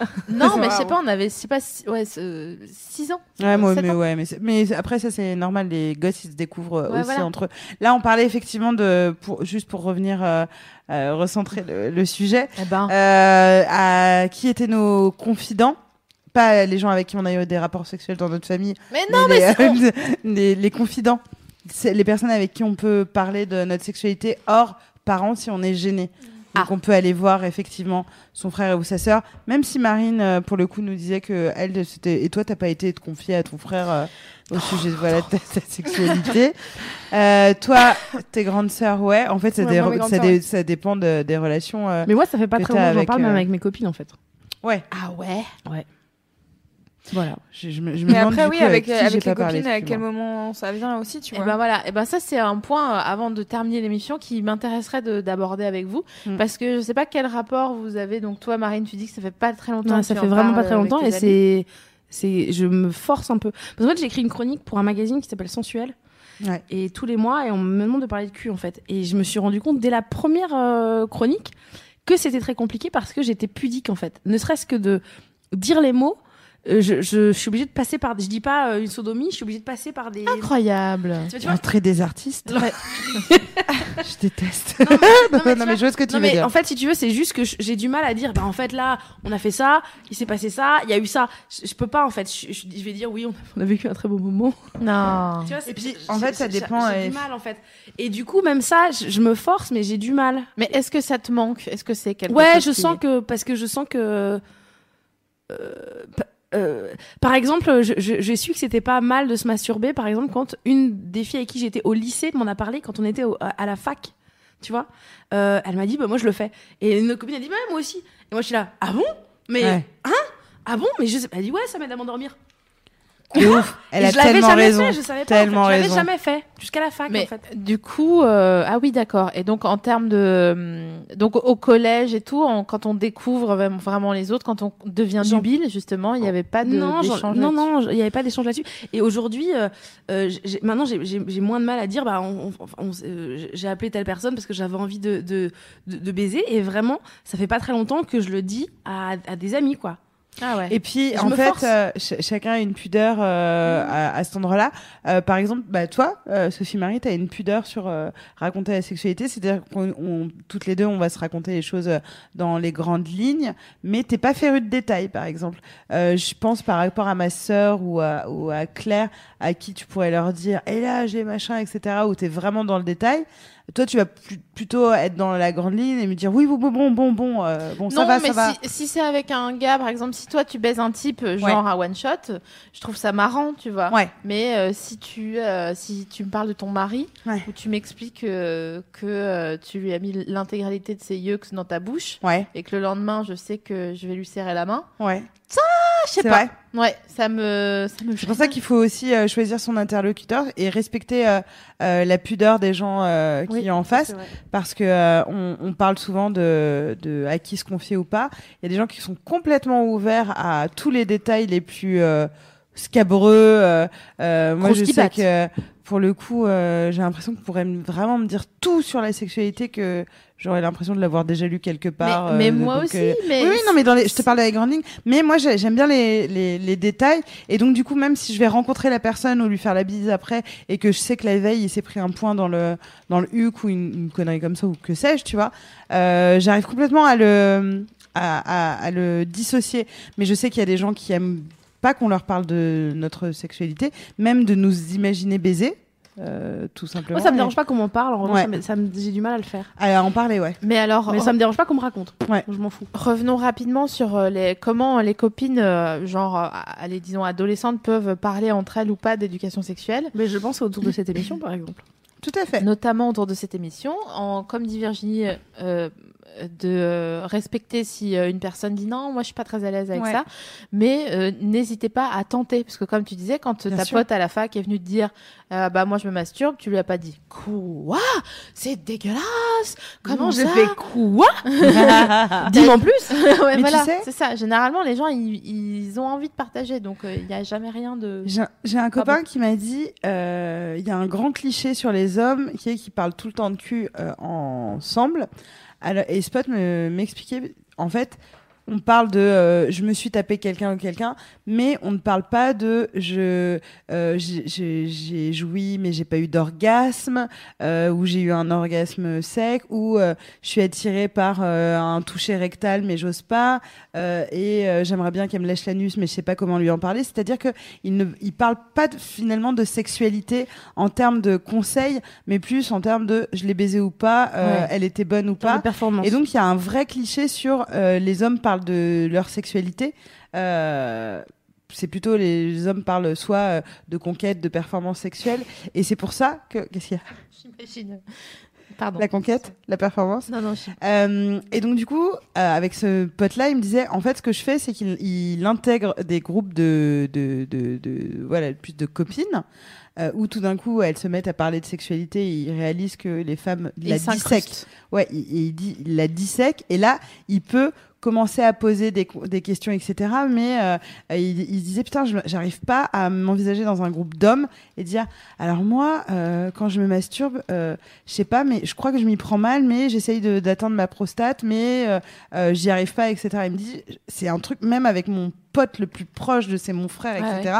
non, mais je sais pas, on avait, je sais pas, six- ouais, 6 ans. Ouais, moi, mais, ans. ouais, mais, après, ça, c'est normal. Les gosses, ils se découvrent euh, Ouais, aussi voilà. entre eux. Là, on parlait effectivement de, pour, juste pour revenir, euh, euh, recentrer le, le sujet, Eh ben, euh, à qui étaient nos confidents. Pas les gens avec qui on a eu des rapports sexuels dans notre famille, mais non, mais, les, euh, les, les confidents. C'est les personnes avec qui on peut parler de notre sexualité hors parents si on est gêné. Donc Ah. on peut aller voir effectivement son frère ou sa sœur, même si Marine euh, pour le coup nous disait que elle c'était et toi t'as pas été te confier à ton frère euh, au sujet voilà de ta, ta sexualité. Euh, toi tes grandes sœurs ouais en fait ça, Ouais, moi, dé- ouais. dépend de- des relations. euh, Mais moi ça fait pas très longtemps que j'en avec, parle même avec mes copines en fait. Ouais. ah ouais. Voilà. Je, je me, je me Mais après, oui, coup, avec, avec j'ai les copines, à quel moment ça vient aussi, tu Et vois. ben voilà, et ben ça c'est un point euh, avant de terminer l'émission qui m'intéresserait de- d'aborder avec vous Mm. parce que je sais pas quel rapport vous avez donc toi Marine tu dis que ça fait pas très longtemps Non, que ça fait en vraiment pas très avec longtemps et c'est c'est je me force un peu. Parce qu'en fait j'ai écrit une chronique pour un magazine qui s'appelle Sensuel. Ouais. Et tous les mois, et on me demande de parler de cul en fait. Et je me suis rendu compte dès la première euh, chronique que c'était très compliqué parce que j'étais pudique en fait. Ne serait-ce que de dire les mots, euh, je, je, je suis obligée de passer par. Je dis pas euh, une sodomie, je suis obligée de passer par des. incroyable. Tu vois, tu vois L'entrée des artistes. Ouais. je déteste. Non, mais- non, je vois ce que tu Non veux mais dire. en fait si tu veux c'est juste que je- j'ai du mal à dire bah en fait là on a fait ça il s'est passé ça il y a eu ça je, je peux pas en fait je, je- je vais dire oui on a, on a vécu un très beau moment Non. tu vois, c'est- Et puis, en fait, ça dépend, j'ai euh, du mal en fait et du coup même ça je, je me force mais j'ai du mal Mais est-ce que ça te manque? Est-ce que c'est quelque ouais chose je qui- sens que parce que je sens que euh, euh, par exemple, j'ai su que c'était pas mal de se masturber, par exemple, quand une des filles avec qui j'étais au lycée m'en a parlé, quand on était au- à la fac, tu vois. Euh, elle m'a dit, bah, moi je le fais. Et une copine a dit, bah, moi aussi. Et moi je suis là, ah bon? Mais, Ouais. hein? Ah bon? Mais je sais. Elle dit, ouais, ça m'aide à m'endormir. Ouf. Elle a je l'avais tellement jamais raison. fait, je savais pas. Tellement en fait. Je raison. l'avais jamais fait, jusqu'à la fac, Mais en fait. du coup, euh, ah oui, d'accord. Et donc en termes de, hum, donc au collège et tout, on- quand on découvre vraiment- vraiment les autres, quand on devient nubile, justement, il n'y avait pas de non, d'échange non, là-dessus. non, il n'y avait pas d'échange là-dessus. Et aujourd'hui, euh, euh, maintenant, j'ai- moins de mal à dire, bah, on- on- on- j'ai appelé telle personne parce que j'avais envie de, de, de, de baiser. Et vraiment, ça fait pas très longtemps que je le dis à, à des amis, quoi. Ah ouais. Et puis, Je en fait, euh, ch- chacun a une pudeur euh, à, à cet endroit-là. Euh, par exemple, bah, toi, euh, Sophie Marie, tu as une pudeur sur euh, raconter la sexualité. C'est-à-dire qu'on on- toutes les deux, on va se raconter les choses dans les grandes lignes, mais t'es pas féru de détails, par exemple. Euh, je pense par rapport à ma sœur ou à, ou à Claire, à qui tu pourrais leur dire, et là, j'ai machin, etc., où t'es vraiment dans le détail. Toi, tu vas plutôt être dans la grande ligne et me dire, oui, bon, bon, bon, bon, bon, euh, bon ça non, va, mais ça va. si, si c'est avec un gars, par exemple, si toi tu baises un type euh, genre à one shot, je trouve ça marrant, tu vois. Ouais. Mais euh, si tu euh, si tu me parles de ton mari Ouais. ou tu m'expliques euh, que euh, tu lui as mis l'intégralité de ses yeux dans ta bouche Ouais, et que le lendemain je sais que je vais lui serrer la main, ouais. ah, je sais pas. vrai. Ouais, ça me ça me C'est pour ça qu'il faut aussi euh, choisir son interlocuteur et respecter euh, euh, la pudeur des gens euh, qui Oui, en face, parce que euh, on, on parle souvent de, de à qui se confier ou pas. Il y a des gens qui sont complètement ouverts à tous les détails les plus euh, scabreux. euh, euh, moi, je sais que pour le coup, euh, j'ai l'impression qu'on pourrait me- vraiment me dire tout sur la sexualité que j'aurais l'impression de l'avoir déjà lu quelque part. mais, mais euh, moi donc, aussi, euh, mais oui, oui, non, mais dans les, je te parle grande ligne. Mais moi, j'ai- j'aime bien les, les, les détails. Et donc, du coup, même si je vais rencontrer la personne ou lui faire la bise après, et que je sais que la veille, il s'est pris un point dans le, dans le huc ou une, une connerie comme ça, ou que sais-je, tu vois, euh, j'arrive complètement à le, à, à, à le dissocier. Mais je sais qu'il y a des gens qui aiment pas qu'on leur parle de notre sexualité, même de nous imaginer baiser. euh, tout simplement. Moi, ça me dérange pas qu'on m'en parle. En revanche, Ouais. ça me- ça me- j'ai du mal à le faire. À en parler, ouais. mais alors Mais ça me dérange pas qu'on me raconte. Ouais. Je m'en fous. Revenons rapidement sur euh, les, comment les copines, euh, genre, allez, disons, adolescentes, peuvent parler entre elles ou pas d'éducation sexuelle, Mais je pense autour de cette émission, par exemple. Tout à fait. notamment autour de cette émission. En, comme dit Virginie, euh, de euh, respecter si euh, une personne dit non, moi je suis pas très à l'aise avec Ouais. ça, mais euh, n'hésitez pas à tenter, parce que comme tu disais, quand Bien ta sûr. pote à la fac est venue te dire, euh, bah moi je me masturbe, tu lui as pas dit quoi, c'est dégueulasse, comment j'ai ça? fait quoi? Dis-moi en plus. Ouais, Mais tu sais- c'est ça. Généralement, les gens ils, ils ont envie de partager, donc euh, il n'y a jamais rien de. J'ai un copain qui m'a dit euh, il y a un grand cliché sur les hommes qui est qu'ils parlent tout le temps de cul euh, ensemble. Alors, et Spot me- m'expliquait en fait. On parle de euh, je me suis tapé quelqu'un ou quelqu'un, mais on ne parle pas de je euh, j'ai- joui mais j'ai pas eu d'orgasme euh, ou j'ai eu un orgasme sec ou euh, je suis attirée par euh, un toucher rectal mais j'ose pas euh, et euh, j'aimerais bien qu'elle me lèche l'anus mais je sais pas comment lui en parler. C'est-à-dire que il ne il parle pas de- finalement de sexualité en termes de conseils, mais plus en termes de je l'ai baisé ou pas, euh, Ouais. elle était bonne ou Pas. Et donc il y a un vrai cliché sur euh, les hommes parlent de leur sexualité. Euh, c'est plutôt les hommes parlent soit euh, de conquête, de performance sexuelle, et c'est pour ça que qu'est-ce qu'il y a? J'imagine. Pardon. La conquête, la performance? Non, non, je... Euh, et donc du coup, euh, avec ce pote-là, il me disait, en fait, ce que je fais, c'est qu'il il intègre des groupes de, de, de, de- voilà, plus de copines, euh, où tout d'un coup, elles se mettent à parler de sexualité, et il réalise que les femmes la dissèquent. Ouais, il, il dit, il la dissèque, et là, il peut commencer à poser des, des questions, etc. Mais euh, il, il se disait, putain, j'arrive pas à m'envisager dans un groupe d'hommes et dire, alors moi, euh, quand je me masturbe, euh, je sais pas, mais je crois que je m'y prends mal, mais j'essaye d'atteindre ma prostate, mais euh, euh, j'y arrive pas, etc. Il me dit, c'est un truc, même avec mon pote le plus proche de c'est mon frère, etc.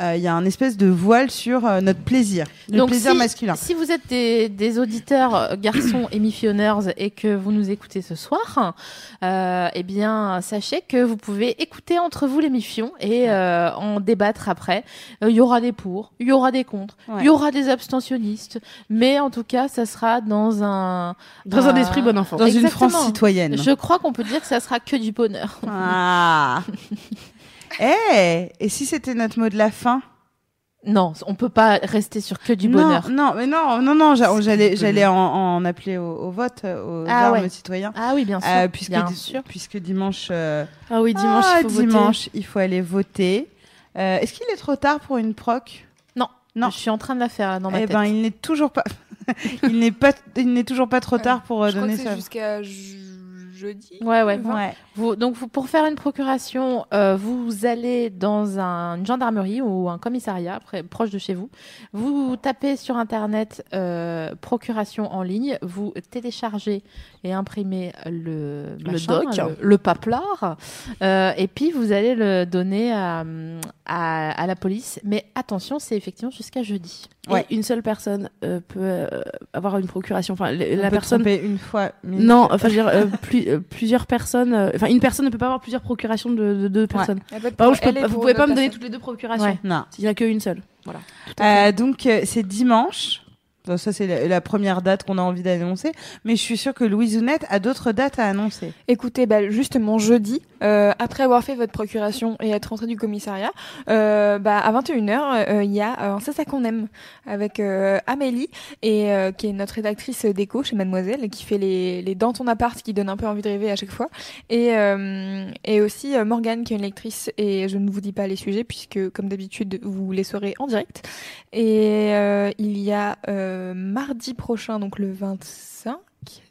euh, Il y a un espèce de voile sur euh, notre plaisir, le Donc, plaisir si- masculin. Si vous êtes des, des auditeurs euh, garçons émissionneurs et que vous nous écoutez ce soir, euh, eh bien, sachez que vous pouvez écouter entre vous l'émission et euh, en débattre après. Euh, Il y aura des pour, il y aura des contre, il Ouais. y aura des abstentionnistes, mais en tout cas, ça sera dans un Dans un esprit bon enfant. Dans une. France citoyenne. Je crois qu'on peut dire que ça sera que du bonheur. Ah. Eh, et si c'était notre mot de la fin? Non, on peut pas rester sur que du non, bonheur. Non, mais non, non, non, j'a- j'allais, j'allais en, en appeler au, au vote, euh, aux Ah armes ouais. citoyens. Ah oui, bien sûr. Euh, puisque, bien sûr. puisque dimanche, euh, Ah oui, dimanche, ah, il faut voter. dimanche, il faut aller voter. Euh, est-ce qu'il est trop tard pour une proc? Non, Non. je suis en train de la faire là, dans ma Eh tête. ben, il n'est toujours pas, il n'est pas, il n'est toujours pas trop Ouais. tard pour euh, Je crois donner que c'est ça. jusqu'à ju- jeudi. Ouais, ouais. Ouais. Vous, donc, vous, pour faire une procuration, euh, vous allez dans un, une gendarmerie ou un commissariat près- proche de chez vous. Vous tapez sur Internet euh, procuration en ligne. Vous téléchargez et imprimez le, Le machin, doc. le, le paplard. Euh, et puis, vous allez le donner à, à, à la police. Mais attention, c'est effectivement jusqu'à jeudi. Et une seule personne euh, peut euh, avoir une procuration. Enfin, On la peut personne. une fois. Non, enfin, je veux dire, euh, plus- euh, plusieurs personnes. euh, Enfin, une personne ne peut pas avoir plusieurs procurations de, de deux personnes. Être Par je peux vous pouvez pas me donner toutes les deux procurations. Ouais. Non. Il n'y a qu'une seule. Voilà. Euh, donc euh, c'est dimanche. Donc, ça c'est la, première date qu'on a envie d'annoncer, mais je suis sûre que Louise Ounette a d'autres dates à annoncer. Écoutez, bah, justement, jeudi, euh, après avoir fait votre procuration et être rentré du commissariat, euh, bah, à 21h, euh, il y a euh, C'est ça qu'on aime avec euh, Amélie, et, qui est notre rédactrice d'écho chez Mademoiselle, qui fait les, les dans ton appart qui donne un peu envie de rêver à chaque fois. Et, et aussi Morgane, qui est une lectrice, et je ne vous dis pas les sujets, puisque comme d'habitude, vous les saurez en direct. Et il y a euh, mardi prochain, donc le 25,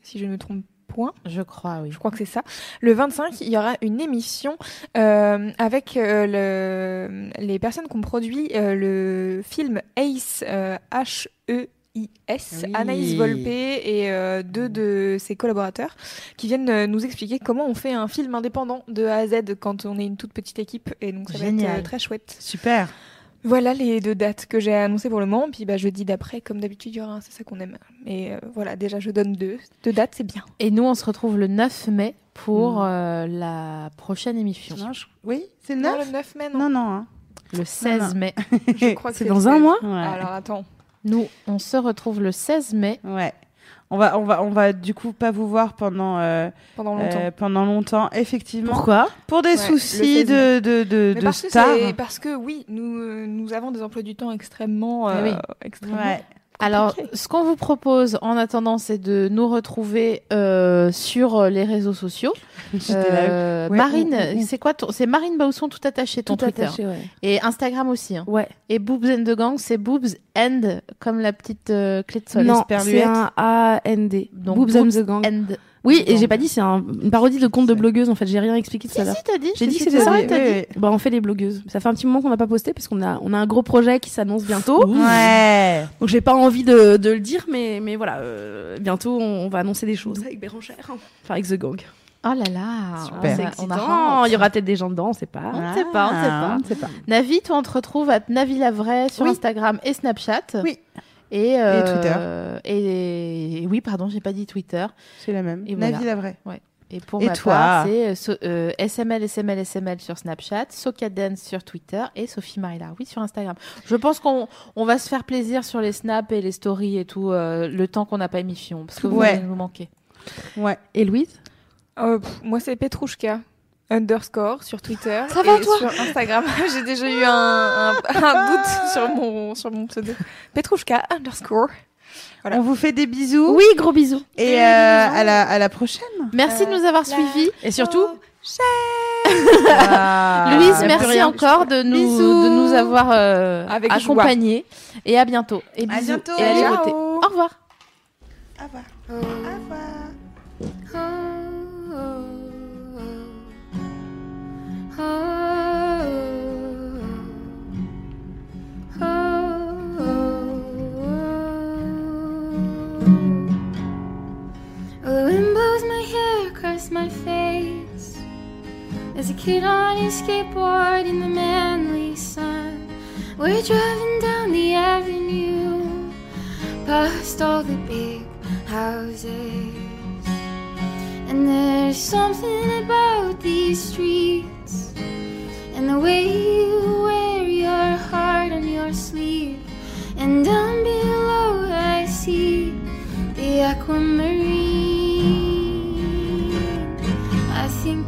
si je ne me trompe point. Je crois, oui. Je crois que c'est ça. Le 25, il y aura une émission euh, avec euh, le, les personnes qui ont produit euh, le film Ace, euh, H-E-I-S, Oui. Anaïs Volpe et euh, deux de ses collaborateurs qui viennent euh, nous expliquer comment on fait un film indépendant de A à Z quand on est une toute petite équipe. Et donc ça va Génial. être euh, très chouette. Super. Voilà les deux dates que j'ai annoncées pour le moment. Puis bah, jeudi d'après, comme d'habitude, il y aura un C'est ça qu'on aime. Et euh, voilà, déjà je donne deux. Deux dates, c'est bien. Et nous, on se retrouve le 9 mai pour Mm. euh, la prochaine émission. Non, je- Oui, c'est le Non, 9 le 9 mai, non. Non, non. hein. Le 16 non. mai. Je crois que C'est dans un 16. mois Ouais. Alors attends. Nous, on se retrouve le 16 mai. Ouais. On va, on va, on va du coup pas vous voir pendant euh, Pendant longtemps. euh, pendant longtemps, effectivement. Pourquoi? Pour des Ouais, soucis le 16 de de de, Mais de parce, que stars. c'est- parce que oui, nous, euh, nous avons des emplois du temps extrêmement. Eh oui. euh, extrêmement Ouais. Alors, ce qu'on vous propose en attendant, c'est de nous retrouver euh, sur euh, les réseaux sociaux. Euh, Ouais, Marine, c'est quoi ton... C'est Marine Bausson tout attaché ton Tout Twitter. attaché, ouais. Et Instagram aussi. hein. Ouais. Et Boobs and the Gang, c'est Boobs and comme la petite euh, clé de sol. Non, c'est un A-N-D. Donc, Boobs and the Gang. And... Oui, et j'ai pas dit, c'est un- une parodie de conte de blogueuse en fait. J'ai rien expliqué tout Si, à l'heure. si, t'as dit. J'ai dit Si, que si, c'était ça. Bah, on fait les blogueuses. Ça fait un petit moment qu'on n'a pas posté parce qu'on a, on a un gros projet qui s'annonce bientôt. Ouais. Donc j'ai pas envie de, de le dire, mais, mais voilà, euh, bientôt on, on va annoncer des choses avec Bérangère. Enfin, avec The Gang. Oh là là. Super. on C'est a- on a excitant. hâte. Il y aura peut-être des gens dedans, on sait pas. On ne sait pas, on ne sait Ah, pas. on ne sait pas. Navi, toi, on te retrouve à Navi la vraie sur Oui. Instagram et Snapchat. Oui. Et, euh, Twitter. Et, et oui, pardon, j'ai pas dit Twitter. C'est la même. Et Navi voilà. la vraie. Et pour Et ma toi part, c'est euh, so- euh, SML, SML, SML sur Snapchat, Socadance sur Twitter et Sophie Marie Laroui sur Instagram. Je pense qu'on on va se faire plaisir sur les snaps et les stories et tout euh, le temps qu'on n'a pas émission parce que vous Ouais. allez nous manquer. Ouais. Et Louise? Euh, pff, moi, c'est Petrouchka underscore sur Twitter. Ça va, et toi Sur Instagram, j'ai déjà eu un, un- un doute sur mon, sur mon pseudo. Petrouchka underscore. Voilà. On vous fait des bisous. Oui, gros bisous. Et euh, bisous. à la à la prochaine. Merci de nous avoir suivis. Et surtout, Ah. Louise, merci rien. encore de nous, Bisous. de nous avoir euh, Avec accompagnés. Et à bientôt. Et À bisous. bientôt. Et allez voter. Au revoir. Au revoir. Au revoir. Oh, oh, oh. my hair across my face. As a kid on his skateboard in the manly sun, we're driving down the avenue past all the big houses. And there's something about these streets and the way you wear your heart on your sleeve. And down below, I see the aquamarine. I think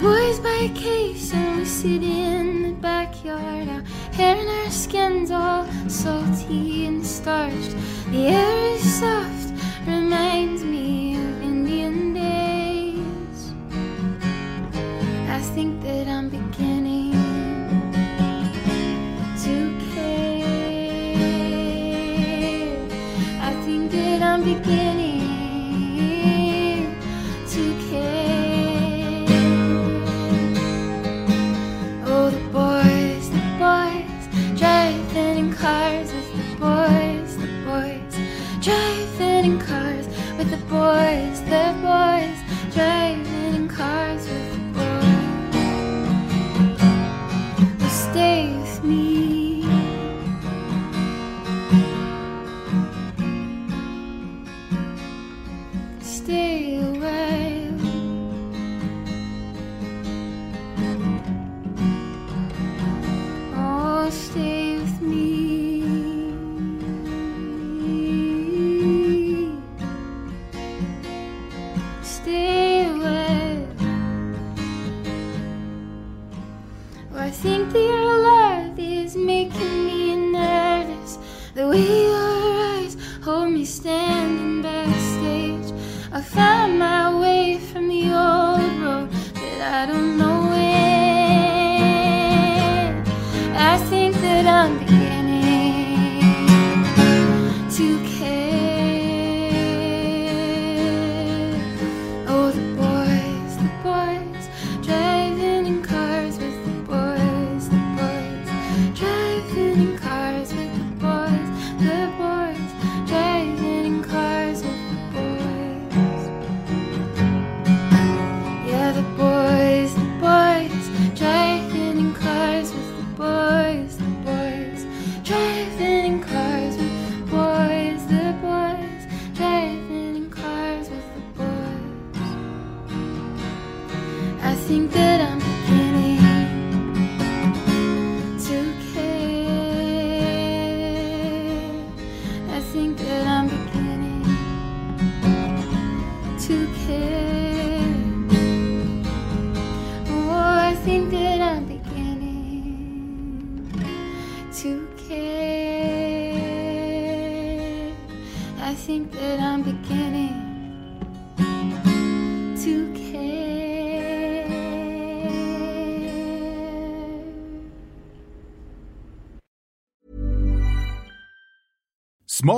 boys vacation, we sit in the backyard, our hair and our skin's all salty and starched. The air is soft.